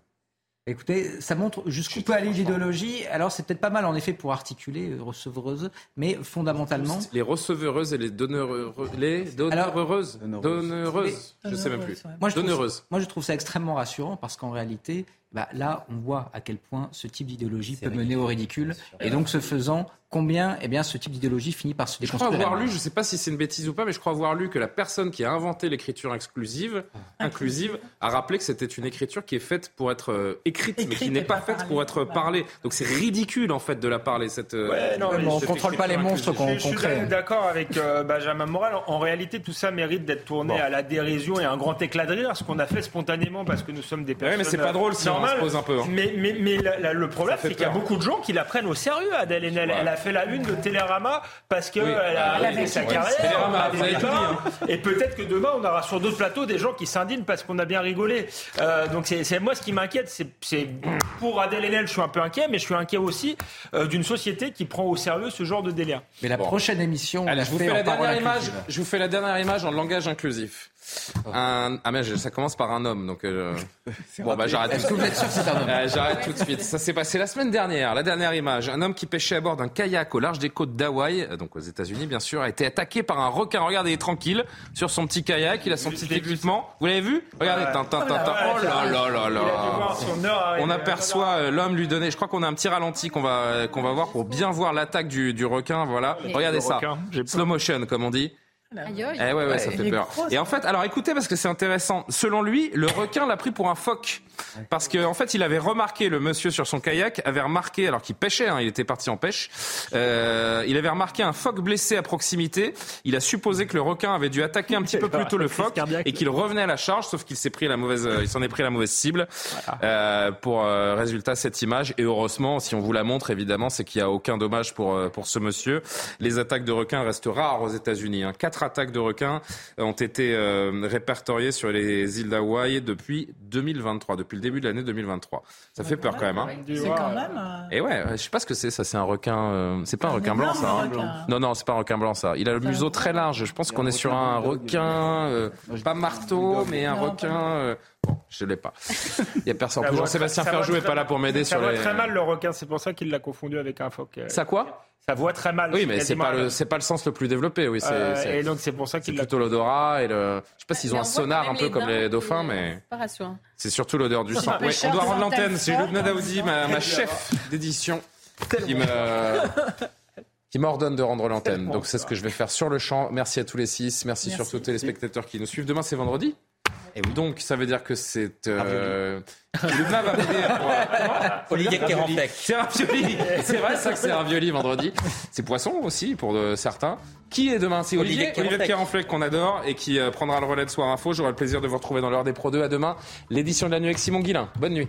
Écoutez, ça montre jusqu'où peut aller l'idéologie. Alors, c'est peut-être pas mal, en effet, pour articuler euh, recevreuses, mais fondamentalement. Les recevreuses et les donneuses. Les donneureuses. Donneuses. Je sais même plus. Moi, je trouve, moi, je trouve ça extrêmement rassurant parce qu'en réalité, bah, là, on voit à quel point ce type d'idéologie peut mener au ridicule. Et donc, ce faisant, combien eh bien, ce type d'idéologie finit par se déconstruire. Je crois avoir lu, je ne sais pas si c'est une bêtise ou pas, mais je crois avoir lu que la personne qui a inventé l'écriture exclusive, inclusive, a rappelé que c'était une écriture qui est faite pour être euh, écrite, mais qui n'est pas faite pour être parlée. Donc c'est ridicule en fait de la parler. Cette, euh, ouais, non, on ne contrôle pas les monstres qu'on crée. Je suis d'accord avec euh, Benjamin Moral. En réalité, tout ça mérite d'être tourné à la dérision et un grand éclat de rire, ce qu'on a fait spontanément parce que nous sommes des personnes. Ouais, mais c'est pas drôle si on se pose un peu. Hein. Mais, mais, mais le problème, c'est qu'il y a beaucoup de gens qui la prennent au sérieux, Adèle Haenel. Elle a fait la une de Télérama parce qu'elle a fait sa carrière. Hein. Et peut-être que demain, on aura sur d'autres plateaux des gens qui s'indignent parce qu'on a bien rigolé. Euh, donc c'est moi ce qui m'inquiète. C'est pour Adèle Haenel, je suis un peu inquiet, mais je suis inquiet aussi euh, d'une société qui prend au sérieux ce genre de délire. Mais la prochaine émission, je vous fais la dernière image. Je vous fais la dernière image en langage inclusif. Un... Ah mais ça commence par un homme, donc euh... [LAUGHS] bon bah j'arrête. Est-ce que vous êtes sûr que c'est un homme [LAUGHS] euh, J'arrête tout de suite. Ça s'est passé la semaine dernière. La dernière image, un homme qui pêchait à bord d'un kayak au large des côtes d'Hawaï, euh, donc aux États-Unis bien sûr, a été attaqué par un requin. Regardez, il est tranquille sur son petit kayak, il a son petit équipement. Vous l'avez vu? Regardez, tin, tin, tin, Oh là là là là. On aperçoit euh, l'homme lui donner. Je crois qu'on a un petit ralenti qu'on va qu'on va voir pour bien voir l'attaque du, du requin. Voilà. Regardez ça. Slow motion comme on dit. Eh ouais, ouais, ça fait peur. Et en fait, alors écoutez, parce que c'est intéressant. Selon lui, le requin l'a pris pour un phoque. Parce qu'en en fait, il avait remarqué, le monsieur sur son kayak avait remarqué, alors qu'il pêchait, hein, il était parti en pêche, euh, il avait remarqué un phoque blessé à proximité. Il a supposé que le requin avait dû attaquer un petit peu plus tôt le [LAUGHS] phoque et qu'il revenait à la charge, sauf qu'il s'est pris la mauvaise, il s'en est pris la mauvaise cible. Euh, pour euh, résultat, cette image. Et heureusement, si on vous la montre, évidemment, c'est qu'il n'y a aucun dommage pour, euh, pour ce monsieur. Les attaques de requins restent rares aux États-Unis. Hein. Quatre attaques de requins ont été euh, répertoriées sur les îles d'Hawaï depuis 2023, depuis le début de l'année 2023. Ça fait peur quand même. Hein. C'est quand même. Euh, Et ouais, je sais pas ce que c'est. Ça, c'est un requin. Euh, c'est pas un requin blanc, ça. Hein. Non, non, c'est pas un requin blanc, ça. Il a le museau très large. Je pense qu'on est sur un requin, pas marteau, mais un requin. Bon, je l'ai pas. Il y a personne. Jean-Sébastien Ferjou est pas là pour m'aider sur les. Ça voit très mal le requin. C'est pour ça qu'il l'a confondu avec un phoque. Ça quoi? Ça voit très mal. Oui, mais c'est pas le c'est pas le sens le plus développé. Oui, c'est et donc c'est pour ça qu'il plutôt l'odorat et le. Je sais pas s'ils ont un sonar un peu comme les dauphins, mais. C'est surtout l'odeur du sang. on doit rendre l'antenne. C'est Loubna Daoudi, ma, ma chef d'édition, qui me [LAUGHS] qui m'ordonne de rendre l'antenne. Donc c'est ce que je vais faire sur le champ. Merci à tous les six. Merci, Merci. surtout aux téléspectateurs qui nous suivent. Demain, c'est vendredi. Et donc, ça veut dire que c'est. Euh... Lubna va m'aider [LAUGHS] Olivier Ravioli. Kéranfleck. C'est ravioli. C'est vrai, ça que c'est ravioli vendredi. C'est poisson aussi pour de- certains. Qui est demain? C'est Olivier, Olivier. Kéranfleck qu'on adore et qui euh, prendra le relais de Soir Info. J'aurai le plaisir de vous retrouver dans l'heure des Pro 2 à demain. L'édition de la nuit avec Simon Guillain. Bonne nuit.